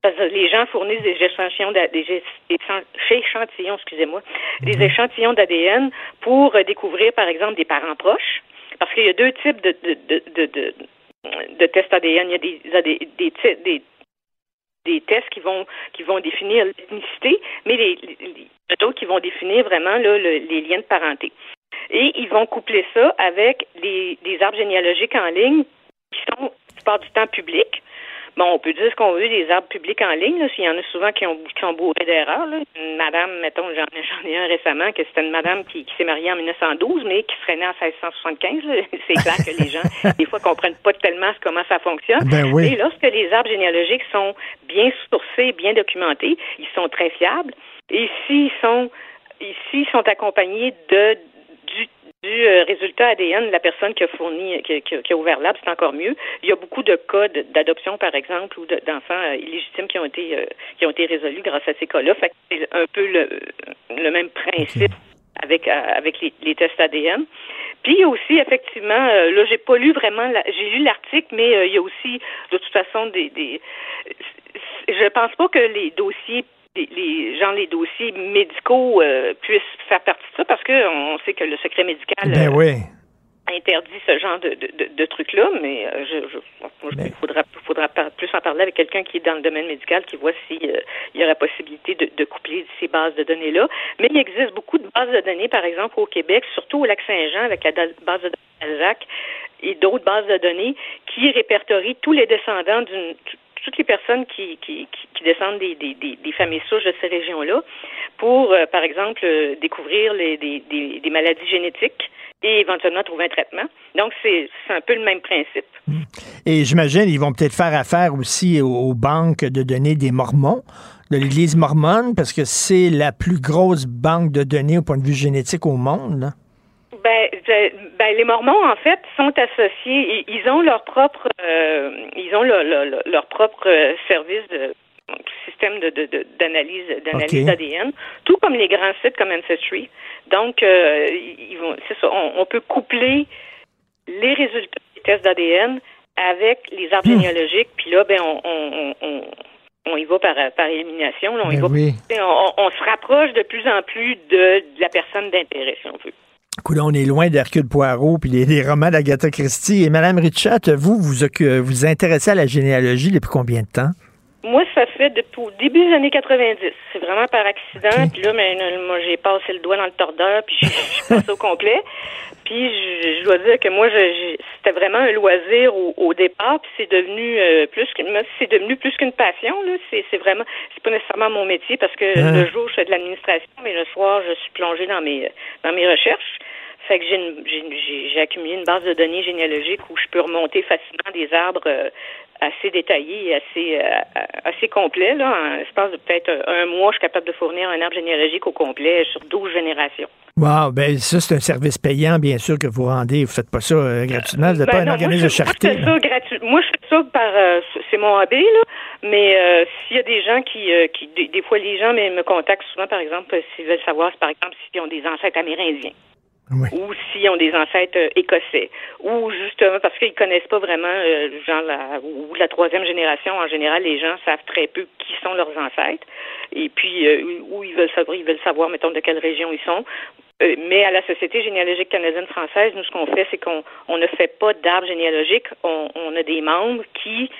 Parce que les gens fournissent des échantillons, des, échantillons, excusez-moi, des mhm. échantillons d'ADN pour euh, découvrir, par exemple, des parents proches. Parce qu'il y a deux types de, de, de, de, de tests ADN. Il y a des, des, des, des tests qui vont qui vont définir l'ethnicité, mais les, qui vont définir vraiment là, les liens de parenté. Et ils vont coupler ça avec des arbres généalogiques en ligne qui sont, la du temps, publics. Bon, on peut dire ce qu'on veut des arbres publics en ligne, s'il y en a souvent qui, ont, qui sont bourrés d'erreurs. Une madame, mettons, j'en ai un récemment, que c'était une madame qui, s'est mariée en 1912, mais qui serait née en 1675. C'est clair que les gens, des fois, comprennent pas tellement comment ça fonctionne. Ben oui. Et lorsque les arbres généalogiques sont bien sourcés, bien documentés, ils sont très fiables. Et s'ils sont ici sont accompagnés de du euh, résultat ADN de la personne qui a fourni, qui, qui, a ouvert l'arbre, c'est encore mieux. Il y a beaucoup de cas d'adoption, par exemple, ou d'enfants euh, illégitimes qui ont été euh, qui ont été résolus grâce à ces cas-là. c'est un peu le, le même principe avec avec les, tests ADN. Puis aussi, effectivement, là, j'ai pas lu vraiment, j'ai lu l'article, mais il y a aussi, de toute façon, des, des je pense pas que les dossiers les, gens, les dossiers médicaux euh, puissent faire partie de ça parce qu'on sait que le secret médical ben euh, interdit ce genre de, de, de, trucs-là, mais euh, je, je, il faudra, faudra plus en parler avec quelqu'un qui est dans le domaine médical qui voit s'il il y aurait possibilité de, de coupler ces bases de données-là. Mais il existe beaucoup de bases de données, par exemple, au Québec, surtout au Lac-Saint-Jean, avec la base de données Alzac et d'autres bases de données qui répertorient tous les descendants d'une toutes les personnes qui, qui, descendent des, des, des, des familles souches de ces régions-là pour, euh, par exemple, euh, découvrir les, des, des, des maladies génétiques et éventuellement trouver un traitement. Donc, c'est un peu le même principe. Et j'imagine ils vont peut-être faire affaire aussi aux, aux banques de données des Mormons, de l'Église mormone, parce que c'est la plus grosse banque de données au point de vue génétique au monde. là. Ben, ben, les Mormons, en fait, sont associés. Ils, ont leur propre, euh, ils ont le- le- le- leur propre euh, service de système de- d'analyse d'analyse d'ADN, tout comme les grands sites comme Ancestry. Donc, euh, ils vont, c'est ça, on, on peut coupler les résultats des tests d'ADN avec les arbres généalogiques, puis là, ben, on, on, on, on- y va par, par élimination. là. on, y Ben va, oui. on, on se rapproche de plus en plus de, de la personne d'intérêt, si on veut. Écoute, on est loin d'Hercule Poirot puis des, romans d'Agatha Christie. Et Madame Richard, vous, vous vous vous intéressez à la généalogie depuis combien de temps? Moi, ça fait depuis au début des années 90. C'est vraiment par accident. Puis là, ben, euh, moi, j'ai passé le doigt dans le tordeur, puis je suis passé au complet. Puis je, je dois dire que moi, c'était vraiment un loisir au, au départ, puis c'est devenu euh, plus que c'est devenu plus qu'une passion. Là, c'est vraiment, c'est pas nécessairement mon métier parce que Ah. le jour je fais de l'administration, mais le soir je suis plongée dans mes dans mes recherches. Fait que j'ai accumulé une base de données généalogiques où je peux remonter facilement des arbres euh, assez détaillés et assez euh, assez complets. Là, en l'espace de peut-être un mois, je suis capable de fournir un arbre généalogique au complet sur 12 générations. Wow, ben ça, c'est un service payant, bien sûr, que vous rendez. Vous faites pas ça euh, gratuitement. Vous n'êtes Ben pas un non, organisme de je- moi, charité. je fais ça. Moi, je fais ça par, euh, c'est mon hobby là. Mais euh, s'il y a des gens qui, euh, qui des, des fois, les gens mais, me contactent souvent, par exemple, s'ils veulent savoir, par exemple, s'ils ont des ancêtres amérindiens. Ou s'ils ont des ancêtres euh, écossais, ou justement parce qu'ils connaissent pas vraiment, euh, genre la, ou la troisième génération en général, les gens savent très peu qui sont leurs ancêtres, et puis euh, où ils veulent savoir, ils veulent savoir, mettons, de quelle région ils sont. Euh, mais à la Société généalogique canadienne française, nous, ce qu'on fait, c'est qu'on on ne fait pas d'arbre généalogique. On, on a des membres qui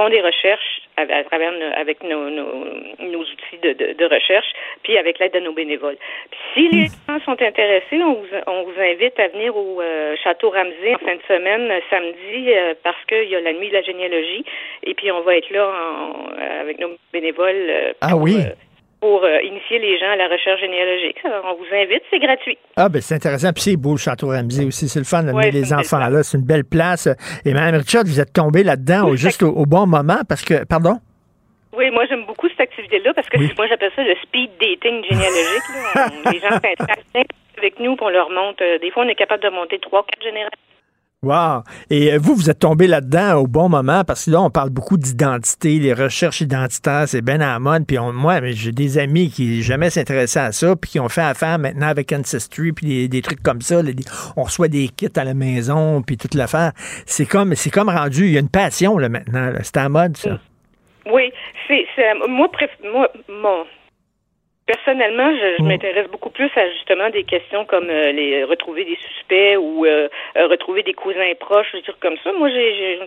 font des recherches à, à travers nos- avec nos, nos, nos outils de, de, de recherche, puis avec l'aide de nos bénévoles. Puis si les gens sont intéressés, on vous, on vous invite à venir au euh, Château Ramsey en fin de semaine, euh, samedi, euh, parce qu'il y a la nuit de la généalogie, et puis on va être là en- avec nos bénévoles Ah oui. Pour euh, initier les gens à la recherche généalogique. Alors, on vous invite, c'est gratuit. Ah, ben c'est intéressant. Puis c'est beau, le Château Ramsey aussi. C'est le fun d'amener Ouais, les enfants là. C'est une belle place. Et Mme Richard, vous êtes tombée là-dedans au- juste au, au bon moment parce que, pardon? Oui, moi j'aime beaucoup cette activité-là parce que moi j'appelle ça le speed dating généalogique. là. Les gens s'intéressent avec nous, puis on leur monte. euh, des fois, on est capable de monter trois, quatre générations. Wow! Et euh, vous, vous êtes tombé là-dedans au bon moment parce que là, on parle beaucoup d'identité, les recherches identitaires, c'est ben à la mode. Puis on- moi, j'ai des amis qui jamais s'intéressaient à ça, puis qui ont fait affaire maintenant avec Ancestry, puis des, trucs comme ça. là, on reçoit des kits à la maison, puis toute l'affaire. C'est comme, c'est comme rendu, il y a une passion là maintenant. C'est à la mode, ça. Oui, c'est moi, moi mon personnellement, je, je m'intéresse beaucoup plus à justement des questions comme euh, les retrouver des suspects ou euh, euh, retrouver des cousins proches, des trucs comme ça. Moi, j'ai j'ai-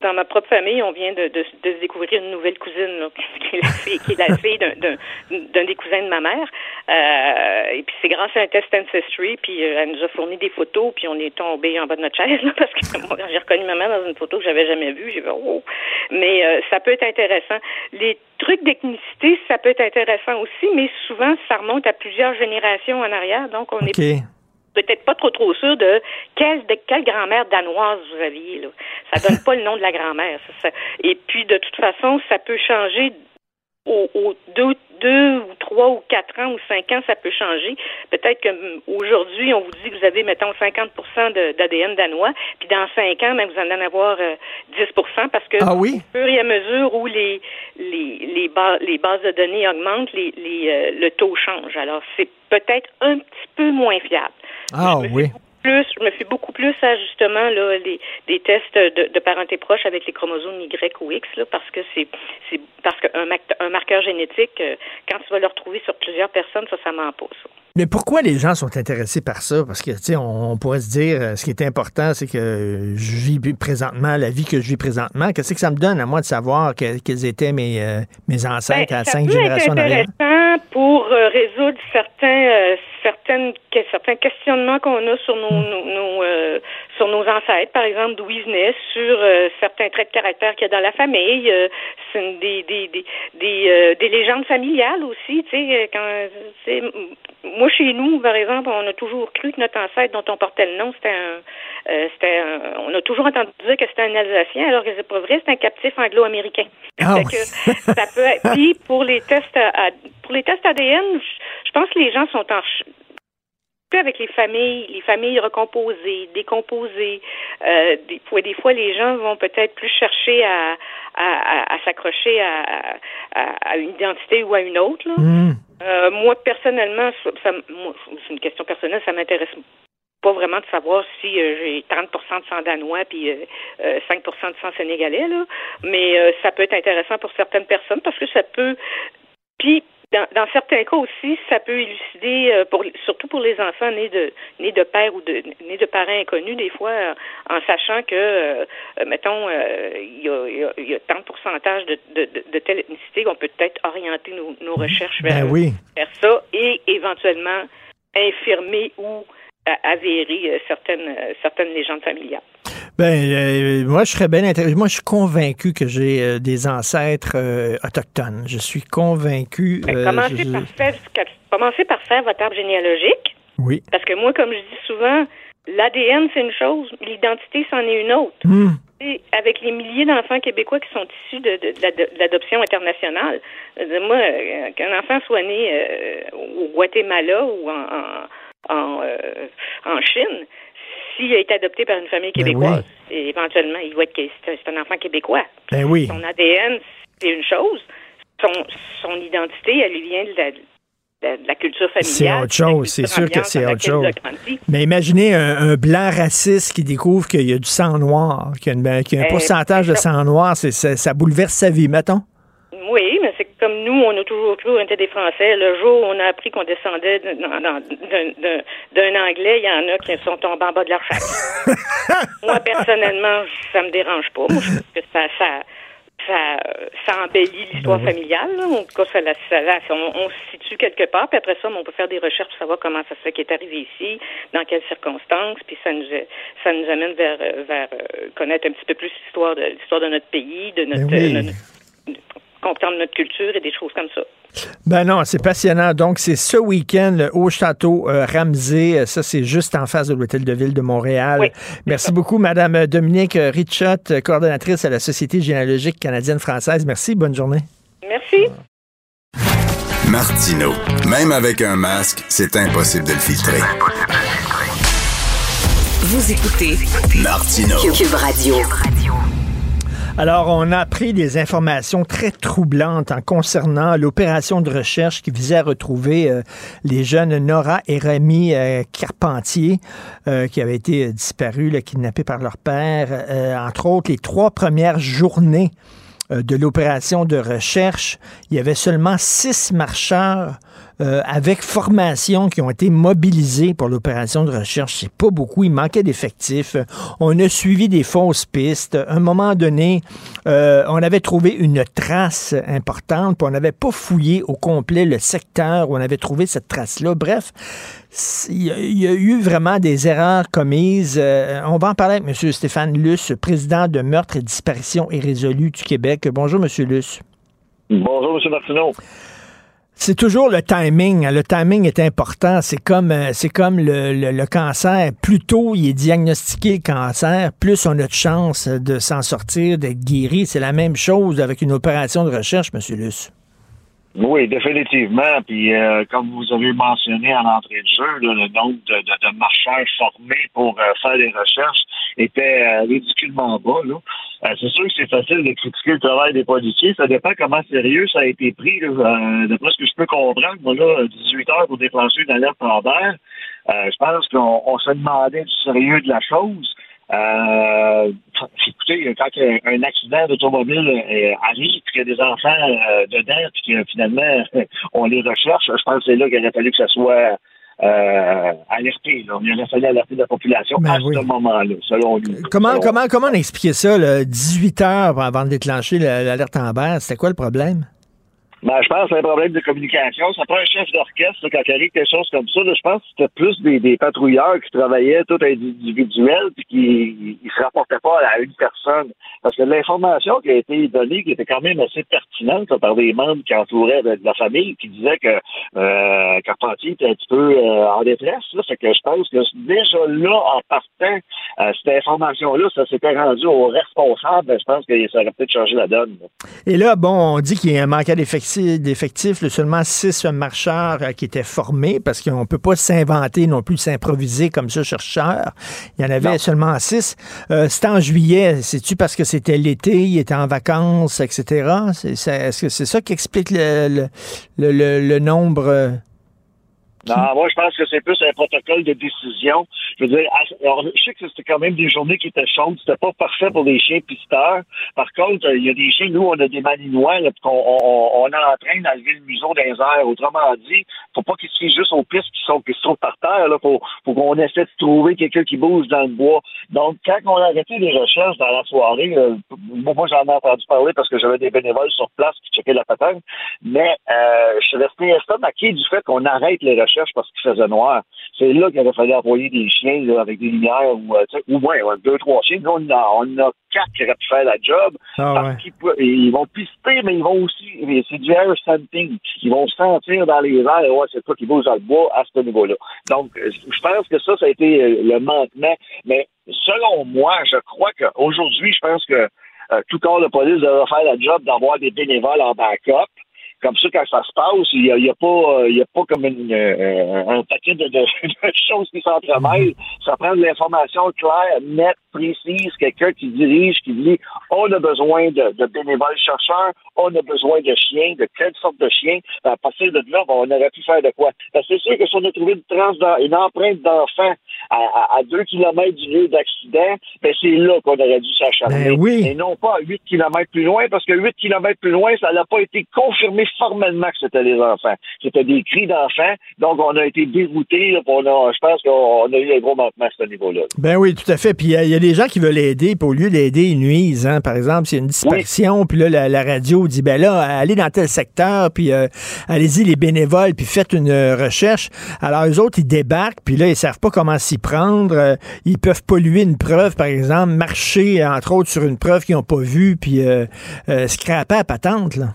dans ma propre famille, on vient de, de, de se découvrir une nouvelle cousine, là, qui est la fille, qui est la fille d'un- d'un d'un des cousins de ma mère. Euh, et puis c'est grâce à un test Ancestry, puis euh, elle nous a fourni des photos, puis on est tombé en bas de notre chaise, là, parce que moi, j'ai reconnu ma mère dans une photo que j'avais jamais vue. J'ai fait oh. Mais euh, ça peut être intéressant. Les trucs d'ethnicité, ça peut être intéressant aussi, mais souvent ça remonte à plusieurs générations en arrière, donc on est OK. Peut-être pas trop trop sûr de quelle, de quelle grand-mère danoise vous aviez. Là. Ça donne pas le nom de la grand-mère. ça, ça. Et puis, de toute façon, ça peut changer au, au deux, deux ou trois ou quatre ans ou cinq ans, ça peut changer. Peut-être qu'aujourd'hui, on vous dit que vous avez, mettons, 50 de- d'ADN danois, puis dans cinq ans, ben, vous en allez avoir euh, 10% parce que Ah oui? au fur et à mesure où les, les, les, les bases de données augmentent, les, les, euh, le taux change. Alors, c'est peut-être un petit peu moins fiable Ah oui. plus, je me fie beaucoup plus à justement là, les, des tests de, de parenté proche avec les chromosomes Y ou X, là, parce que c'est c'est parce qu'un un marqueur génétique, euh, quand tu vas le retrouver sur plusieurs personnes, ça, ça ment pas. Ça. Mais pourquoi les gens sont intéressés par ça? Parce que, tu sais, on, on pourrait se dire, euh, ce qui est important, c'est que je vis présentement la vie que je vis présentement. Qu'est-ce que ça me donne à moi de savoir que- quels étaient mes, euh, mes ancêtres Ben, à cinq générations en être arrière? intéressant pour euh, résoudre certains, euh, certaines, certains questionnements qu'on a sur nos, nos, nos, euh, sur nos ancêtres, par exemple, d'où ils venaient, sur euh, certains traits de caractère qu'il y a dans la famille. Euh, c'est une- des des des des, des légendes familiales aussi. Tu sais, quand moi chez nous, par exemple, on a toujours cru que notre ancêtre dont on portait le nom, c'était un, euh, c'était un- on a toujours entendu dire que c'était un Alsacien, alors que c'est pas vrai, c'est un captif anglo-américain. Que ça peut être. Puis pour les tests à- à- pour les tests ADN, je pense que les gens sont en avec les familles, les familles recomposées, décomposées. Euh, des, fois, des fois, les gens vont peut-être plus chercher à, à, à- à s'accrocher à, à, à une identité ou à une autre. là. Euh, moi, personnellement, ça, moi, c'est une question personnelle, ça m'intéresse pas vraiment de savoir si euh, j'ai 30% de sang danois puis euh, euh, 5% de sang sénégalais, là. mais euh, ça peut être intéressant pour certaines personnes parce que ça peut... Puis, dans, dans certains cas aussi, ça peut élucider, euh, pour, surtout pour les enfants nés de nés de pères ou de nés de parents inconnus, des fois, euh, en sachant que, euh, mettons, euh, il y, a, il y a- il y a tant de pourcentage de, de, de, de telle ethnicité qu'on peut peut-être orienter nos, nos recherches vers, Ben oui. vers ça et éventuellement infirmer ou avérer certaines certaines légendes familiales. Ben, euh, moi, je serais bien intéressé. Moi, je suis convaincu que j'ai euh, des ancêtres euh, autochtones. Je suis convaincu. commencez, je- par faire, commencez par faire votre arbre généalogique. Oui. Parce que moi, comme je dis souvent, l'ADN, c'est une chose, l'identité, c'en est une autre. Hmm. Sais, Avec les milliers d'enfants québécois qui sont issus de, de- de la- de l'adoption internationale, moi, qu'un enfant soit né au Guatemala ou en, en, en, en Chine, s'il a été adopté par une famille Ben québécoise, éventuellement, il va être c'est un- enfant québécois. Ben oui. Son ADN, c'est une chose. Son, son identité, elle lui vient de la, de la culture familiale. C'est autre chose, c'est sûr que c'est autre chose. Mais imaginez un, un blanc raciste qui découvre qu'il y a du sang noir, qu'il y a, une- qu'il y a un Euh, pourcentage de sang noir, c'est, ça, ça bouleverse sa vie, mettons. Oui, mais c'est comme nous, on a toujours cru qu'on était des Français. Le jour où on a appris qu'on descendait d'un- Anglais, il y en a qui sont tombés en bas de leur chaise. Moi, personnellement, ça me dérange pas. Moi, je trouve que ça, ça, ça, ça embellit l'histoire familiale. là. En tout cas, ça, ça, on, on se situe quelque part, puis après ça, on peut faire des recherches pour savoir comment ça se fait qu'il est arrivé ici, dans quelles circonstances, puis ça nous, ça nous amène vers, vers euh, connaître un petit peu plus l'histoire de l'histoire de notre pays, de notre, Ben oui. euh, notre- comprendre notre culture et des choses comme ça. Ben non, c'est passionnant. Donc, c'est ce week-end le au château euh, Ramsey. Euh, Ça, c'est juste en face de l'Hôtel de Ville de Montréal. Merci beaucoup, Madame Dominique Richot, euh, coordonnatrice à la Société généalogique canadienne-française. Merci, bonne journée. Merci. Martino. Même avec un masque, c'est impossible de le filtrer. Vous écoutez Martino. Cube Radio. Alors, on a appris des informations très troublantes en concernant l'opération de recherche qui visait à retrouver euh, les jeunes Nora et Rémi euh, Carpentier, euh, qui avaient été disparus, kidnappés par leur père. Entre autres, les trois premières journées de l'opération de recherche, il y avait seulement six marcheurs euh, avec formation qui ont été mobilisés pour l'opération de recherche. C'est pas beaucoup, il manquait d'effectifs. On a suivi des fausses pistes. À un moment donné, euh, on avait trouvé une trace importante, puis on n'avait pas fouillé au complet le secteur où on avait trouvé cette trace-là. Bref, c'est- il y, a- il y a eu vraiment des erreurs commises. Euh, on va en parler avec M. Stéphane Luce, président de Meurtre et Disparition irrésolue du Québec. Bonjour, M. Luce. Bonjour, M. Martineau. C'est toujours le timing. hein. Le timing est important. C'est comme, euh, c'est comme le, le- cancer. Plus tôt il est diagnostiqué le cancer, plus on a de chances de s'en sortir, d'être guéri. C'est la même chose avec une opération de recherche, M. Luce. Oui, définitivement. Puis, euh, comme vous avez mentionné en entrée de jeu, le nombre de marcheurs formés pour euh, faire des recherches était euh, ridiculement bas. Euh, c'est sûr que c'est facile de critiquer le travail des policiers. Ça dépend comment sérieux ça a été pris. Là. Euh, D'après ce que je peux comprendre, moi, là, 18 heures pour déclencher une alerte en l'air, euh, je pense qu'on on se demandait du sérieux de la chose. Écoutez, quand un, accident d'automobile arrive, puis qu'il y a des enfants dedans, puis que finalement on les recherche, je pense que c'est là qu'il aurait fallu que ça soit euh, alerté. Là. Il aurait fallu alerter la population Ben à oui. ce moment-là, selon lui. Comment, Selon- comment, comment on expliquait ça, là, 18 heures avant de déclencher la- l'alerte en bas? C'était quoi le problème? Ben, je pense que c'est un problème de communication. Ça prend un chef d'orchestre quand il arrive quelque chose comme ça. Là, je pense que c'était plus des, des patrouilleurs qui travaillaient tout individuel puis qui ne se rapportaient pas à une personne. Parce que l'information qui a été donnée, qui était quand même assez pertinente par des membres qui entouraient de la famille, qui disaient que euh, Carpentier était un petit peu euh, en détresse. Là, fait que je pense que déjà là, en partant, euh, cette information-là, ça s'était rendu au responsable. Ben, je pense que ça aurait peut-être changé la donne. Et là, bon, on dit qu'il y a un manquait d'effectifs, seulement six marcheurs euh, qui étaient formés, parce qu'on ne peut pas s'inventer non plus, s'improviser comme ça, chercheur. Il y en avait seulement six. Euh, c'était en juillet. C'est-tu parce que c'était l'été, ils étaient en vacances, etc.? Est-ce que c'est ça qui explique le, le, le- le- le nombre? Non, moi, je pense que c'est plus un protocole de décision. Je veux dire, alors, je sais que c'était quand même des journées qui étaient chaudes. C'était pas parfait pour les chiens pisteurs. Par contre, euh, il y a des chiens, nous, on a des malinois, là, puis qu'on on, on entraîne à lever le museau les airs. Autrement dit, faut pas qu'ils se fient juste aux pistes qui sont, qui se trouvent par terre, là. Faut, faut qu'on essaie de trouver quelqu'un qui bouge dans le bois. Donc, quand on a arrêté les recherches dans la soirée, euh, moi, moi, j'en ai entendu parler parce que j'avais des bénévoles sur place qui checkaient la patente. Mais, euh, je suis resté estomaqué du fait qu'on arrête les recherches parce qu'il faisait noir. C'est là qu'il aurait fallu envoyer des chiens là, avec des lumières ou, euh, sais, ou moins, ouais, deux, trois chiens. Nous, on en a, on a quatre qui auraient pu faire la job. Ah parce ouais. qu'ils peuvent- ils vont pister, mais ils vont aussi, c'est du air scenting. Ils vont sentir dans les airs, ouais, c'est toi qui bouge dans le bois à ce niveau-là. Donc, euh, je pense que ça, ça a été euh, le manquement. Mais selon moi, je crois qu'aujourd'hui, je pense que euh, tout corps de police devrait faire la job d'avoir des bénévoles en backup. Comme ça, quand ça se passe, il n'y a, y a pas, euh, y a pas comme une, euh, un paquet de, de- de choses qui s'entremêlent. Ça prend de l'information claire, nette, précise, quelqu'un qui dirige, qui dit on a besoin de, de bénévoles chercheurs, on a besoin de chiens, de quelle sorte de chiens. À partir de là, ben, on aurait pu faire de quoi? Que c'est sûr que si on a trouvé une d'en- une empreinte d'enfant à, à, à deux kilomètres du lieu d'accident, ben c'est là qu'on aurait dû s'acharner. Ben oui. Et non pas à 8 kilomètres plus loin, parce que 8 kilomètres plus loin, ça n'a pas été confirmé formellement que c'était les enfants. C'était des cris d'enfants, donc on a été déroutés. là, puis on a- je pense qu'on a eu un gros manquement à ce niveau-là. Ben oui, tout à fait. Puis il y, a- il y a des gens qui veulent aider, puis au lieu d'aider, ils nuisent. Hein. Par exemple, s'il y a une disparition, puis là, la, la radio dit, ben là, allez dans tel secteur, puis euh, allez-y, les bénévoles, puis faites une euh, recherche. Alors, eux autres, ils débarquent, puis là, ils savent pas comment s'y prendre. Euh, ils peuvent polluer une preuve, par exemple, marcher, entre autres, sur une preuve qu'ils n'ont pas vue, puis euh, euh, scraper à patente, là.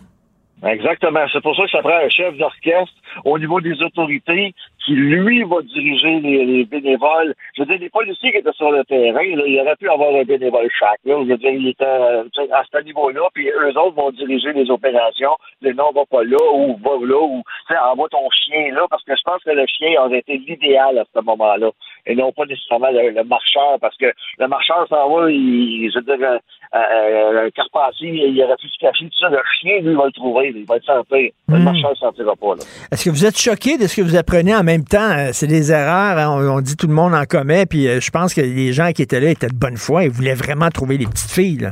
Exactement. C'est pour ça que ça prend un chef d'orchestre au niveau des autorités qui, lui, va diriger les, les bénévoles. Je veux dire, les policiers qui étaient sur le terrain, il aurait pu avoir un bénévole chaque. Je veux dire, il était euh, à ce niveau-là, puis eux autres vont diriger les opérations. Le nom va pas là, ou va là, ou envoie ton chien là, parce que je pense que le chien aurait été l'idéal à ce moment-là. Et non pas nécessairement le, le marcheur, parce que le marcheur s'en va, il, je veux dire, euh, euh, un carpentier, il aurait pu se cacher tout ça. Le chien, lui, va le trouver, il va le sentir. Le Hmm. marcheur ne sentira pas. Là. Est-ce que vous êtes choqué de ce que vous apprenez en même temps? Euh, C'est des erreurs, hein, on, on dit tout le monde en commet, puis euh, je pense que les gens qui étaient là étaient de bonne foi et voulaient vraiment trouver les petites filles. là.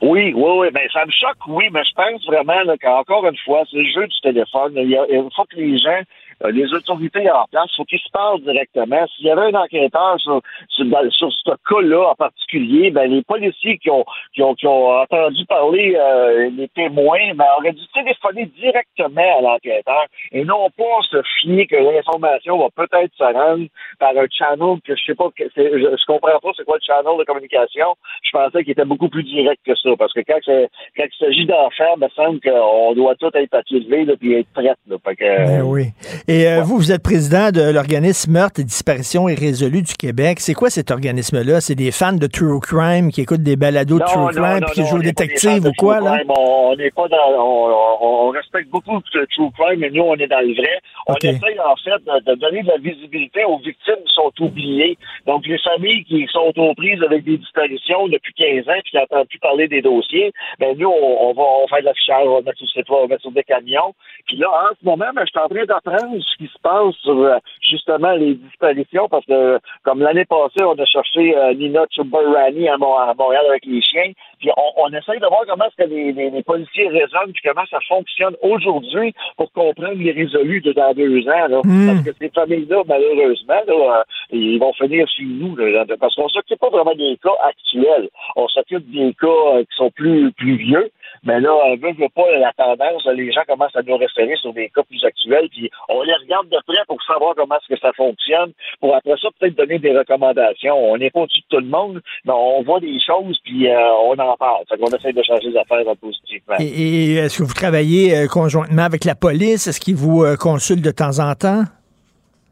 Oui, oui, oui, mais ça me choque, oui, mais je pense vraiment qu'encore une fois, c'est le jeu du téléphone. Il, y a- il faut que les gens, les autorités en place, faut qu'ils se parlent directement. S'il y avait un enquêteur sur, sur, sur ce cas-là en particulier, ben les policiers qui ont, qui ont, qui ont entendu parler euh, les témoins, ben, auraient dû téléphoner directement à l'enquêteur et non pas se fier que l'information va peut-être se rendre par un channel que je sais pas, que je, je comprends pas c'est quoi le channel de communication. Je pensais qu'il était beaucoup plus direct que ça, parce que quand, quand il s'agit d'enfants, il me semble qu'on doit tout être papier levé là, puis être prête. Là, que, Ben oui. Et euh, vous, vous êtes président de l'organisme Meurtre et Disparition irrésolue du Québec. C'est quoi cet organisme-là? C'est des fans de True Crime qui écoutent des balados de True non, Crime puis qui jouent détective ou quoi, là? crime. On n'est pas dans. On, on- on respecte beaucoup le true crime, mais nous, on est dans le vrai. On essaye, en fait, de, de donner de la visibilité aux victimes qui sont oubliées. Donc, les familles qui sont aux prises avec des disparitions depuis 15 ans puis qui n'entendent plus parler des dossiers, ben nous, on, on va faire de l'affichage, on va mettre sur le site web, on va mettre sur des camions. Puis là, en ce moment, ben, je suis en train d'apprendre ce qui se passe sur euh, justement les disparitions parce que, comme l'année passée, on a cherché euh, Nina Chubarani à, Mon- à Montréal avec les chiens. Puis on, on essaye de voir comment est-ce que les, les- les policiers raisonnent puis comment ça fonctionne aujourd'hui pour comprendre les résolus de dans deux ans. Là. Hmm. Parce que ces familles-là, malheureusement, là, euh, ils vont finir chez nous. Là, parce qu'on s'occupe pas vraiment des cas actuels. On s'occupe des cas qui sont plus, plus vieux. Mais là, on veut, veut pas la tendance, les gens commencent à nous référer sur des cas plus actuels, puis on les regarde de près pour savoir comment est-ce que ça fonctionne, pour après ça peut-être donner des recommandations. On n'est pas au-dessus de tout le monde, mais on voit des choses, puis euh, on en parle. Fait qu'on essaie de changer les affaires positivement. Et, et est-ce que vous travaillez euh, conjointement avec la police? Est-ce qu'ils vous euh, consultent de temps en temps?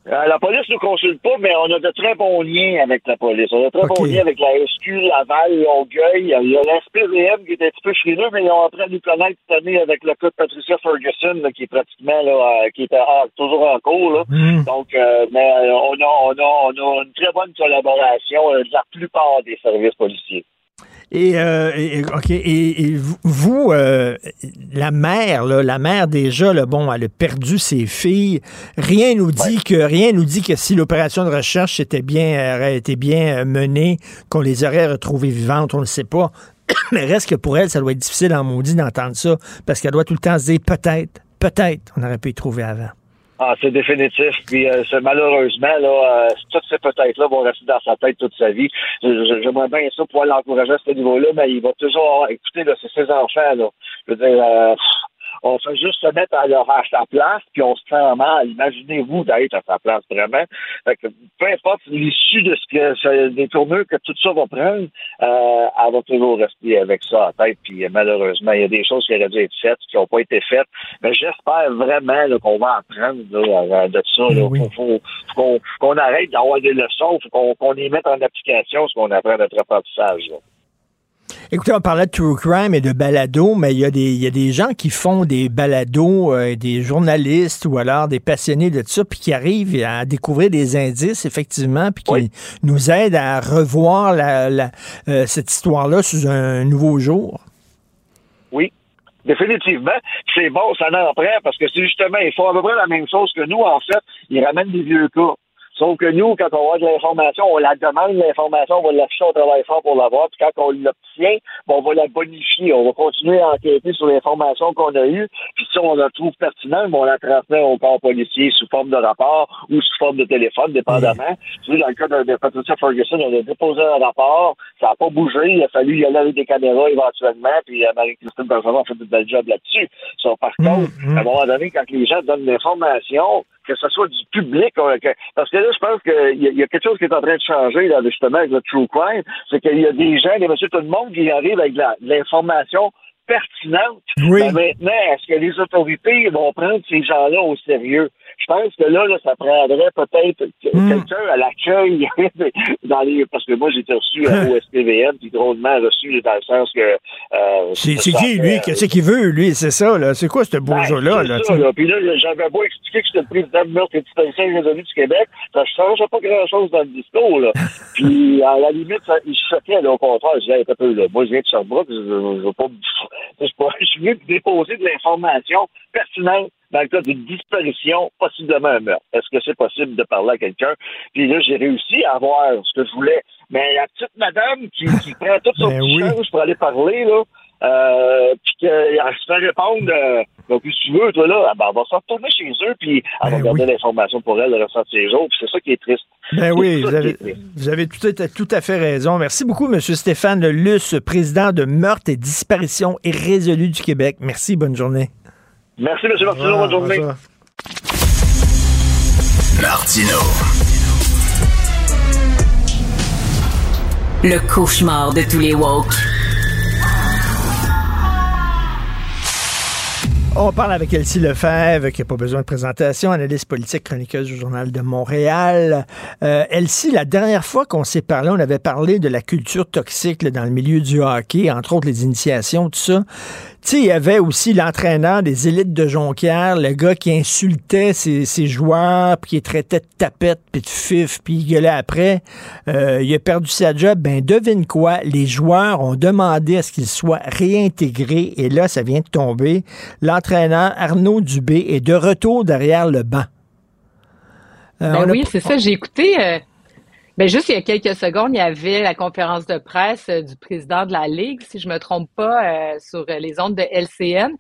Euh, la police ne nous consulte pas, mais on a de très bons liens avec la police. On a de très bons liens avec la SQ, Laval, Longueuil. Il y a la SPVM qui est un petit peu frileux, mais ils ont appris à nous connaître cette année avec le cas de Patricia Ferguson, là, qui est pratiquement là, qui est toujours en cours. Là. Mm. Donc, euh, mais euh, on, a, on, a, on a une très bonne collaboration avec la plupart des services policiers. Et, euh. Et, et vous, euh, la mère, là, la mère déjà, là, bon, elle a perdu ses filles. Rien nous dit que rien nous dit que si l'opération de recherche était bien, aurait été bien euh, menée, qu'on les aurait retrouvées vivantes, on ne sait pas. Mais reste que pour elle, ça doit être difficile en maudit d'entendre ça, parce qu'elle doit tout le temps se dire peut-être, peut-être, on aurait pu y trouver avant. Ah, c'est définitif. Puis euh, malheureusement, là, euh, toutes ces peut-être-là vont rester dans sa tête toute sa vie. J'aimerais bien ça pouvoir l'encourager à ce niveau-là, mais il va toujours avoir, écoutez, là, c'est ses enfants, là. Je veux dire, euh, on fait juste se mettre à leur à sa place, puis on se sent mal. Imaginez-vous d'être à sa place, vraiment. Fait que, peu importe l'issue de ce que des tournures que tout ça va prendre, euh, elle va toujours rester avec ça en tête. Puis malheureusement, il y a des choses qui auraient dû être faites, qui n'ont pas été faites. Mais j'espère vraiment là, qu'on va apprendre là, de ça. Là. Faut, qu'on arrête d'avoir des leçons, faut qu'on qu'on les mette en application, ce qu'on apprend à notre apprentissage. là. Écoutez, on parlait de true crime et de balado, mais il y a des, il y a des gens qui font des balados, euh, des journalistes ou alors des passionnés de ça, puis qui arrivent à découvrir des indices, effectivement, puis qui nous aident à revoir la, la- euh, cette histoire-là sous un nouveau jour. Oui, définitivement. C'est bon, ça en prend parce que c'est justement, ils font à peu près la même chose que nous, en fait. Ils ramènent des vieux cas. Sauf que nous, quand on a de l'information, on la demande, l'information, on va l'afficher, on travaille fort pour l'avoir, puis quand on l'obtient, ben, on va la bonifier. On va continuer à enquêter sur l'information qu'on a eue, puis si on la trouve pertinente, ben, on la transmet au corps policier sous forme de rapport ou sous forme de téléphone, dépendamment. Tu sais, dans le cas de, de Patricia Ferguson, on a déposé un rapport, ça n'a pas bougé, il a fallu y aller avec des caméras éventuellement, puis euh, Marie-Christine Bergeron a fait une belle job là-dessus. Ça, par contre, à un moment donné, quand les gens donnent l'information, que ce soit du public, parce que là, je pense qu'il y, a- il y a quelque chose qui est en train de changer, là, justement, avec le true crime, c'est qu'il y a des gens, des monsieur tout le monde qui arrivent avec de l'information pertinente. Oui. Mais maintenant, est-ce que les autorités vont prendre ces gens-là au sérieux? Je pense que là, là ça prendrait peut-être Hmm. quelqu'un à l'accueil dans les. Parce que moi, j'ai été reçu à l'OSPVM, puis drôlement reçu dans le sens que. euh, C'est qui, lui? Qu'est-ce qu'il veut, lui? C'est ça, là. C'est quoi ce jeu-là? c'est Là, ça. Puis là, j'avais beau expliquer que j'étais le président de meurtre et disparition résolu du Québec, ça ne changeait pas grand-chose dans le discours, là. Puis, à la limite, ça, il choquait, là, au contraire. Je disais, un peu, là. Moi, je viens de Sherbrooke, je, je, je veux pas, je, je suis venu déposer de l'information pertinente dans le cas d'une disparition, possiblement un meurtre. Est-ce que c'est possible de parler à quelqu'un? Puis là, j'ai réussi à avoir ce que je voulais. Mais la petite madame qui, qui prend toute son Ben petit oui. pour aller parler, là, euh, puis qu'elle se fait répondre, euh, donc, si tu veux, toi, là, ben, elle va se retourner chez eux, puis elle va garder l'information pour elle le restant de ses jours, puis c'est ça qui est triste. Ben oui, vous avez, est triste. vous avez tout, à- tout à fait raison. Merci beaucoup, M. Stéphane Luce, président de Meurtre et Disparition irrésolue du Québec. Merci, bonne journée. Merci, M. Martineau, bonne journée. Martino. Le cauchemar de tous les woke. On parle avec Elsie Lefebvre, qui n'a pas besoin de présentation, analyste politique, chroniqueuse du Journal de Montréal. Euh, Elsie, la dernière fois qu'on s'est parlé, on avait parlé de la culture toxique là, dans le milieu du hockey, entre autres les initiations, tout ça. Tu sais, il y avait aussi l'entraîneur des élites de Jonquière, le gars qui insultait ses, ses joueurs, puis qui les traitait de tapette, puis de fif, puis il gueulait après. Euh, il a perdu sa job. Ben, devine quoi? Les joueurs ont demandé à ce qu'il soit réintégré, et là, ça vient de tomber. L'entraîneur Arnaud Dubé est de retour derrière le banc. Euh, Ben a- oui, c'est ça. J'ai écouté. euh, ben juste il y a quelques secondes, il y avait la conférence de presse euh, du président de la Ligue, si je me trompe pas, euh, sur euh, les ondes de LCN.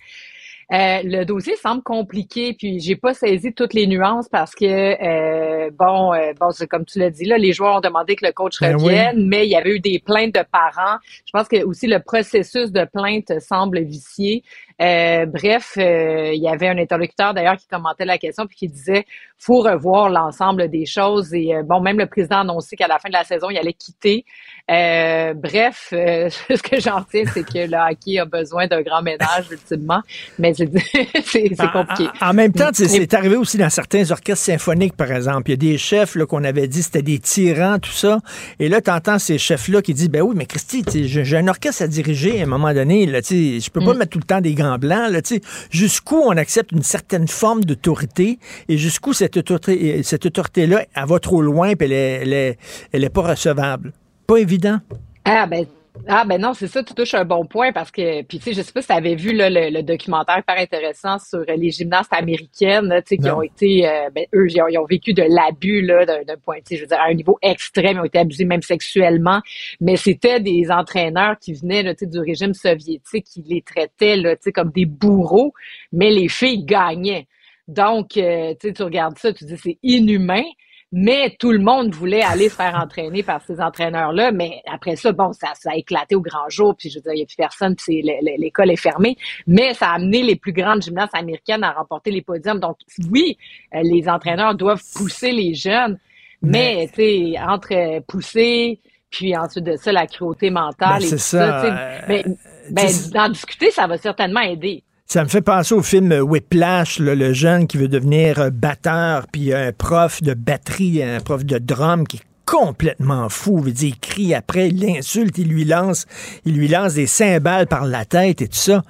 Euh, le dossier semble compliqué, puis j'ai pas saisi toutes les nuances parce que euh, bon, euh, bon, comme tu l'as dit là, les joueurs ont demandé que le coach Ben oui. revienne, mais il y avait eu des plaintes de parents. Je pense que aussi le processus de plainte semble vicié. Euh, bref, euh, il y avait un interlocuteur d'ailleurs qui commentait la question puis qui disait faut revoir l'ensemble des choses et euh, bon même le président a annoncé qu'à la fin de la saison il allait quitter. Euh, bref, euh, ce que j'en retiens c'est que le hockey a besoin d'un grand ménage ultimement, mais c'est compliqué. En, en même temps, c'est arrivé aussi dans certains orchestres symphoniques, par exemple. Il y a des chefs là, qu'on avait dit c'était des tyrans, tout ça. Et là, tu entends ces chefs-là qui disent Ben oui, mais Christy, j'ai un orchestre à diriger à un moment donné. Là, je peux pas Mm. mettre tout le temps des gants blancs. Jusqu'où on accepte une certaine forme d'autorité et jusqu'où cette autorité, cette autorité-là, elle va trop loin et elle est, elle, est, elle est pas recevable? Pas évident. Ah ben ah ben non, c'est ça, tu touches un bon point parce que puis tu sais, je sais pas si tu avais vu là, le, le documentaire hyper intéressant sur les gymnastes américaines, tu sais, qui ont été euh, ben, eux, ils ont, ils ont vécu de l'abus là d'un point, tu sais, je veux dire, à un niveau extrême, ils ont été abusés même sexuellement, mais c'était des entraîneurs qui venaient là, tu sais, du régime soviétique, qui les traitaient là, tu sais, comme des bourreaux, mais les filles gagnaient. Donc, euh, tu sais, tu regardes ça, tu dis c'est inhumain. Mais tout le monde voulait aller se faire entraîner par ces entraîneurs-là. Mais après ça, bon, ça, ça a éclaté au grand jour. Puis je veux dire, il n'y a plus personne. Puis l'école est fermée. Mais ça a amené les plus grandes gymnastes américaines à remporter les podiums. Donc oui, euh, les entraîneurs doivent pousser les jeunes. Mais, tu sais, entre euh, pousser, puis ensuite de ça, la cruauté mentale Ben, et tout ça, euh, ben, ben, d'en discuter, ça va certainement aider. Ça me fait penser au film Whiplash, là, le jeune qui veut devenir euh, batteur, puis un prof de batterie, un prof de drum qui est complètement fou. Il, veut dire, il crie après, il l'insulte, il lui lance, il lui lance des cymbales par la tête et tout ça.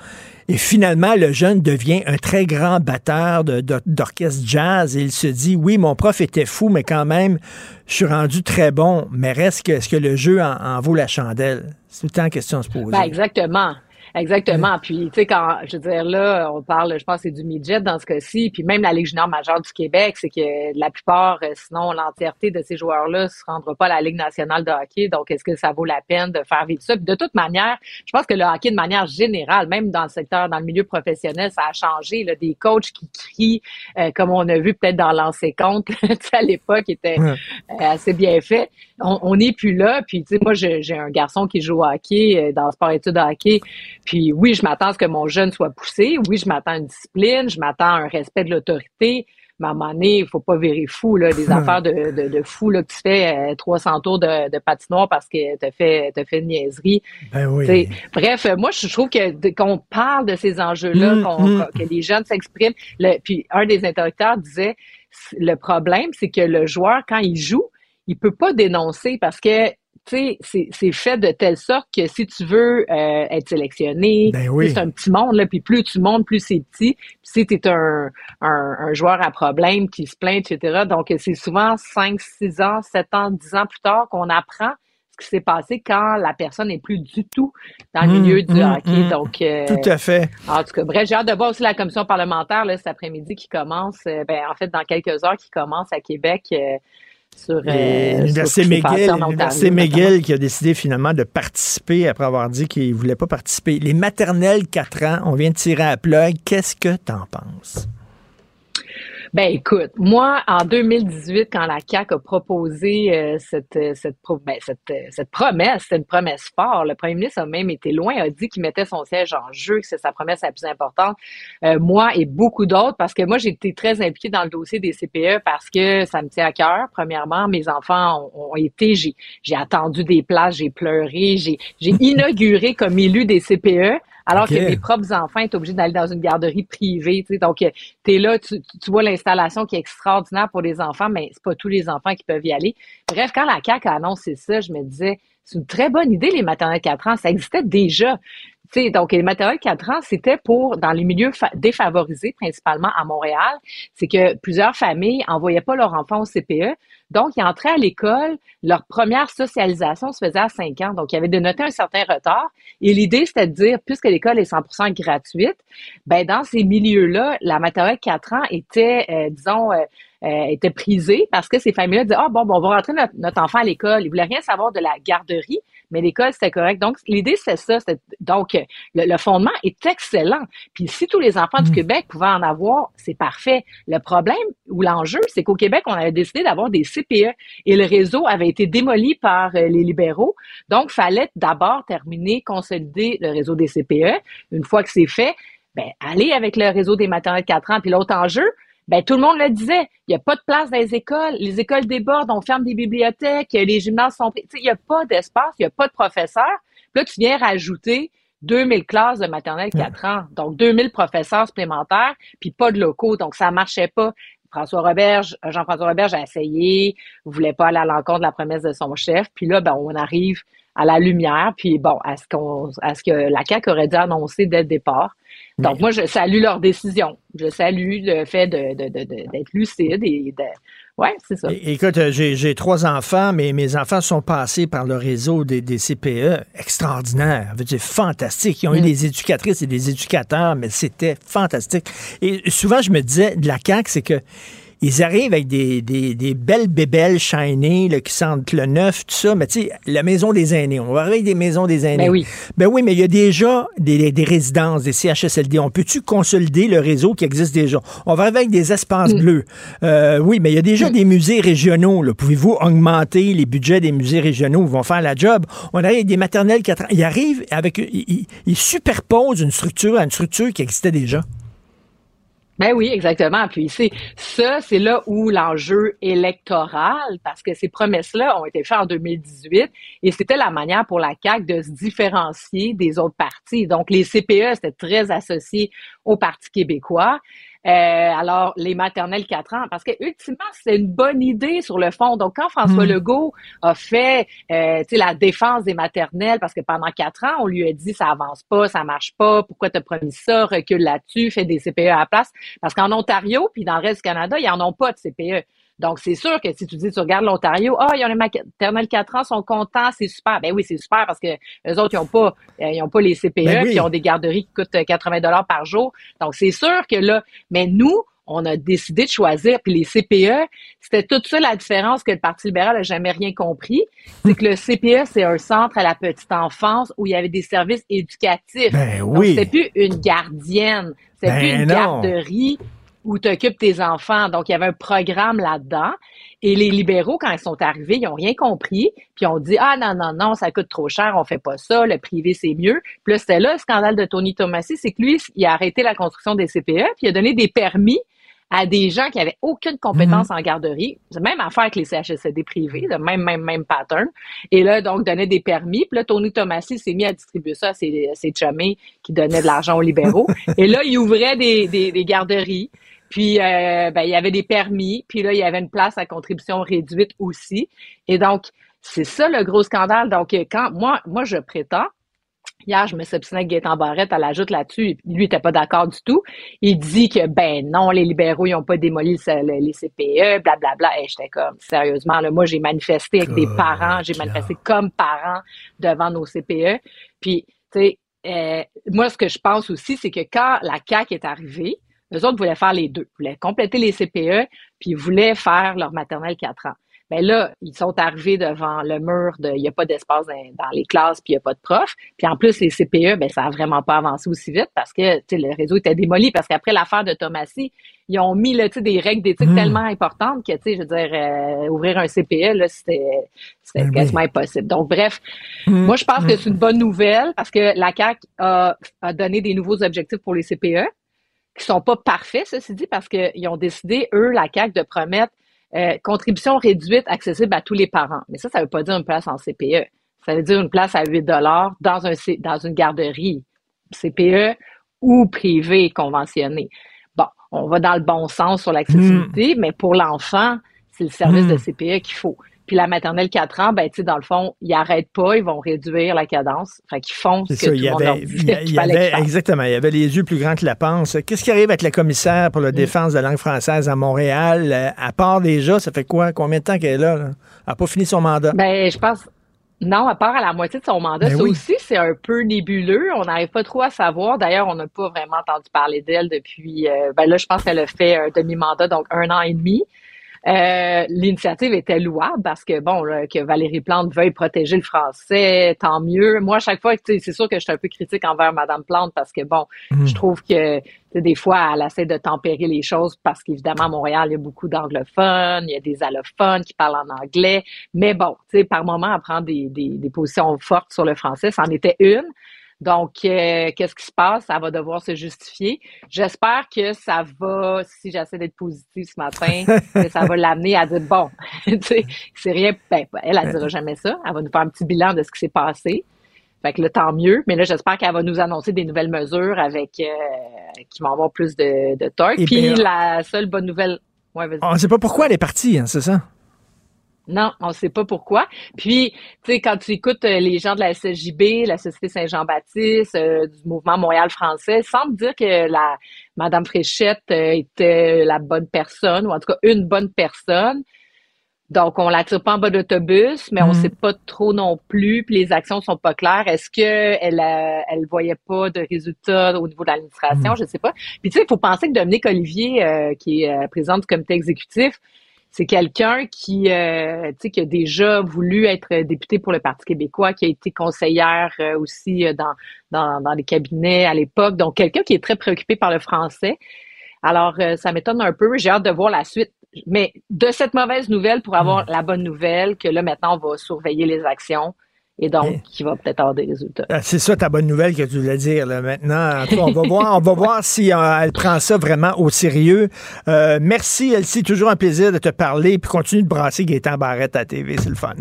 Et finalement, le jeune devient un très grand batteur de- de- d'orchestre jazz et il se dit, oui, mon prof était fou, mais quand même, je suis rendu très bon. Mais reste que, est-ce que le jeu en, vaut la chandelle? C'est tout le temps question à se poser. Ben, exactement. Exactement. Puis, tu sais, quand, je veux dire, là, on parle, je pense, c'est du midget dans ce cas-ci. Puis même la Ligue junior majeure du Québec, c'est que la plupart, euh, sinon, l'entièreté de ces joueurs-là ne se rendra pas à la Ligue nationale de hockey. Donc, est-ce que ça vaut la peine de faire vivre ça? Puis de toute manière, je pense que le hockey, de manière générale, même dans le secteur, dans le milieu professionnel, ça a changé. Là, des coachs qui crient, euh, comme on a vu peut-être dans l'ancien compte, tu sais, à l'époque, était euh, assez bien fait. On n'est plus là. Puis, tu sais, moi, j'ai un garçon qui joue au hockey, euh, dans le sport-études de hockey. Puis, oui, je m'attends à ce que mon jeune soit poussé. Oui, je m'attends à une discipline. Je m'attends à un respect de l'autorité. Mais à un moment donné, il faut pas virer fou, là, des affaires de, de, de fou, là, que tu fais euh, 300 tours de, de patinoire parce que t'as fait, t'as fait une niaiserie. Ben oui. T'sais, Bref, euh, moi, je trouve que qu'on parle de ces enjeux-là, Mm, qu'on- mm. que les jeunes s'expriment. Puis un des interlocuteurs disait, le problème, c'est que le joueur, quand il joue, il peut pas dénoncer parce que tu sais, c'est fait de telle sorte que si tu veux euh, être sélectionné, Ben oui. c'est un petit monde, là, puis plus tu montes, plus c'est petit. Puis si tu es un, un, un joueur à problème qui se plaint, etc., donc c'est souvent 5, 6 ans, 7 ans, 10 ans plus tard qu'on apprend ce qui s'est passé quand la personne n'est plus du tout dans le Mm, milieu du mm, hockey. mm. Donc, euh, Tout à fait. En tout cas, bref, j'ai hâte de voir aussi la commission parlementaire là, cet après-midi qui commence, euh, ben, en fait, dans quelques heures, qui commence à Québec sur, euh, L'Université McGill, l'Université qui a décidé finalement de participer après avoir dit qu'il ne voulait pas participer. Les maternelles 4 ans, on vient de tirer à plug. Qu'est-ce que t'en penses? Ben écoute, moi en 2018 quand la CAC a proposé euh, cette euh, cette ben, cette, euh, cette promesse, c'était une promesse forte. Le premier ministre a même été loin, a dit qu'il mettait son siège en jeu, que c'est sa promesse la plus importante. Moi et beaucoup d'autres, parce que moi j'ai été très impliquée dans le dossier des CPE parce que ça me tient à cœur. Premièrement, mes enfants ont, ont été, j'ai attendu des places, j'ai pleuré, j'ai inauguré comme élu des CPE. Alors que mes propres enfants étaient obligés d'aller dans une garderie privée, tu sais. Donc, tu es là, tu, vois l'installation qui est extraordinaire pour les enfants, mais c'est pas tous les enfants qui peuvent y aller. Bref, quand la CAQ a annoncé ça, je me disais, c'est une très bonne idée, les maternelles 4 ans. Ça existait déjà. Tu sais, donc, les maternelles 4 ans, c'était pour, dans les milieux fa- défavorisés, principalement à Montréal, c'est que plusieurs familles envoyaient pas leurs enfants au CPE. Donc, ils entraient à l'école, leur première socialisation se faisait à 5 ans. Donc, il y avait dénoté un certain retard. Et l'idée, c'était de dire, puisque l'école est 100% gratuite, ben dans ces milieux-là, la maternelle 4 ans était, euh, disons, euh, étaient prisées parce que ces familles-là disaient, ah bon, bon, on va rentrer notre, notre enfant à l'école. Ils voulaient rien savoir de la garderie mais l'école, c'était correct. Donc, l'idée, c'est ça. Donc, le, fondement est excellent. Puis, si tous les enfants du mm. Québec pouvaient en avoir, c'est parfait. Le problème ou l'enjeu, c'est qu'au Québec, on avait décidé d'avoir des CPE et le réseau avait été démoli par euh, les libéraux. Donc, fallait d'abord terminer, consolider le réseau des CPE. Une fois que c'est fait, ben, aller avec le réseau des maternelles 4 ans. Puis l'autre enjeu, ben tout le monde le disait. Il n'y a pas de place dans les écoles. Les écoles débordent, on ferme des bibliothèques, les gymnases sont... Il n'y a pas d'espace, il n'y a pas de professeurs. Puis là, tu viens rajouter 2000 classes de maternelle 4 ans. Donc, 2000 professeurs supplémentaires, puis pas de locaux. Donc, ça marchait pas. François Roberge, Jean-François Roberge a essayé, voulait pas aller à l'encontre de la promesse de son chef. Puis là, ben, on arrive à la lumière, puis bon, à ce qu'on, à ce que la CAQ aurait dû annoncer dès le départ. Donc, moi, je salue leur décision. Je salue le fait de, de, de, d'être lucide et de. Ouais, c'est ça. écoute, euh, j'ai, j'ai trois enfants, mais mes enfants sont passés par le réseau des, des CPE. Extraordinaire. C'est fantastique. Ils ont eu mm. des éducatrices et des éducateurs, mais c'était fantastique. Et souvent, je me disais, de la CAQ, c'est que ils arrivent avec des, des, des belles bébelles shiny là, qui sentent le neuf, tout ça. Mais tu sais, la maison des aînés, on va arriver avec des maisons des aînés. Ben oui. Ben oui, mais il y a déjà des, des résidences, des CHSLD. On peut-tu consolider le réseau qui existe déjà? On va arriver avec des espaces mm. bleus. Euh, oui, mais il y a déjà mm. des musées régionaux. Pouvez-vous augmenter les budgets des musées régionaux? Ils vont faire la job. On arrive avec des maternelles 4 ans. Ils arrivent avec... Ils, ils superposent une structure à une structure qui existait déjà. Ben oui, exactement. Puis c'est ça, c'est là où l'enjeu électoral, parce que ces promesses-là ont été faites en 2018 et c'était la manière pour la CAQ de se différencier des autres partis. Donc les CPE, c'était très associé au Parti québécois. Euh, alors, les maternelles 4 ans, parce que ultimement, c'est une bonne idée sur le fond. Donc, quand François hmm. Legault a fait euh, la défense des maternelles, parce que pendant quatre ans, on lui a dit ça avance pas, ça marche pas, pourquoi t'as promis ça, recule là-dessus, fais des CPE à la place. Parce qu'en Ontario, puis dans le reste du Canada, ils en ont pas de CPE. Donc, c'est sûr que si tu dis, tu regardes l'Ontario, ah, oh, ils ont les maternelles 4 ans, sont contents, c'est super. Ben oui, c'est super parce que les autres, ils n'ont pas, euh, ils ont pas les CPE, ben puis ils ont des garderies qui coûtent 80 dollars par jour. Donc, c'est sûr que là, mais nous, on a décidé de choisir. Puis les CPE, c'était tout ça la différence que le Parti libéral n'a jamais rien compris. C'est que le CPE, c'est un centre à la petite enfance où il y avait des services éducatifs. Ben oui. C'était plus une gardienne. C'était plus ben une garderie où tu occupes tes enfants. Donc, il y avait un programme là-dedans. Et les libéraux, quand ils sont arrivés, ils n'ont rien compris. Puis ont dit, ah non, non, non, ça coûte trop cher, on fait pas ça, le privé, c'est mieux. Puis là, c'était là le scandale de Tony Tomassi, c'est que lui, il a arrêté la construction des CPE, puis il a donné des permis à des gens qui avaient aucune compétence mhm. en garderie. Même affaire avec les CHSLD privés, le même, même, même pattern. Et là, donc, donnait des permis. Puis là, Tony Tomassi s'est mis à distribuer ça à ses, ses qui donnaient de l'argent aux libéraux. Et là, il ouvrait des, des, des garderies. Puis, euh, ben, il y avait des permis. Puis là, il y avait une place à contribution réduite aussi. Et donc, c'est ça le gros scandale. Donc, quand moi, moi, je prétends, Hier, je me suis avec Gaëtan Barrette, elle ajoute là-dessus, lui, il n'était pas d'accord du tout. Il dit que, ben non, les libéraux, ils n'ont pas démoli les CPE, blablabla. Et j'étais comme, sérieusement, là, moi, j'ai manifesté avec des parents, j'ai manifesté comme parent devant nos CPE. Puis, tu sais, euh, moi, ce que je pense aussi, c'est que quand la CAQ est arrivée, eux autres voulaient faire les deux. Ils voulaient compléter les CPE, puis ils voulaient faire leur maternelle 4 ans. Ben là, ils sont arrivés devant le mur de il n'y a pas d'espace dans, les classes, puis il n'y a pas de profs. Puis en plus, les CPE, ben ça n'a vraiment pas avancé aussi vite parce que le réseau était démoli. Parce qu'après l'affaire de Thomasy, ils ont mis là, des règles d'éthique mmh. tellement importantes que, je veux dire, euh, ouvrir un CPE, là, c'était, ben quasiment impossible. Donc, bref, mmh. moi, je pense que c'est une bonne nouvelle parce que la CAC a, a donné des nouveaux objectifs pour les CPE qui sont pas parfaits, ceci dit, parce qu'ils ont décidé, eux, la CAC, de promettre euh, contribution réduite accessible à tous les parents. Mais ça, ça veut pas dire une place en CPE. Ça veut dire une place à 8 dollars dans un dans une garderie CPE ou privée conventionnée. Bon, on va dans le bon sens sur l'accessibilité, hmm. mais pour l'enfant, c'est le service de hmm. CPE qu'il faut. Puis la maternelle 4 ans, ben, tu sais, dans le fond, ils n'arrêtent pas, ils vont réduire la cadence. Fait qu'ils font ce que tout le monde il y avait, Exactement. Il y avait les yeux plus grands que la panse. Qu'est-ce qui arrive avec la commissaire pour la mm. défense de la langue française à Montréal? Euh, à part déjà, ça fait quoi? Combien de temps qu'elle est là? Elle n'a pas fini son mandat? Ben, je pense. Non, à part à la moitié de son mandat. Ben ça aussi, c'est un peu nébuleux. On n'arrive pas trop à savoir. D'ailleurs, on n'a pas vraiment entendu parler d'elle depuis. Euh, ben là, je pense qu'elle a fait un demi-mandat, donc un an et demi. Euh, L'initiative était louable parce que, bon, là, que Valérie Plante veuille protéger le français, tant mieux. Moi, à chaque fois, c'est sûr que je suis un peu critique envers Madame Plante parce que, bon, je trouve que des fois, elle essaie de tempérer les choses parce qu'évidemment, à Montréal, il y a beaucoup d'anglophones, il y a des allophones qui parlent en anglais. Mais bon, tu sais, par moment, elle prend des, des, des positions fortes sur le français. C'en était une. Donc, euh, qu'est-ce qui se passe? Ça va devoir se justifier. J'espère que ça va, si j'essaie d'être positive ce matin, que ça va l'amener à dire, bon, tu sais, c'est rien, ben, elle, elle dira jamais ça. Elle va nous faire un petit bilan de ce qui s'est passé. Fait que là, tant mieux. Mais là, j'espère qu'elle va nous annoncer des nouvelles mesures avec, euh, qui vont avoir plus de, de torque. Et Puis bien- la seule bonne nouvelle, ouais. On ne sait pas pourquoi elle est partie, hein, c'est ça? Non, on ne sait pas pourquoi. Puis, tu sais, quand tu écoutes euh, les gens de la SJB, la Société Saint-Jean-Baptiste, euh, du mouvement Montréal français, semble dire que la Madame Fréchette euh, était la bonne personne, ou en tout cas une bonne personne. Donc, on la tire pas en bas d'autobus, mais on Mhm. sait pas trop non plus, puis les actions sont pas claires. Est-ce que elle, elle voyait pas de résultats au niveau de l'administration? Mhm. Je sais pas. Puis, tu sais, il faut penser que Dominique Olivier, qui est euh, président du comité exécutif, c'est quelqu'un qui, euh, tu sais, qui a déjà voulu être député pour le Parti québécois, qui a été conseillère euh, aussi euh, dans, dans, dans les cabinets à l'époque. Donc, quelqu'un qui est très préoccupé par le français. Alors, euh, ça m'étonne un peu. J'ai hâte de voir la suite. Mais de cette mauvaise nouvelle pour avoir la bonne nouvelle, que là, maintenant, on va surveiller les actions et donc, qui va peut-être avoir des résultats. Ah, C'est ça ta bonne nouvelle que tu voulais dire. Là. Maintenant, on va voir, on va voir si euh, elle prend ça vraiment au sérieux. Euh, merci, Elsie. Toujours un plaisir de te parler. Puis continue de brasser Gaétan Barrette à la TV. C'est le fun.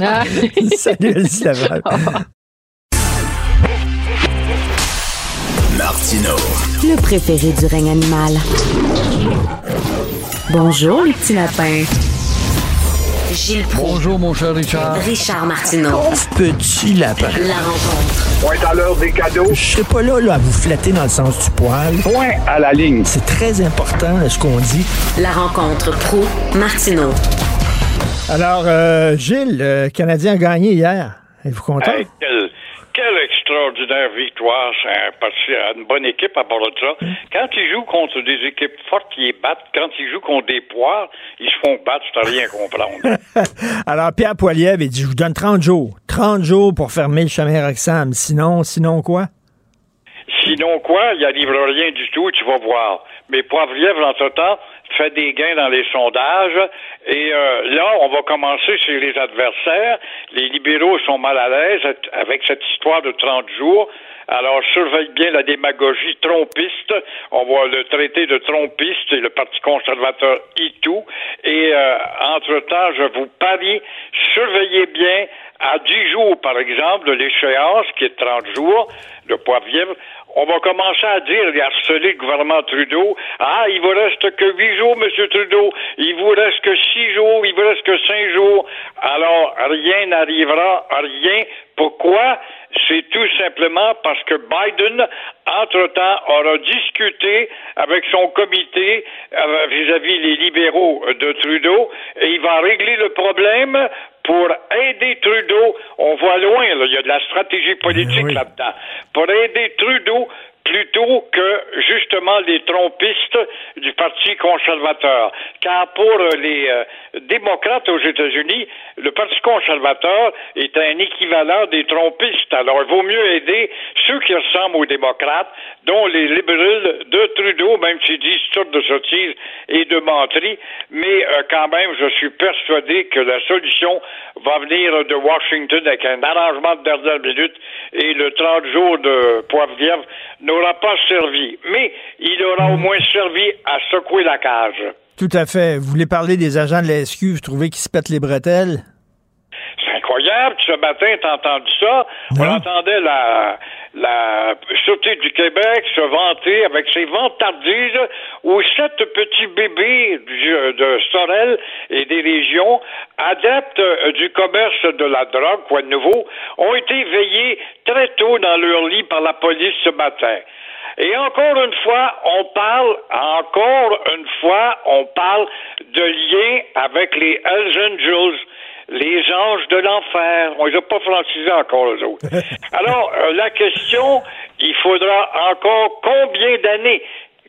Ah. Salut, Elsie Laval. Martino. Le préféré du règne animal. Bonjour, les petits lapins. Gilles Proulx. Bonjour, mon cher Richard. Richard Martineau. Pauvre petit lapin. La rencontre. Point à l'heure des cadeaux. Je serai pas là, là à vous flatter dans le sens du poil. Point à la ligne. C'est très important ce qu'on dit. La rencontre pro martineau Alors, euh, Gilles, le Canadien a gagné hier. Êtes-vous content? Hey, quelle, quelle extraordinaire victoire. C'est un parti à une bonne équipe à part de ça. Quand ils jouent contre des équipes fortes, ils les battent. Quand ils jouent contre des poires, ils se font battre. À rien comprendre. Alors, Pierre Poilievre, il dit, je vous donne 30 jours. 30 jours pour fermer le chemin Roxham. Sinon, sinon quoi? Sinon quoi, il n'y arrivera rien du tout, tu vas voir. Mais Poivrièvre, entre-temps, fait des gains dans les sondages. Et euh, là, on va commencer chez les adversaires. Les libéraux sont mal à l'aise avec cette histoire de 30 jours. Alors, surveille bien la démagogie trompiste. On va le traiter de trompiste et le Parti conservateur y tout. Et euh, entre-temps, je vous parie, surveillez bien à 10 jours, par exemple, de l'échéance, qui est de 30 jours, de Poivrièvre, on va commencer à dire, et harceler le gouvernement Trudeau, ah, il vous reste que 8 jours, Monsieur Trudeau, il vous reste que 6 jours, il vous reste que 5 jours. Alors, rien n'arrivera, rien. Pourquoi? C'est tout simplement parce que Biden, entre-temps, aura discuté avec son comité euh, vis-à-vis les libéraux de Trudeau et il va régler le problème pour aider Trudeau. On voit loin, là, il y a de la stratégie politique là-dedans. Pour aider Trudeau plutôt que justement les trompistes du Parti conservateur. Car pour euh, les euh, démocrates aux États-Unis, le Parti conservateur est un équivalent des trompistes. Alors, il vaut mieux aider ceux qui ressemblent aux démocrates, dont les libéraux de Trudeau, même s'ils disent toutes de sottises et de menteries. Mais euh, quand même, je suis persuadé que la solution va venir de Washington avec un arrangement de dernière minute et le 30 jours de Poivrièvre n'aura pas servi. Mais il aura au moins servi à secouer la cage. Tout à fait. Vous voulez parler des agents de la SQ, vous trouvez qu'ils se pètent les bretelles? C'est incroyable. Ce matin, t'as entendu ça? On entendait la, la Sûreté du Québec se vanter avec ses vantardises où sept petits bébés de Sorel et des régions, adeptes euh, du commerce de la drogue, quoi de nouveau, ont été veillés très tôt dans leur lit par la police ce matin. Et encore une fois, on parle, encore une fois, on parle de lien avec les Hells Angels, les anges de l'enfer. On les a pas francisés encore, eux autres. Alors, euh, la question, il faudra encore combien d'années,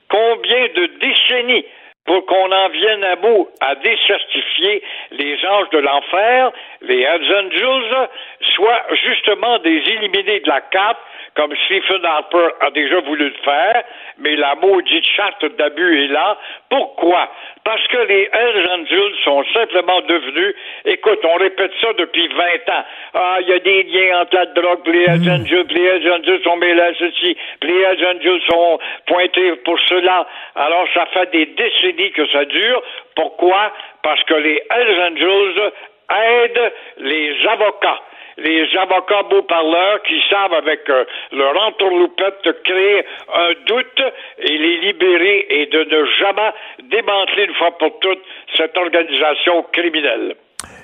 combien de décennies pour qu'on en vienne à bout à décertifier les anges de l'enfer, les Hells Angels, soit justement des éliminés de la carte comme Stephen Harper a déjà voulu le faire, mais la maudite charte d'abus est là. Pourquoi? Parce que les Hells Angels sont simplement devenus, écoute, on répète ça depuis 20 ans. Ah, il y a des liens entre la drogue, les Hells Angels, les Hells Angels sont mêlés à ceci, les Hells Angels sont pointés pour cela. Alors, ça fait des décennies que ça dure. Pourquoi? Parce que les Hells Angels aident les avocats les avocats beaux-parleurs qui savent avec euh, leur entourloupette créer un doute et les libérer et de ne jamais démanteler une fois pour toutes cette organisation criminelle.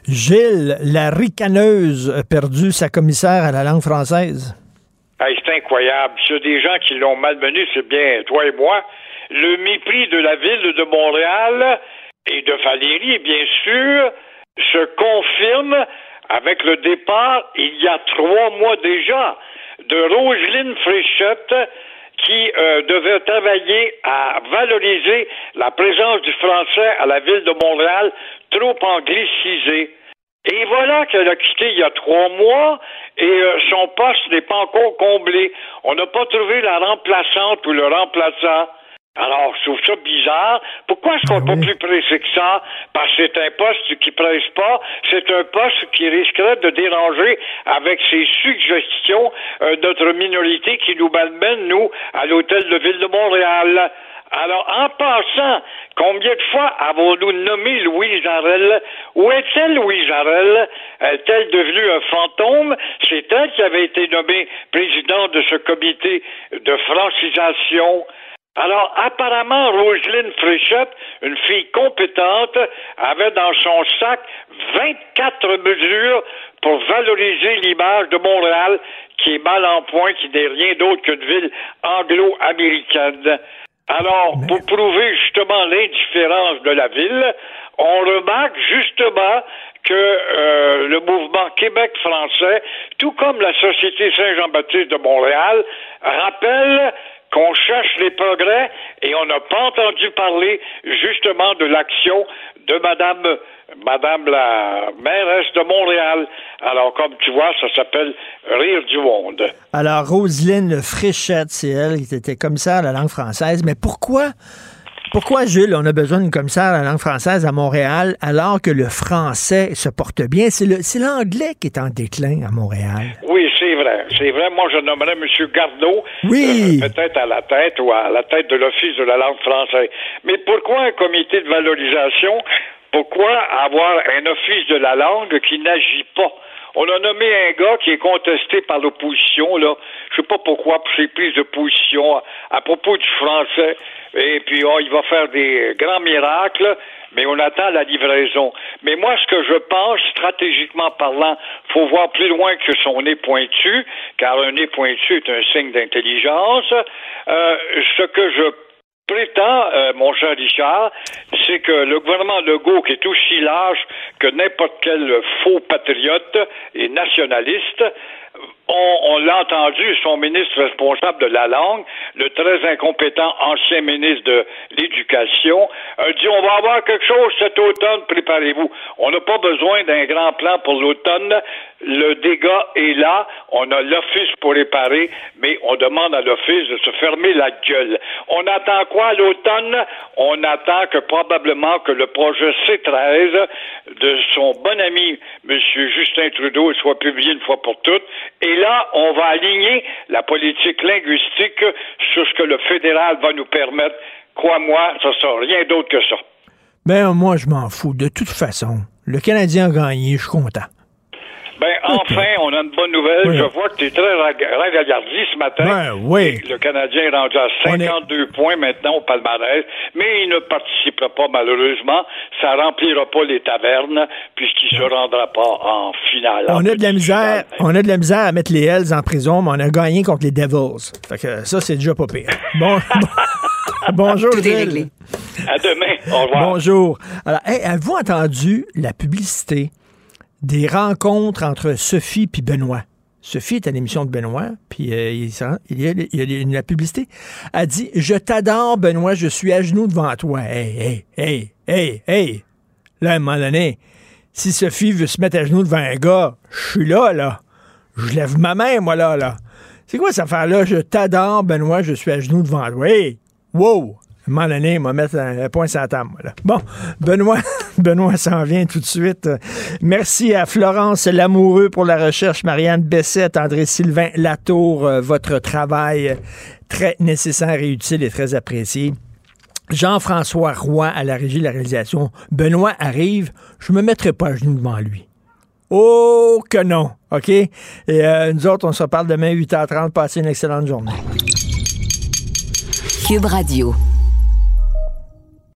Gilles, la ricaneuse a perdu sa commissaire à la langue française. Hey, c'est incroyable. A des gens qui l'ont malmenée, c'est bien toi et moi. Le mépris de la ville de Montréal et de Valérie, bien sûr, se confirme avec le départ, il y a trois mois déjà, de Roseline Fréchette, qui euh, devait travailler à valoriser la présence du français à la ville de Montréal, trop anglicisée. Et voilà qu'elle a quitté il y a trois mois et euh, son poste n'est pas encore comblé. On n'a pas trouvé la remplaçante ou le remplaçant. Alors, je trouve ça bizarre. Pourquoi est-ce qu'on n'est pas plus pressé que ça? Parce que c'est un poste qui presse pas. C'est un poste qui risquerait de déranger avec ses suggestions euh, notre minorité qui nous malmène, nous, à l'hôtel de ville de Montréal. Alors, en passant, combien de fois avons-nous nommé Louise Arel? Où est-elle, Louise Arel? Est-elle devenue un fantôme? C'est elle qui avait été nommée présidente de ce comité de francisation. Alors, apparemment, Roselyne Fréchette, une fille compétente, avait dans son sac 24 mesures pour valoriser l'image de Montréal, qui est mal en point, qui n'est rien d'autre qu'une ville anglo-américaine. Alors, pour prouver justement l'indifférence de la ville, on remarque justement que euh, le mouvement Québec français, tout comme la Société Saint-Jean-Baptiste de Montréal, rappelle qu'on cherche les progrès et on n'a pas entendu parler justement de l'action de Madame, Madame la mairesse de Montréal. Alors, comme tu vois, ça s'appelle Rire du monde. Alors, Roselyne Fréchette, c'est elle qui était commissaire à la langue française. Mais pourquoi pourquoi, Jules, on a besoin d'une commissaire à la langue française à Montréal alors que le français se porte bien? C'est l'anglais qui est en déclin à Montréal. Oui, c'est vrai. C'est vrai. Moi, je nommerais M. Gardeau oui. Euh, peut-être à la tête ou à la tête de l'Office de la langue française. Mais pourquoi un comité de valorisation? Pourquoi avoir un office de la langue qui n'agit pas? On a nommé un gars qui est contesté par l'opposition, là. Je sais pas pourquoi, pour ses prises de position à, propos du français. Et puis, oh, il va faire des grands miracles, mais on attend la livraison. Mais moi, ce que je pense, stratégiquement parlant, faut voir plus loin que son nez pointu, car un nez pointu est un signe d'intelligence. Euh, ce que je prétend, euh, mon cher Richard, c'est que le gouvernement Legault, qui est aussi large que n'importe quel faux patriote et nationaliste, on, l'a entendu, son ministre responsable de la langue, le très incompétent ancien ministre de l'Éducation, a dit on va avoir quelque chose cet automne, préparez-vous. On n'a pas besoin d'un grand plan pour l'automne. Le dégât est là. On a l'Office pour réparer, mais on demande à l'Office de se fermer la gueule. On attend quoi? À l'automne? On attend que probablement que le projet C13 de son bon ami, M. Justin Trudeau, soit publié une fois pour toutes. Et là, on va aligner la politique linguistique sur ce que le fédéral va nous permettre. Crois-moi, ça sera rien d'autre que ça. Ben, moi, je m'en fous. De toute façon, le Canadien a gagné, je suis content. Ben, enfin, on a une bonne nouvelle. Je vois que tu es très ragaillardi ce matin. Ben, oui. Le Canadien est rendu à 52 points maintenant au palmarès, mais il ne participera pas malheureusement. Ça remplira pas les tavernes puisqu'il se rendra pas en finale. On a de la misère, on a de la misère à mettre les Hells en prison, mais on a gagné contre les Devils. Fait que ça, c'est déjà pas pire. Bon. Bonjour, Tout est réglé. À demain. Au revoir. Bonjour. Alors, avez-vous entendu la publicité des rencontres entre Sophie et Benoît. Sophie est à l'émission de Benoît, puis euh, il, y a, il, y a, la publicité. Elle dit Je t'adore, Benoît, je suis à genoux devant toi. Hey, hey, hey, hey, hey. Là, à un moment donné, si Sophie veut se mettre à genoux devant un gars, je suis là, là. Je lève ma main, moi, là, là. C'est quoi cette affaire-là? Je t'adore, Benoît, je suis à genoux devant toi. Hey! Wow! Moment donné, il va mettre un, point sur la. Bon, Benoît, Benoît s'en vient tout de suite. Merci à Florence Lamoureux pour la recherche, Marianne Bessette, André-Sylvain Latour, euh, votre travail très nécessaire et utile et très apprécié. Jean-François Roy à la régie de la réalisation. Benoît arrive, je me mettrai pas à genoux devant lui. Oh que non, OK? Et euh, nous autres, on se reparle demain 8h30. Passez une excellente journée. Cube Radio.